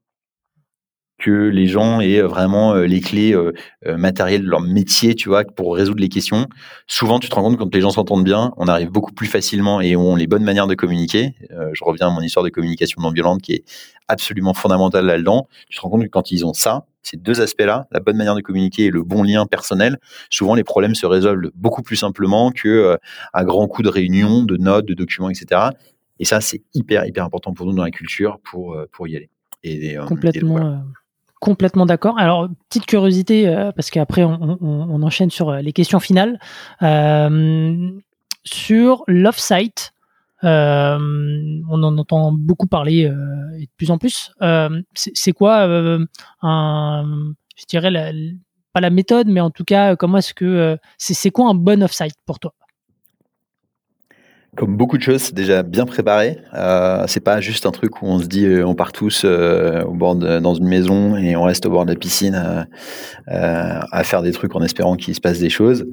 que les gens aient vraiment euh, les clés euh, euh, matérielles de leur métier, tu vois, pour résoudre les questions. Souvent, tu te rends compte que quand les gens s'entendent bien, on arrive beaucoup plus facilement et ont les bonnes manières de communiquer. je reviens à mon histoire de communication non violente qui est absolument fondamentale là-dedans. Tu te rends compte que quand ils ont ça, ces deux aspects-là, la bonne manière de communiquer et le bon lien personnel, souvent les problèmes se résolvent beaucoup plus simplement que à grand coup de réunions, de notes, de documents, etc. Et ça, c'est hyper hyper important pour nous dans la culture pour pour y aller.
Et, Complètement complètement d'accord. Alors, petite curiosité, euh, parce qu'après, on, enchaîne sur euh, les questions finales. Euh, sur l'off-site, on en entend beaucoup parler de plus en plus. c'est quoi je dirais, pas la méthode, mais en tout cas, comment est-ce que c'est quoi un bon off-site pour toi?
Comme beaucoup de choses, c'est déjà bien préparé. Euh, c'est pas juste un truc où on se dit euh, on part tous euh, au bord dans une maison et on reste au bord de la piscine euh, à faire des trucs en espérant qu'il se passe des choses.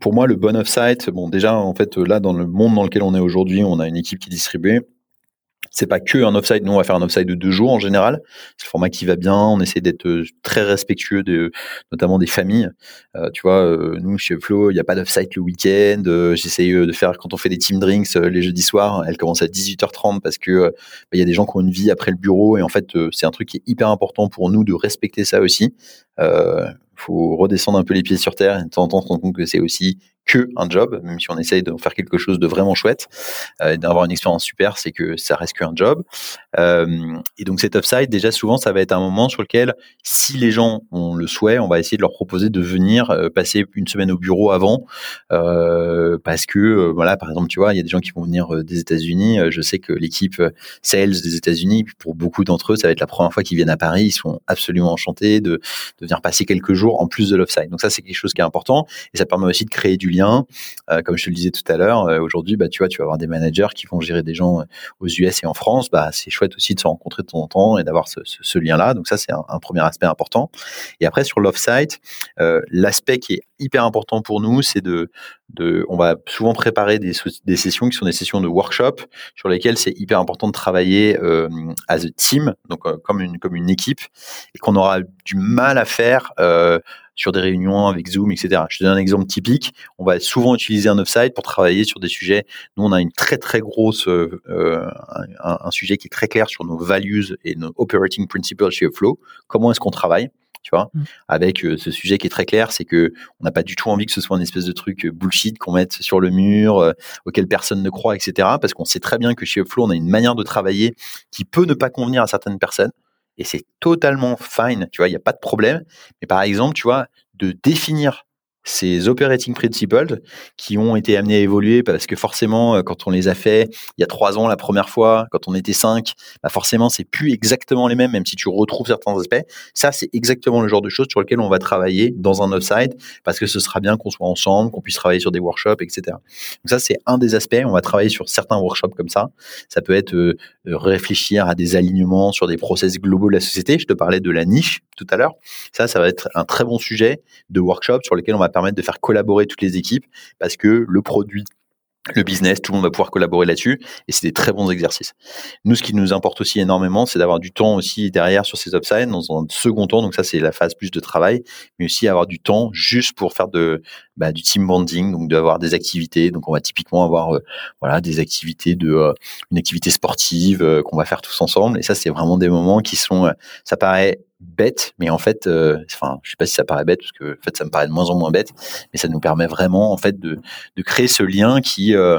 pour moi, le bon off-site, bon déjà en fait là dans le monde dans lequel on est aujourd'hui, on a une équipe qui est distribuée c'est pas que un offside. Nous, on va faire un offside de deux jours en général. C'est le format qui va bien. On essaie d'être euh, très respectueux de, notamment des familles. Euh, tu vois, euh, nous chez Flo, il n'y a pas d'offside le week-end. J'essaye de faire quand on fait des team drinks les jeudis soirs. Elles commencent à 18h30 parce que bah, il y a des gens qui ont une vie après le bureau et en fait, c'est un truc qui est hyper important pour nous de respecter ça aussi. Euh, faut redescendre un peu les pieds sur terre et de temps en temps se rendre compte que c'est aussi que un job, même si on essaye de faire quelque chose de vraiment chouette euh, et d'avoir une expérience super, c'est que ça reste qu'un job. Euh, et donc cet offside, déjà souvent, ça va être un moment sur lequel, si les gens ont le souhait, on va essayer de leur proposer de venir euh, passer une semaine au bureau avant, parce que voilà, par exemple, tu vois, il y a des gens qui vont venir des États-Unis. je sais que l'équipe sales des États-Unis, pour beaucoup d'entre eux, ça va être la première fois qu'ils viennent à Paris. Ils sont absolument enchantés de, de venir passer quelques jours en plus de l'offside. Donc ça, c'est quelque chose qui est important et ça permet aussi de créer du euh, comme je te le disais tout à l'heure, euh, aujourd'hui, bah, tu vois, tu vas avoir des managers qui vont gérer des gens euh, aux US et en France. Bah, c'est chouette aussi de se rencontrer de temps en temps et d'avoir ce, lien-là. Donc ça, c'est un, premier aspect important. Et après, sur l'off-site, l'aspect qui est hyper important pour nous, c'est de, on va souvent préparer des, des sessions qui sont des sessions de workshop sur lesquelles c'est hyper important de travailler euh, as a team, donc comme une comme une équipe, et qu'on aura du mal à faire sur des réunions avec Zoom, etc. Je te donne un exemple typique. On va souvent utiliser un offsite pour travailler sur des sujets. Nous, on a une très très grosse, euh, un, un, sujet qui est très clair sur nos values et nos operating principles chez Flow. Comment est-ce qu'on travaille tu vois, mmh. avec euh, ce sujet qui est très clair, c'est que on n'a pas du tout envie que ce soit une espèce de truc euh, bullshit qu'on mette sur le mur, euh, auquel personne ne croit, etc. Parce qu'on sait très bien que chez Upflow, on a une manière de travailler qui peut ne pas convenir à certaines personnes, et c'est totalement fine, tu vois, il n'y a pas de problème. Mais par exemple, tu vois, de définir ces operating principles qui ont été amenés à évoluer parce que forcément, euh, quand on les a fait il y a trois ans la première fois, quand on était cinq, bah forcément, c'est plus exactement les mêmes, même si tu retrouves certains aspects. Ça, c'est exactement le genre de choses sur lesquelles on va travailler dans un offside parce que ce sera bien qu'on soit ensemble, qu'on puisse travailler sur des workshops, etc. Donc ça, c'est un des aspects. On va travailler sur certains workshops comme ça. Ça peut être euh, euh, réfléchir à des alignements sur des process globaux de la société. Je te parlais de la niche tout à l'heure. Ça, ça va être un très bon sujet de workshop sur lequel on va permettre de faire collaborer toutes les équipes parce que le produit le business, tout le monde va pouvoir collaborer là-dessus et c'est des très bons exercices. Nous, ce qui nous importe aussi énormément, c'est d'avoir du temps aussi derrière sur ces upsides dans un second temps. Donc ça, c'est la phase plus de travail, mais aussi avoir du temps juste pour faire de bah, du team bonding, donc d'avoir des activités. Donc on va typiquement avoir euh, voilà des activités de euh, une activité sportive euh, qu'on va faire tous ensemble. Et ça, c'est vraiment des moments qui sont, ça paraît bête, mais en fait, euh, enfin, je sais pas si ça paraît bête parce que en fait, ça me paraît de moins en moins bête, mais ça nous permet vraiment en fait de, de créer ce lien qui euh,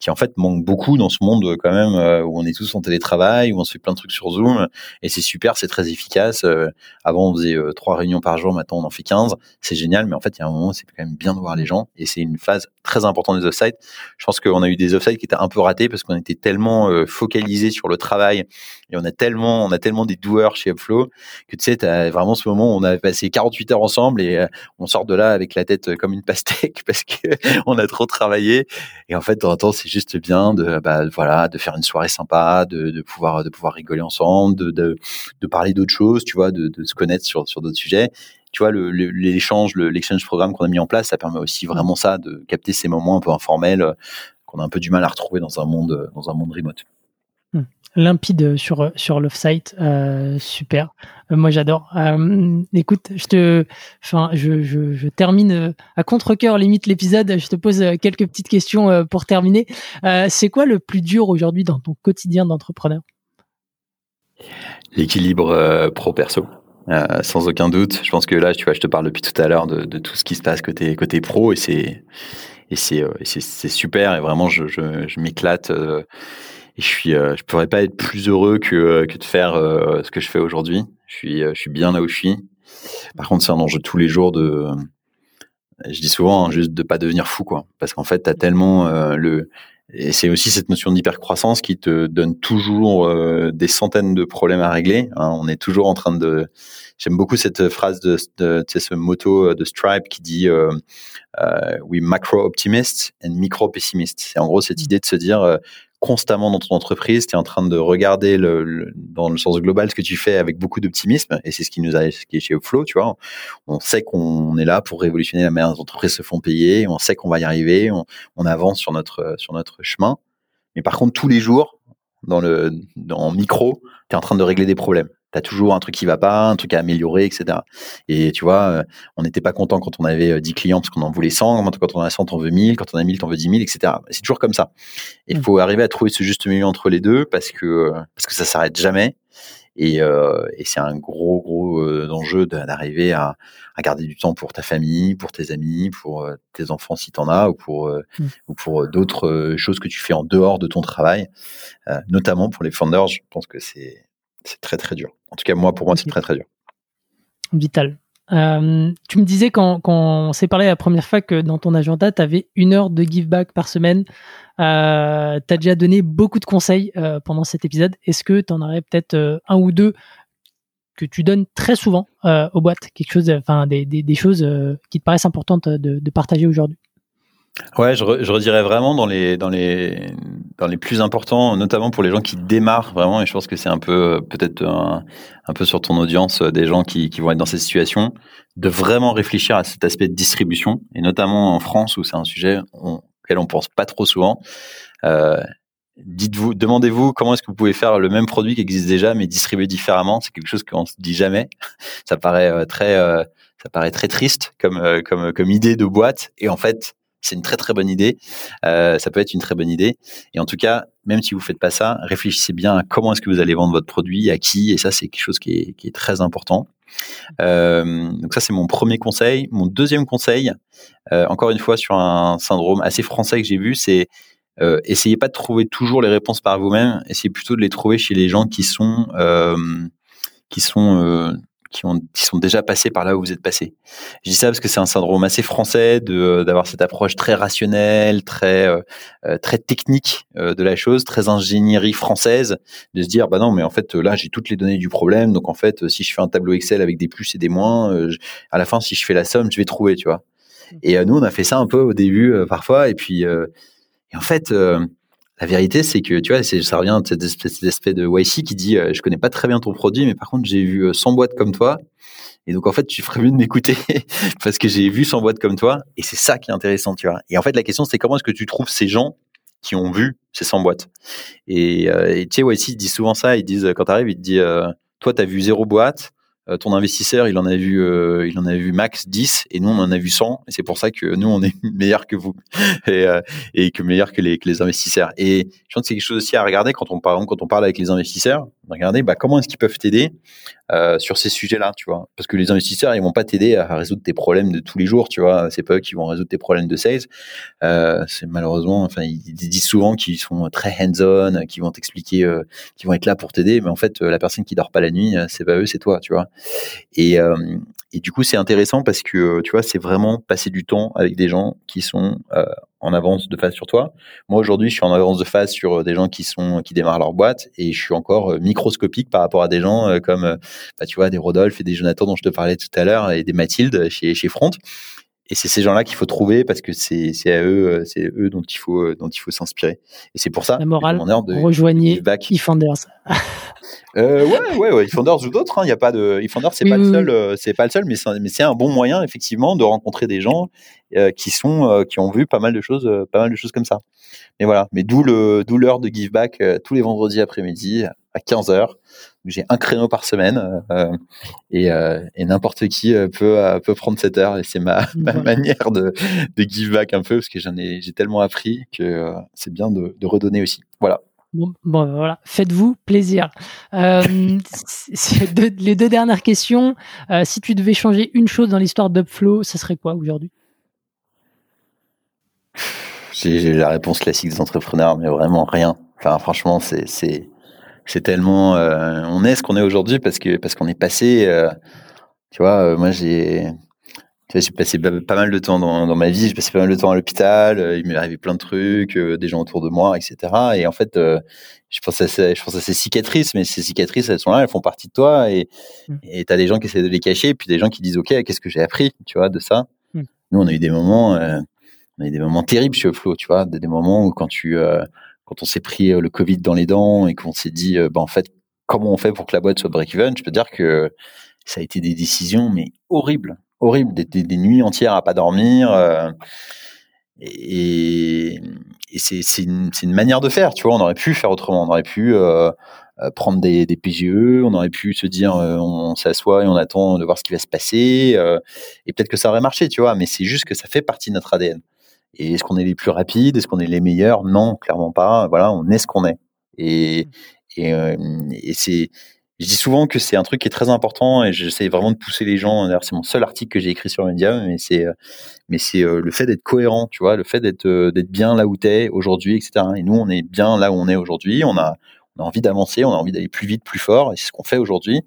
qui en fait manque beaucoup dans ce monde quand même euh, où on est tous en télétravail, où on se fait plein de trucs sur Zoom et c'est super, c'est très efficace. Euh, avant on faisait trois réunions par jour, maintenant on en fait 15, c'est génial, mais en fait il y a un moment c'est quand même bien de voir les gens et c'est une phase très importante des offsites. Je pense qu'on a eu des offsites qui étaient un peu ratés parce qu'on était tellement focalisé sur le travail et on a tellement on a tellement des doueurs chez Upflow que tu sais tu as vraiment ce moment où on a passé 48 heures ensemble et on sort de là avec la tête comme une pastèque parce que on a trop travaillé et en fait de temps en temps c'est juste bien de bah, voilà de faire une soirée sympa, de, de pouvoir de pouvoir rigoler ensemble, de, de, de parler d'autres choses, tu vois, de, de se connaître sur sur d'autres sujets. Tu vois, l'échange, le, l'exchange programme qu'on a mis en place, ça permet aussi vraiment ça, de capter ces moments un peu informels euh, qu'on a un peu du mal à retrouver dans un monde dans un monde remote
limpide sur sur l'offsite, euh, super. Euh, moi j'adore. Euh, écoute, je te, enfin, je, je, je termine à contre cœur limite l'épisode. Je te pose quelques petites questions pour terminer. c'est quoi le plus dur aujourd'hui dans ton quotidien d'entrepreneur?
L'équilibre pro perso. sans aucun doute. Je pense que là, tu vois, je te parle depuis tout à l'heure de, tout ce qui se passe côté côté pro et c'est et c'est c'est super et vraiment je, je, m'éclate et je suis, euh, je pourrais pas être plus heureux que, euh, que de faire euh, ce que je fais aujourd'hui. Je suis, je suis bien là où je suis. Par contre, c'est un enjeu tous les jours de, je dis souvent, hein, juste de pas devenir fou, quoi. Parce qu'en fait, tu as tellement le, et c'est aussi cette notion d'hypercroissance qui te donne toujours des centaines de problèmes à régler. Hein. On est toujours en train de. J'aime beaucoup cette phrase de, de ce motto de Stripe qui dit euh, "We macro optimist and micro pessimist". C'est en gros cette mmh. idée de se dire constamment dans ton entreprise, tu es en train de regarder le, dans le sens global ce que tu fais avec beaucoup d'optimisme, et c'est ce qui nous a, qui est chez Upflow, tu vois. On sait qu'on est là pour révolutionner la manière dont les entreprises se font payer, on sait qu'on va y arriver, on, avance sur notre, sur notre chemin. Mais par contre, tous les jours, dans le, dans micro, tu es en train de régler des problèmes tu as toujours un truc qui va pas, un truc à améliorer, etc. Et tu vois, euh, on n'était pas content quand on avait 10 euh, clients parce qu'on en voulait 100, quand on en a 100, t'en veux 1000, quand on a 1000, t'en veux 10 000, etc. C'est toujours comme ça. Il mmh. faut arriver à trouver ce juste milieu entre les deux parce que, parce que ça s'arrête jamais. Et, euh, et c'est un gros, gros enjeu d'arriver à, à, garder du temps pour ta famille, pour tes amis, pour tes enfants si t'en as, ou pour, mmh. ou pour d'autres choses que tu fais en dehors de ton travail, notamment pour les founders. Je pense que c'est très très dur. En tout cas, moi, pour moi, c'est très très dur.
Vital. Euh, tu me disais quand, on s'est parlé la première fois que dans ton agenda, tu avais une heure de give back par semaine. Euh, tu as déjà donné beaucoup de conseils euh, pendant cet épisode. Est-ce que tu en aurais peut-être un ou deux que tu donnes très souvent aux boîtes? Quelque chose, enfin des, des, choses qui te paraissent importantes de partager aujourd'hui
Ouais, je, redirais vraiment dans les dans les dans les plus importants, notamment pour les gens qui démarrent vraiment. Et je pense que c'est un peu peut-être un, un, peu sur ton audience euh, des gens qui, qui vont être dans cette situation, de vraiment réfléchir à cet aspect de distribution et notamment en France où c'est un sujet auquel on pense pas trop souvent. Euh, demandez-vous comment est-ce que vous pouvez faire le même produit qui existe déjà mais distribué différemment. C'est quelque chose qu'on se dit jamais. Ça paraît euh, très ça paraît très triste comme, comme, comme idée de boîte. Et en fait, c'est une très très bonne idée. Euh, ça peut être une très bonne idée. Et en tout cas, même si vous faites pas ça, réfléchissez bien à comment est-ce que vous allez vendre votre produit, à qui. Et ça, c'est quelque chose qui est, très important. Euh, donc ça, c'est mon premier conseil. Mon deuxième conseil, euh, encore une fois sur un syndrome assez français que j'ai vu, c'est essayez pas de trouver toujours les réponses par vous-même. Essayez plutôt de les trouver chez les gens qui sont qui, ont, qui sont déjà passés par là où vous êtes passé. Je dis ça parce que c'est un syndrome assez français de d'avoir cette approche très rationnelle, très euh, euh, très technique euh, de la chose, très ingénierie française, de se dire bah non mais en fait là j'ai toutes les données du problème, donc en fait si je fais un tableau Excel avec des plus et des moins, à la fin si je fais la somme je vais trouver, tu vois. Mmh. Et nous on a fait ça un peu au début parfois et puis et en fait la vérité, c'est que tu vois, ça revient de cet aspect de YC qui dit euh, Je connais pas très bien ton produit, mais par contre, j'ai vu 100 euh, boîtes comme toi. Et donc, en fait, tu ferais mieux de m'écouter parce que j'ai vu 100 boîtes comme toi. Et c'est ça qui est intéressant, tu vois. Et en fait, la question, c'est comment est-ce que tu trouves ces gens qui ont vu ces 100 boîtes? Et, euh, tu sais, YC, disent souvent ça. Ils disent, quand tu arrives, ils te disent Toi, tu as vu zéro boîte. Euh, ton investisseur, il en a vu, euh, il en a vu max 10 et nous on en a vu 100 et c'est pour ça que nous on est meilleur que vous et, euh, et que meilleur que les, que les investisseurs. Et je pense que c'est quelque chose aussi à regarder quand on parle quand on parle avec les investisseurs. Regardez, bah, comment est-ce qu'ils peuvent t'aider euh, sur ces sujets-là, tu vois Parce que les investisseurs, ils vont pas t'aider à résoudre tes problèmes de tous les jours, tu vois. C'est pas eux qui vont résoudre tes problèmes de sales. Euh, c'est malheureusement, enfin, ils, disent souvent qu'ils sont très hands-on, qu'ils vont t'expliquer, euh, qu'ils vont être là pour t'aider, mais en fait, la personne qui dort pas la nuit, c'est pas eux, c'est toi, tu vois. Et, et du coup, c'est intéressant parce que, tu vois, c'est vraiment passer du temps avec des gens qui sont en avance de phase sur toi. Moi aujourd'hui, je suis en avance de phase sur euh, des gens qui sont qui démarrent leur boîte et je suis encore euh, microscopique par rapport à des gens euh, comme bah, tu vois des Rodolphe et des Jonathan dont je te parlais tout à l'heure et des Mathilde chez chez Front. Et c'est ces gens-là qu'il faut trouver parce que c'est c'est à eux c'est eux dont il faut dont il faut s'inspirer. Et c'est pour ça
la morale de rejoignez eFounders.
euh, ouais ouais ouais eFounders ou d'autres. Hein. Il y a pas de eFounders c'est pas le seul c'est pas le seul mais c'est un bon moyen effectivement de rencontrer des gens euh, qui sont euh, qui ont vu pas mal de choses euh, pas mal de choses comme ça mais voilà mais d'où le d'où l'heure de give back tous les vendredis après-midi à 15 h j'ai un créneau par semaine et, et n'importe qui peut peut prendre cette heure et c'est ma, ma manière de, de give back un peu parce que j'en ai j'ai tellement appris que c'est bien de, de redonner aussi voilà
Bon, bon, voilà, faites-vous plaisir. Euh, les deux dernières questions. si tu devais changer une chose dans l'histoire d'Upflow, ça serait quoi aujourd'hui?
J'ai la réponse classique des entrepreneurs, mais vraiment rien. Enfin, franchement, c'est c'est tellement. Euh, on est ce qu'on est aujourd'hui parce que parce qu'on est passé. Euh, tu vois, euh, moi j'ai j'ai passé pas mal de temps dans, dans ma vie. J'ai passé pas mal de temps à l'hôpital. il m'est arrivé plein de trucs, des gens autour de moi, etc. Et en fait, je pense à ces, je pense à ces cicatrices, mais ces cicatrices, elles sont là, elles font partie de toi. Et mmh. et t'as des gens qui essaient de les cacher, et puis des gens qui disent, ok, qu'est-ce que j'ai appris, tu vois, de ça? Mmh. Nous, on a eu des moments on a eu des moments terribles chez Flo, tu vois, des, moments où quand tu, quand on s'est pris euh, le Covid dans les dents et qu'on s'est dit, euh, bah, en fait, comment on fait pour que la boîte soit break-even, je peux dire que ça a été des décisions, mais horribles, horribles, des, nuits entières à pas dormir. et, c'est une, une, manière de faire, tu vois, on aurait pu faire autrement, on aurait pu prendre des, des, PGE, on aurait pu se dire on, s'assoit et on attend de voir ce qui va se passer, et peut-être que ça aurait marché, tu vois, mais c'est juste que ça fait partie de notre ADN. Et est-ce qu'on est les plus rapides? Est-ce qu'on est les meilleurs? Non, clairement pas. Voilà, on est ce qu'on est. Et, mmh. et, euh, et c'est, je dis souvent que c'est un truc qui est très important et j'essaie vraiment de pousser les gens. D'ailleurs, c'est mon seul article que j'ai écrit sur Medium, mais c'est, euh, mais c'est euh, le fait d'être cohérent, tu vois, le fait d'être, d'être bien là où t'es aujourd'hui, etc. Et nous, on est bien là où on est aujourd'hui. On a, on a envie d'avancer, on a envie d'aller plus vite, plus fort, et c'est ce qu'on fait aujourd'hui.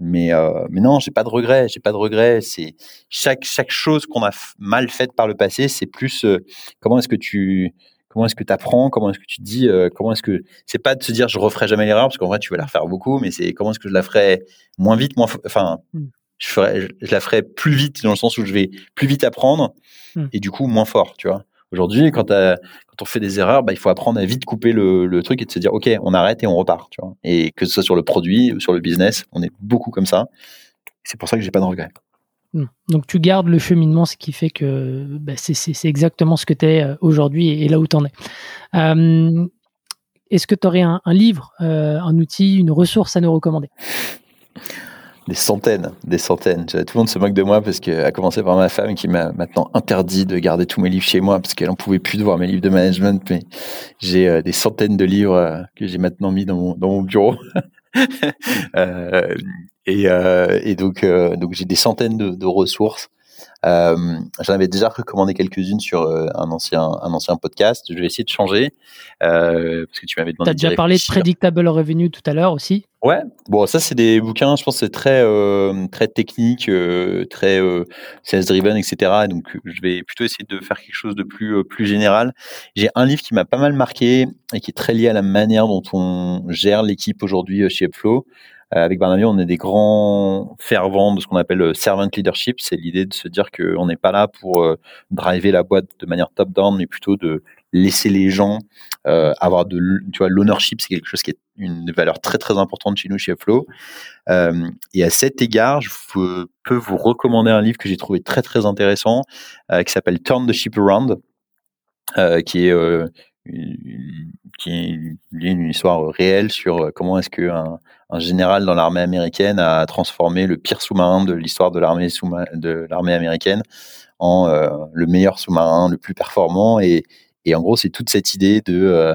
Mais, euh, mais non, j'ai pas de regrets. J'ai pas de regrets. C'est chaque chaque chose qu'on a mal faite par le passé, c'est plus euh, comment est-ce que tu comment est-ce que tu apprends, comment est-ce que tu dis, euh, comment est-ce que c'est pas de se dire je referai jamais l'erreur parce qu'en vrai tu vas la refaire beaucoup, mais c'est comment est-ce que je la ferai moins vite, moins enfin mmh. je ferai je, la ferai plus vite dans le sens où je vais plus vite apprendre mmh. et du coup moins fort, tu vois. Aujourd'hui, quand, on fait des erreurs, bah, il faut apprendre à vite couper le, truc et de se dire, OK, on arrête et on repart. Et que ce soit sur le produit, sur le business, on est beaucoup comme ça. C'est pour ça que j'ai pas de regrets.
Hmm. Donc tu gardes le cheminement, ce qui fait que bah, c'est exactement ce que tu es euh, aujourd'hui et, là où tu en es. Euh, Est-ce que tu aurais un, un livre, euh, un outil, une ressource à nous recommander?
Des centaines, des centaines. Tout le monde se moque de moi parce que, à commencer par ma femme qui m'a maintenant interdit de garder tous mes livres chez moi parce qu'elle n'en pouvait plus de voir mes livres de management. Mais j'ai euh, des centaines de livres euh, que j'ai maintenant mis dans mon, bureau. euh, et, donc, donc j'ai des centaines de ressources. Euh, J'en avais déjà recommandé quelques-unes sur euh, un ancien, un ancien podcast. Je vais essayer de changer euh, parce que tu m'avais demandé.
Tu as déjà parlé de Predictable Revenue tout à l'heure aussi?
Ouais, bon, ça c'est des bouquins, je pense c'est très euh, très technique, euh, très euh, sales driven, etc. Donc je vais plutôt essayer de faire quelque chose de plus euh, plus général. J'ai un livre qui m'a pas mal marqué et qui est très lié à la manière dont on gère l'équipe aujourd'hui euh, chez Upflow. Euh, avec Barnaby, on est des grands fervents de ce qu'on appelle euh, servant leadership. C'est l'idée de se dire qu'on n'est pas là pour euh, driver la boîte de manière top-down, mais plutôt de laisser les gens avoir de, tu vois, l'ownership, c'est quelque chose qui est une valeur très très importante chez nous chez Flow. Et à cet égard, je peux vous recommander un livre que j'ai trouvé très très intéressant, qui s'appelle Turn the Ship Around, qui est qui est une histoire réelle sur comment est-ce qu'un un général dans l'armée américaine a transformé le pire sous-marin de l'histoire de l'armée américaine en euh, le meilleur sous-marin, le plus performant. Et, et en gros, c'est toute cette idée de, euh,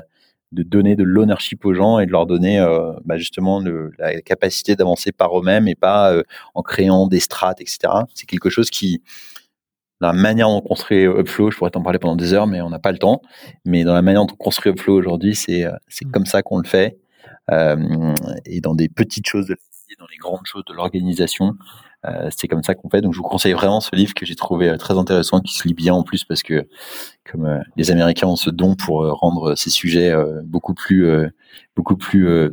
de donner de l'ownership aux gens et de leur donner euh, bah justement la capacité d'avancer par eux-mêmes et pas euh, en créant des strates, etc. C'est quelque chose qui, la manière dont on construit Upflow, je pourrais t'en parler pendant des heures, mais on n'a pas le temps. Mais dans la manière dont on construit Upflow aujourd'hui, c'est c'est mmh. comme ça qu'on le fait euh, et dans des petites choses de dans les grandes choses de l'organisation. Euh, c'est comme ça qu'on fait. Donc, je vous conseille vraiment ce livre que j'ai trouvé euh, très intéressant, qui se lit bien en plus parce que, comme euh, les Américains ont ce don pour euh, rendre ces sujets beaucoup plus, beaucoup plus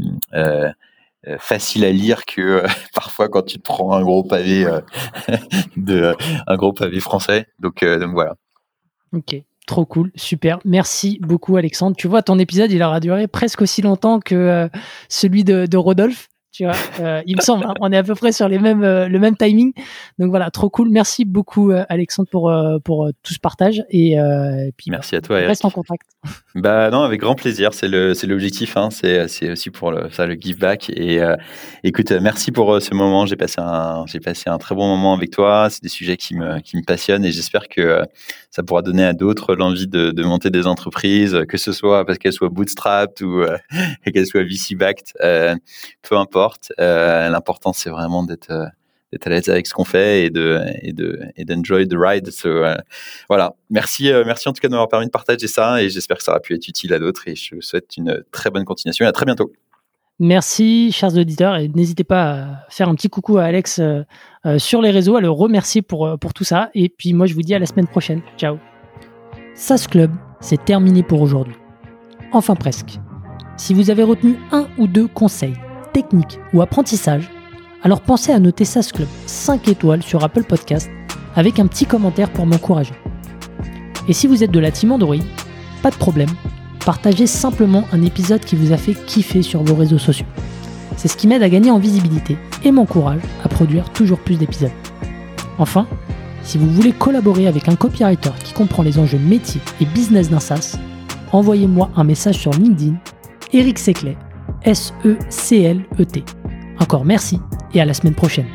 facile à lire que parfois quand tu te prends un gros pavé de, un gros pavé français. Donc, voilà.
Ok. Trop cool, super. Merci beaucoup Alexandre. Tu vois, ton épisode, il aura duré presque aussi longtemps que euh, celui de Rodolphe. Tu vois, euh, il me semble, hein, on est à peu près sur les mêmes, euh, le même timing. Donc voilà, trop cool. Merci beaucoup euh, Alexandre pour pour tout ce partage et, puis
merci à toi. Eric.
Reste en contact.
Bah non, avec grand plaisir. C'est le c'est l'objectif. Hein. C'est c'est aussi pour le, ça le give back. Et écoute, merci pour ce moment. J'ai passé un j'ai passé un très bon moment avec toi. C'est des sujets qui me qui me passionnent et j'espère que ça pourra donner à d'autres l'envie de, de monter des entreprises, que ce soit parce qu'elles soient bootstrapped ou qu'elles soient VC backed, peu importe euh, L'important, c'est vraiment d'être euh, d'être à l'aise avec ce qu'on fait et de et de et d'enjoy the ride. Euh, voilà. Merci merci en tout cas de m'avoir permis de partager ça et j'espère que ça aura pu être utile à d'autres et je vous souhaite une très bonne continuation et à très bientôt.
Merci, chers auditeurs, et n'hésitez pas à faire un petit coucou à Alex sur les réseaux, à le remercier pour, pour tout ça. Et puis moi, je vous dis à la semaine prochaine. Ciao. SAS Club, c'est terminé pour aujourd'hui. Enfin presque. Si vous avez retenu un ou deux conseils technique ou apprentissage, alors pensez à noter SAS Club 5 étoiles sur Apple Podcast avec un petit commentaire pour m'encourager. Et si vous êtes de la team Android, pas de problème, partagez simplement un épisode qui vous a fait kiffer sur vos réseaux sociaux. C'est ce qui m'aide à gagner en visibilité et m'encourage à produire toujours plus d'épisodes. Enfin, si vous voulez collaborer avec un copywriter qui comprend les enjeux métiers et business d'un SaaS, envoyez-moi un message sur LinkedIn, Eric Seclet, S-E-C-L-E-T. Encore merci et à la semaine prochaine.